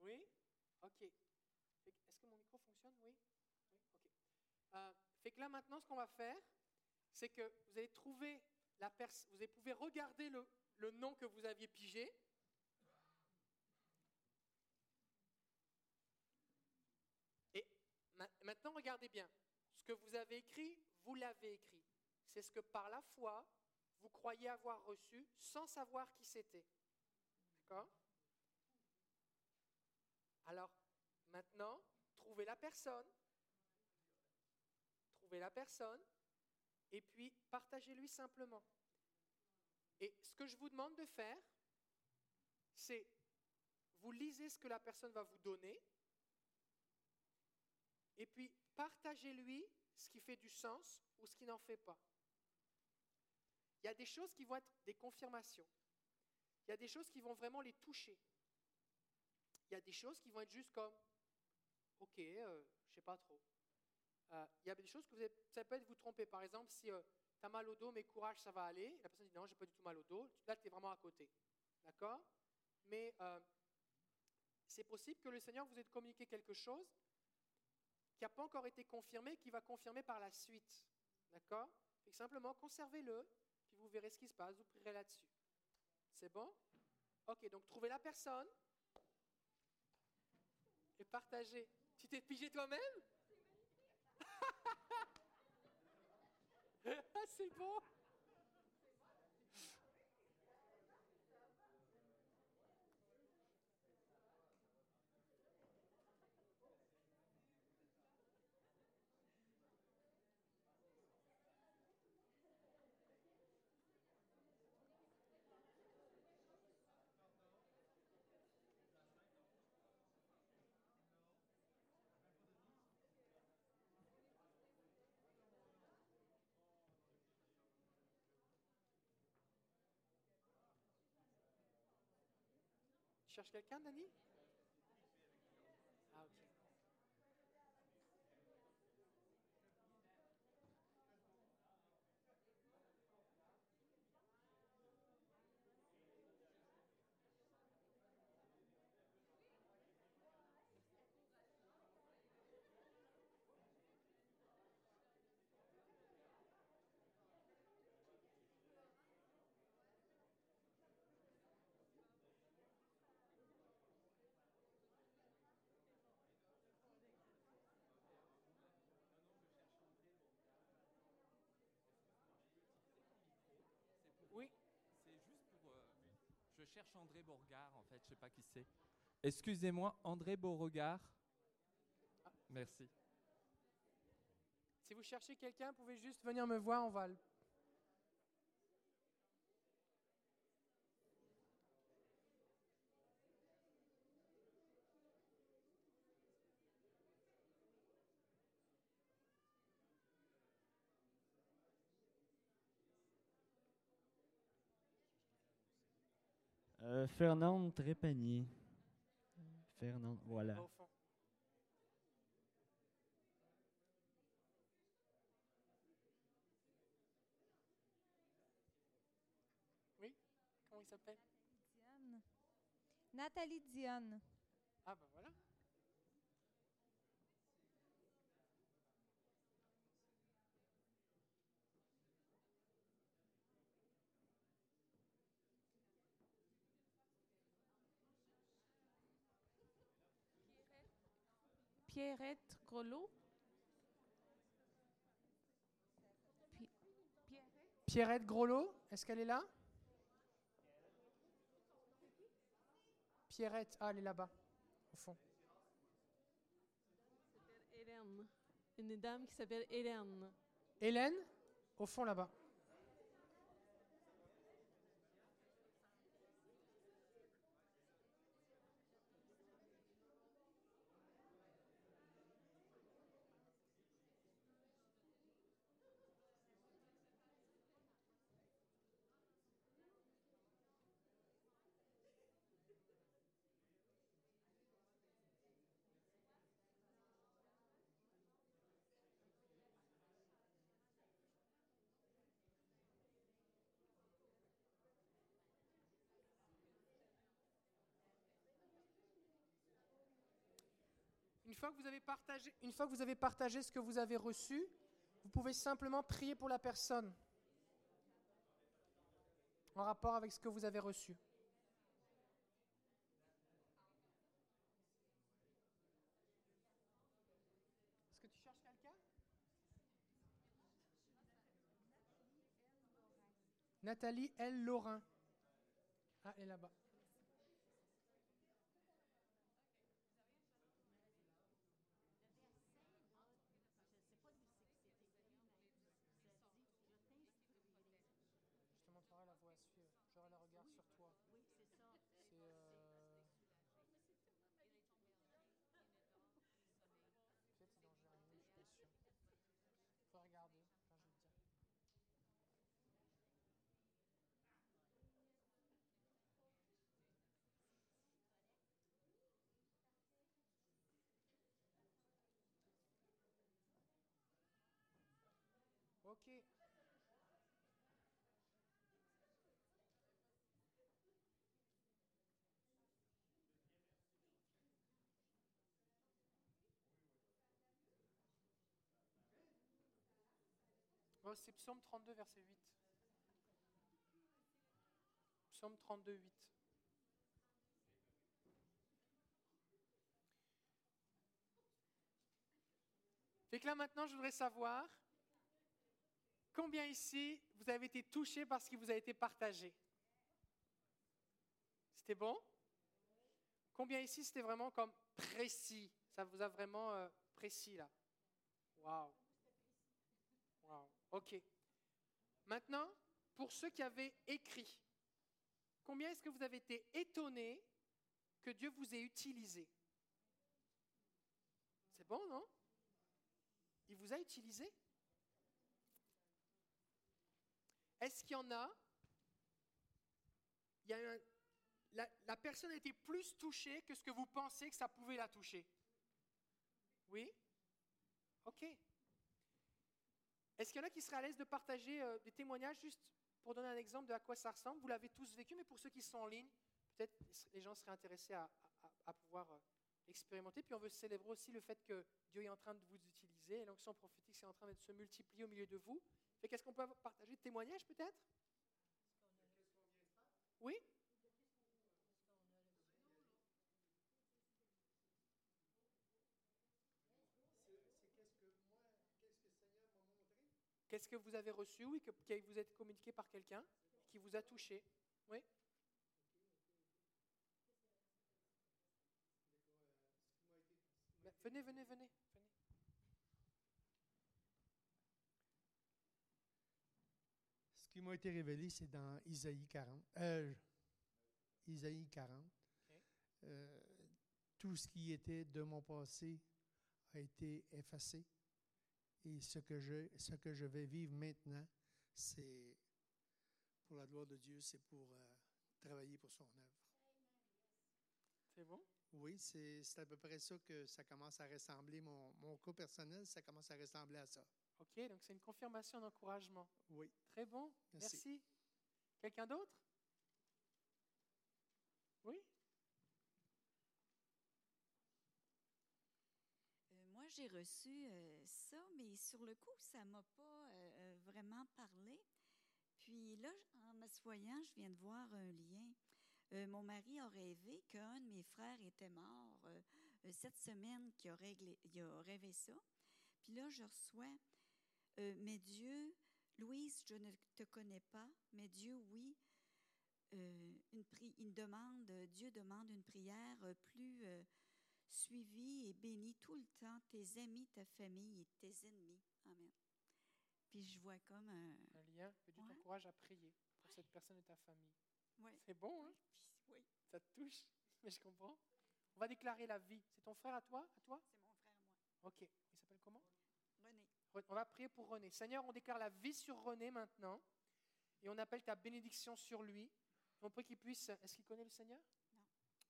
Oui Ok. Est-ce que mon micro fonctionne? Oui Oui? Ok. Euh, fait que là, maintenant, ce qu'on va faire, c'est que vous allez trouver la personne, vous pouvez regarder le, le nom que vous aviez pigé. Et maintenant, regardez bien. Ce que vous avez écrit, vous l'avez écrit. C'est ce que par la foi, vous croyez avoir reçu sans savoir qui c'était. Alors, maintenant, trouvez la personne. Trouvez la personne. Et puis, partagez-lui simplement. Et ce que je vous demande de faire, c'est vous lisez ce que la personne va vous donner. Et puis, partagez-lui ce qui fait du sens ou ce qui n'en fait pas. Il y a des choses qui vont être des confirmations. Il y a des choses qui vont vraiment les toucher. Il y a des choses qui vont être juste comme, ok, euh, je ne sais pas trop. Euh, il y a des choses que vous ça peut être vous tromper. Par exemple, si euh, tu as mal au dos, mais courage, ça va aller. La personne dit non, j'ai pas du tout mal au dos. Là, tu es vraiment à côté. D'accord? Mais c'est possible que le Seigneur vous ait communiqué quelque chose qui n'a pas encore été confirmé, qui va confirmer par la suite. D'accord? Simplement, conservez-le, puis vous verrez ce qui se passe, vous prierez là-dessus. C'est bon? Ok, donc trouvez la personne et partagez. Tu t'es pigé toi-même? C'est bon cherches quelqu'un, Dani? Cherche André Beauregard, en fait, je sais pas qui c'est. Excusez-moi, André Beauregard. Merci. Si vous cherchez quelqu'un, vous pouvez juste venir me voir, on va le- Euh, Fernande Trépanier. Fernande, voilà. au fond. Oui Comment il s'appelle? Dionne. Nathalie Dionne. Ah ben voilà. Pierrette Grelot. Pi- Pierrette. Groslo, est-ce qu'elle est là? Pierrette, ah, elle est là-bas, au fond. Hélène. Une dame qui s'appelle Hélène. Hélène, au fond là-bas. Une fois, que vous avez partagé, une fois que vous avez partagé ce que vous avez reçu, vous pouvez simplement prier pour la personne en rapport avec ce que vous avez reçu. Est-ce que tu cherches quelqu'un? Nathalie L. Laurin. Ah, elle est là-bas. Je te montrerai la voie à suivre. J'aurai le regard sur toi. C'est. euh, Peut-être c'est dans Jérémie, je suis pas sûr. Faut regarder, enfin, je vais te dire. Ok. Oh, c'est Psaume 32, verset 8. Psaume 32, 8. Fait que là maintenant, je voudrais savoir combien ici vous avez été touché par ce qui vous a été partagé. C'était bon? Combien ici c'était vraiment comme précis? Ça vous a vraiment euh, précis là Waouh Ok. Maintenant, pour ceux qui avaient écrit, combien est-ce que vous avez été étonnés que Dieu vous ait utilisé? C'est bon, non? Il vous a utilisé? Est-ce qu'il y en a? La, la personne a été plus touchée que ce que vous pensez que ça pouvait la toucher. Oui? Ok. Est-ce qu'il y en a qui seraient à l'aise de partager euh, des témoignages juste pour donner un exemple de à quoi ça ressemble? Vous l'avez tous vécu, mais pour ceux qui sont en ligne, peut-être les gens seraient intéressés à, à- à pouvoir euh, expérimenter. Puis on veut célébrer aussi le fait que Dieu est en train de vous utiliser et l'onction prophétique c'est en train de se multiplier au milieu de vous. Fait qu'est-ce qu'on peut partager de témoignages peut-être? Oui? Qu'est-ce que vous avez reçu ou que, qui vous été communiqué par quelqu'un qui vous a touché? Oui Mais Venez, venez, venez. venez. Ce qui m'a été révélé, c'est dans Isaïe 40. euh, Isaïe 40. Euh, tout ce qui était de mon passé a été effacé. Et ce que je, ce que je vais vivre maintenant, c'est pour la gloire de Dieu, c'est pour euh, travailler pour son œuvre. C'est bon? Oui, c'est à peu près ça que ça commence à ressembler. Mon, mon cas personnel, ça commence à ressembler à ça. Ok, donc c'est une confirmation d'encouragement. Oui. Très bon, Merci. merci. Quelqu'un d'autre? Oui Euh, moi, j'ai reçu euh, ça, mais sur le coup, ça ne m'a pas euh, euh, vraiment parlé. Puis là, en m'assoyant, je viens de voir un lien. Mon mari a rêvé qu'un de mes frères était mort cette semaine, qu'il a, rêvé ça. Puis là, je reçois, mais Dieu, Louise, je ne te connais pas, mais Dieu, oui, une, une demande, Dieu demande une prière plus suivie et bénie tout le temps, tes amis, ta famille et tes ennemis. Amen. Puis je vois comme un. Un lien que Dieu Ouais. t'encourage à prier pour cette personne et ta famille. Ouais. C'est bon, hein? Oui. Ça te touche? Mais je comprends. On va déclarer la vie. C'est ton frère à toi? À toi? C'est mon frère à moi. Ok. Il s'appelle comment? René. Re- On va prier pour René. Seigneur, on déclare la vie sur René maintenant. Et on appelle ta bénédiction sur lui. On prie qu'il puisse. Est-ce qu'il connaît le Seigneur?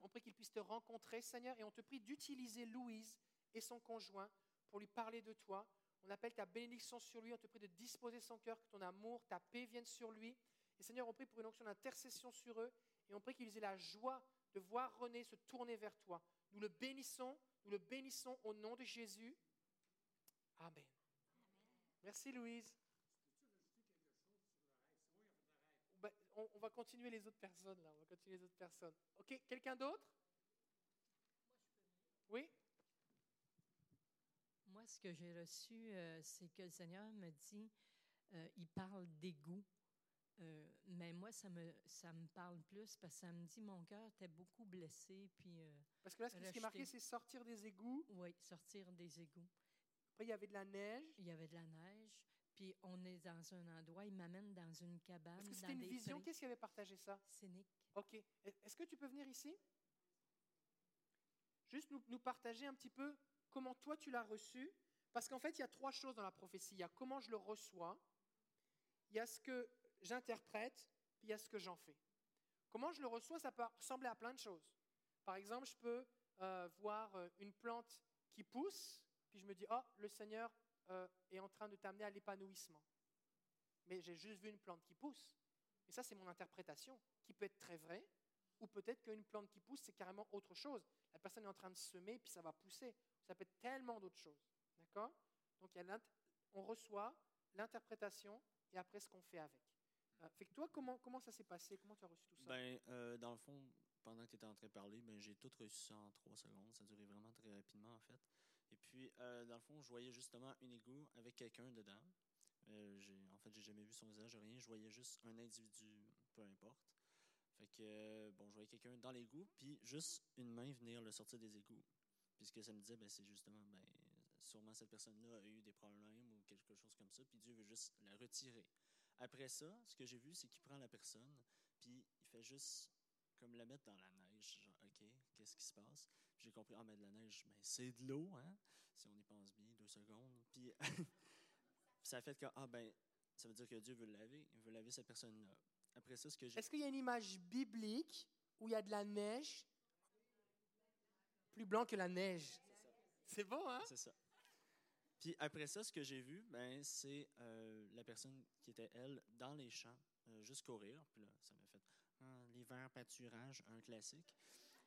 On prie qu'il puisse te rencontrer, Seigneur. Et on te prie d'utiliser Louise et son conjoint pour lui parler de toi. On appelle ta bénédiction sur lui. On te prie de disposer son cœur, que ton amour, ta paix viennent sur lui. Et Seigneur, on prie pour une onction d'intercession sur eux. Et on prie qu'ils aient la joie de voir René se tourner vers toi. Nous le bénissons Nous le bénissons au nom de Jésus. Amen. Merci Louise. Ben, on, on va continuer les autres personnes là. On va continuer les autres personnes. Ok, quelqu'un d'autre? Oui? Moi, ce que j'ai reçu, euh, c'est que le Seigneur me dit, euh, il parle d'égout. Euh, mais moi, ça me, ça me parle plus parce que ça me dit mon cœur était beaucoup blessé. Puis, euh, Parce que là, ce qui est marqué, c'est sortir des égouts. Oui, sortir des égouts. Après, il y avait de la neige. Il y avait de la neige. Puis on est dans un endroit, il m'amène dans une cabane. Est-ce que c'était une vision? Qu'est-ce qui avait partagé ça? C'est Nick. Ok. Est-ce que tu peux venir ici? Juste nous, nous partager un petit peu comment toi tu l'as reçu. Parce qu'en fait, il y a trois choses dans la prophétie. Il y a comment je le reçois, il y a ce que j'interprète, puis il y a ce que j'en fais. Comment je le reçois, ça peut ressembler à plein de choses. Par exemple, je peux euh, voir euh, une plante qui pousse, puis je me dis, oh, le Seigneur euh, est en train de t'amener à l'épanouissement. Mais j'ai juste vu une plante qui pousse. Et ça, c'est mon interprétation, qui peut être très vraie, ou peut-être qu'une plante qui pousse, c'est carrément autre chose. La personne est en train de semer, puis ça va pousser. Ça peut être tellement d'autres choses. D'accord? Donc, a on reçoit l'interprétation et après ce qu'on fait avec. Euh, fait que toi, comment, ça s'est passé? Comment tu as reçu tout ça? Ben, euh, dans le fond, pendant que tu étais en train de parler, ben, j'ai tout reçu en trois secondes. Ça durait vraiment très rapidement, en fait. Et puis, euh, dans le fond, je voyais justement une égout avec quelqu'un dedans. Euh, en fait, j'ai jamais vu son visage, rien. Je voyais juste un individu, peu importe. Fait que, euh, bon, je voyais quelqu'un dans l'égout, puis juste une main venir le sortir des égouts. Puis ce que ça me disait, ben, c'est justement, ben, sûrement cette personne-là a eu des problèmes ou quelque chose comme ça, puis Dieu veut juste la retirer. Après ça, ce que j'ai vu, c'est qu'il prend la personne, puis il fait juste comme la mettre dans la neige. Qu'est-ce qui se passe? J'ai compris, ah, mais de la neige, ben, c'est de l'eau, hein? Si on y pense bien, deux secondes. Puis ça a fait que, ah, ben, ça veut dire que Dieu veut le laver. Il veut laver cette personne-là. Après ça, ce que j'ai. Est-ce qu'il y a une image biblique où il y a de la neige plus blanc que la neige? C'est bon, hein? C'est ça. Puis après ça, ce que j'ai vu, ben, c'est euh, la personne qui était, elle, dans les champs, euh, juste courir. Puis là, ça m'a fait ah, l'hiver pâturage, un classique.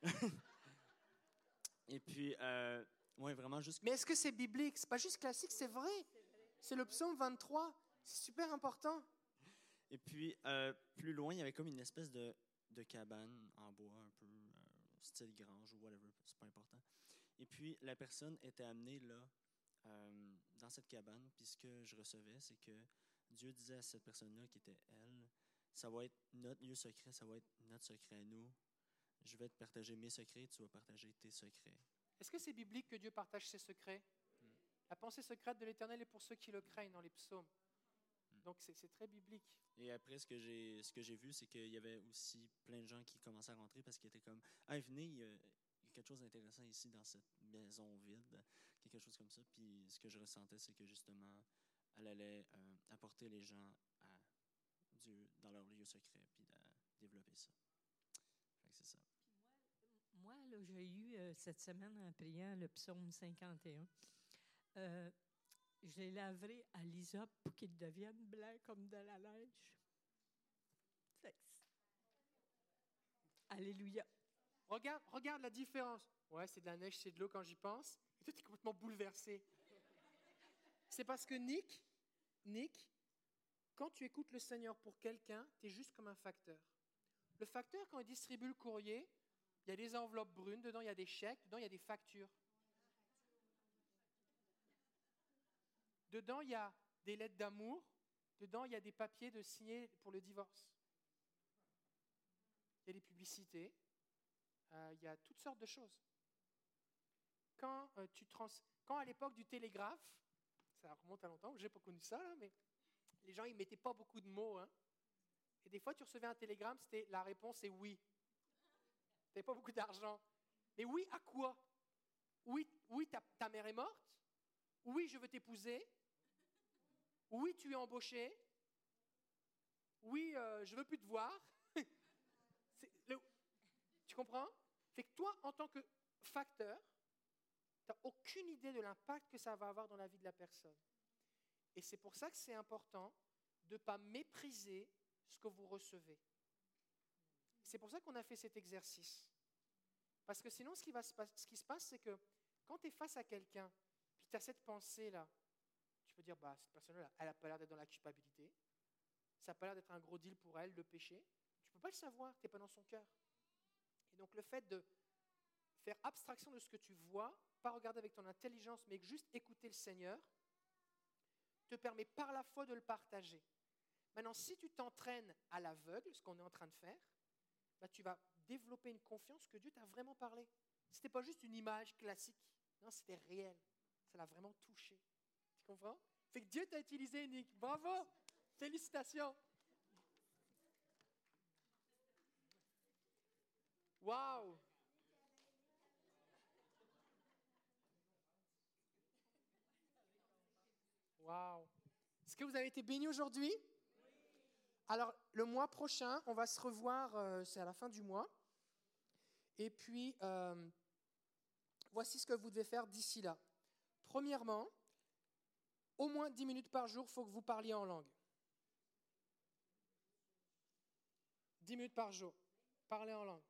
Et puis, euh, vraiment juste. Mais est-ce que c'est biblique? C'est pas juste classique, c'est vrai. C'est le psaume 23. C'est super important. Et puis, euh, plus loin, il y avait comme une espèce de, de cabane en bois, un peu euh, style grange ou whatever, c'est pas important. Et puis, la personne était amenée là, euh, dans cette cabane. Puis, ce que je recevais, c'est que Dieu disait à cette personne-là qui était elle, ça va être notre lieu secret, ça va être notre secret à nous. Je vais te partager mes secrets, tu vas partager tes secrets. Est-ce que c'est biblique que Dieu partage ses secrets? La pensée secrète de l'Éternel est pour ceux qui le craignent dans les psaumes. Donc c'est très biblique. Et après, ce que j'ai, ce vu, c'est qu'il y avait aussi plein de gens qui commençaient à rentrer parce qu'ils étaient comme Ah, venez, il y, a, il y a quelque chose d'intéressant ici dans cette maison vide, quelque chose comme ça. Puis ce que je ressentais, c'est que justement, elle allait euh, apporter les gens à Dieu dans leur lieu secret, puis à développer ça. Fait que c'est ça. Moi, j'ai eu euh, cette semaine en priant le psaume 51. Euh, je l'ai lavé à l'hysope pour qu'il devienne blanc comme de la neige. Alléluia. Regarde, regarde la différence. Ouais, c'est de la neige, c'est de l'eau quand j'y pense. Et toi, tu es complètement bouleversé. C'est parce que Nick, Nick, quand tu écoutes le Seigneur pour quelqu'un, tu es juste comme un facteur. Le facteur, quand il distribue le courrier, il y a des enveloppes brunes, dedans il y a des chèques, dedans il y a des factures. Dedans il y a des lettres d'amour, dedans il y a des papiers de signer pour le divorce. Il y a des publicités, euh, il y a toutes sortes de choses. Quand, euh, tu trans... Quand à l'époque du télégraphe, ça remonte à longtemps, j'ai pas connu ça, là, mais les gens ils mettaient pas beaucoup de mots. hein. Et des fois, tu recevais un télégramme, c'était la réponse est oui. Pas beaucoup d'argent. Mais oui, à quoi? Oui, oui ta, ta mère est morte. Oui, je veux t'épouser. Oui, tu es embauché. Oui, euh, je veux plus te voir. Tu comprends? Fait que toi, en tant que facteur, tu n'as aucune idée de l'impact que ça va avoir dans la vie de la personne. Et c'est pour ça que c'est important de ne pas mépriser ce que vous recevez. C'est pour ça qu'on a fait cet exercice. Parce que sinon, ce qui, se passe, c'est que Quand tu es face à quelqu'un, puis tu as cette pensée-là, tu peux dire, bah, cette personne-là, elle n'a pas l'air d'être dans la culpabilité. Ça n'a pas l'air d'être un gros deal pour elle, le péché. Tu peux pas le savoir, tu n'es pas dans son cœur. Et donc le fait de faire abstraction de ce que tu vois, pas regarder avec ton intelligence, mais juste écouter le Seigneur, te permet par la foi de le partager. Maintenant, si tu t'entraînes à l'aveugle, ce qu'on est en train de faire, bah, tu vas développer une confiance que Dieu t'a vraiment parlé. Ce n'était pas juste une image classique, non, c'était réel. Ça l'a vraiment touché. Tu comprends? Fait que Dieu t'a utilisé, Nick. Bravo Félicitations Waouh Waouh Est-ce que vous avez été bénis aujourd'hui? Alors, le mois prochain, on va se revoir, euh, c'est à la fin du mois. Et puis, euh, voici ce que vous devez faire d'ici là. Premièrement, au moins 10 minutes par jour, il faut que vous parliez en langue. 10 minutes par jour, parlez en langue.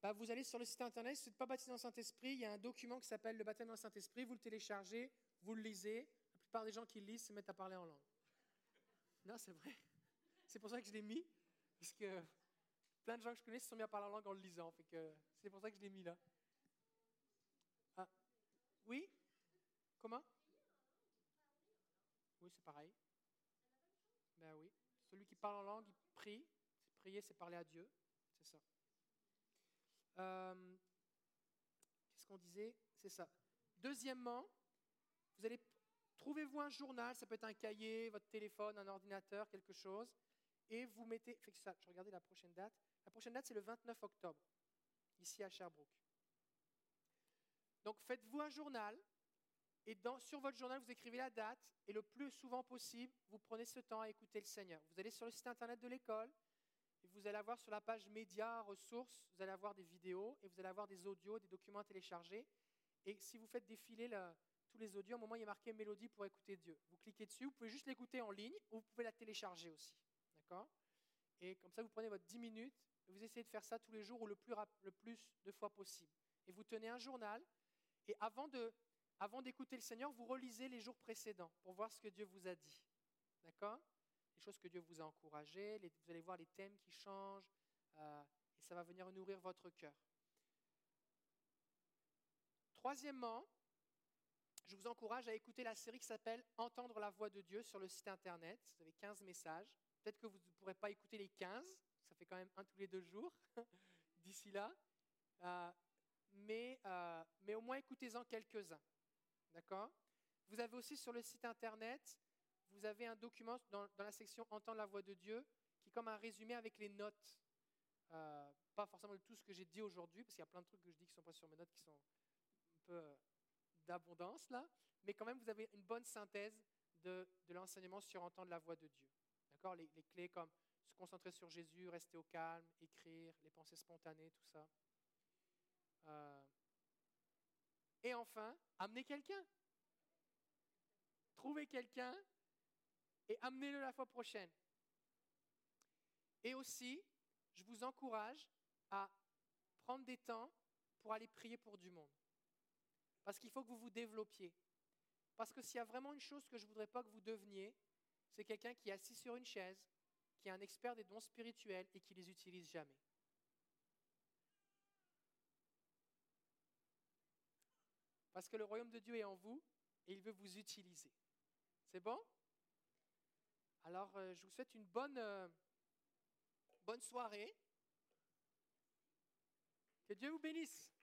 Bah, vous allez sur le site internet, si vous n'êtes pas baptisé dans le Saint-Esprit, il y a un document qui s'appelle le baptême dans le Saint-Esprit, vous le téléchargez, vous le lisez. Plupart des gens qui lisent se mettent à parler en langue. Non, c'est vrai. C'est pour ça que je l'ai mis, parce que plein de gens que je connais se sont mis à parler en langue en le lisant. c'est pour ça que je l'ai mis là. Ah. Oui? Comment? Oui, c'est pareil. Ben oui. Celui qui parle en langue, il prie. Prier, c'est parler à Dieu. C'est ça. Euh, qu'est-ce qu'on disait? C'est ça. Deuxièmement, vous allez trouvez-vous un journal, ça peut être un cahier, votre téléphone, un ordinateur, quelque chose, et vous mettez. Fait ça, je regardais la prochaine date. La prochaine date, c'est le 29 octobre, ici à Sherbrooke. Donc faites-vous un journal, et dans, sur votre journal, vous écrivez la date, et le plus souvent possible, vous prenez ce temps à écouter le Seigneur. Vous allez sur le site internet de l'école, et vous allez avoir sur la page médias, ressources, vous allez avoir des vidéos, et vous allez avoir des audios, des documents téléchargés. Et si vous faites défiler les audios, au moment où il y a marqué Mélodie pour écouter Dieu, vous cliquez dessus, vous pouvez juste l'écouter en ligne, ou vous pouvez la télécharger aussi. D'accord? Et comme ça, vous prenez votre 10 minutes, et vous essayez de faire ça tous les jours ou le plus, le plus de fois possible. Et vous tenez un journal, et avant de avant d'écouter le Seigneur, vous relisez les jours précédents pour voir ce que Dieu vous a dit. D'accord? Les choses que Dieu vous a encouragées, vous allez voir les thèmes qui changent, euh, et ça va venir nourrir votre cœur. Troisièmement, je vous encourage à écouter la série qui s'appelle Entendre la voix de Dieu sur le site internet. Vous avez 15 messages. Peut-être que vous ne pourrez pas écouter les 15, ça fait quand même un tous les deux jours d'ici là. Euh, mais, euh, mais au moins écoutez-en quelques-uns. D'accord? Vous avez aussi sur le site internet, vous avez un document dans, la section Entendre la voix de Dieu qui est comme un résumé avec les notes. Euh, pas forcément tout ce que j'ai dit aujourd'hui, parce qu'il y a plein de trucs que je dis qui ne sont pas sur mes notes qui sont un peu d'abondance là, mais quand même vous avez une bonne synthèse de, l'enseignement sur entendre la voix de Dieu. D'accord? Les, clés comme se concentrer sur Jésus, rester au calme, écrire, les pensées spontanées, tout ça. Euh, et enfin, amener quelqu'un. Trouvez quelqu'un et amenez-le la fois prochaine. Et aussi, je vous encourage à prendre des temps pour aller prier pour du monde. Parce qu'il faut que vous vous développiez. Parce que s'il y a vraiment une chose que je ne voudrais pas que vous deveniez, c'est quelqu'un qui est assis sur une chaise, qui est un expert des dons spirituels et qui les utilise jamais. Parce que le royaume de Dieu est en vous et il veut vous utiliser. C'est bon? Alors, euh, je vous souhaite une bonne, euh, bonne soirée. Que Dieu vous bénisse.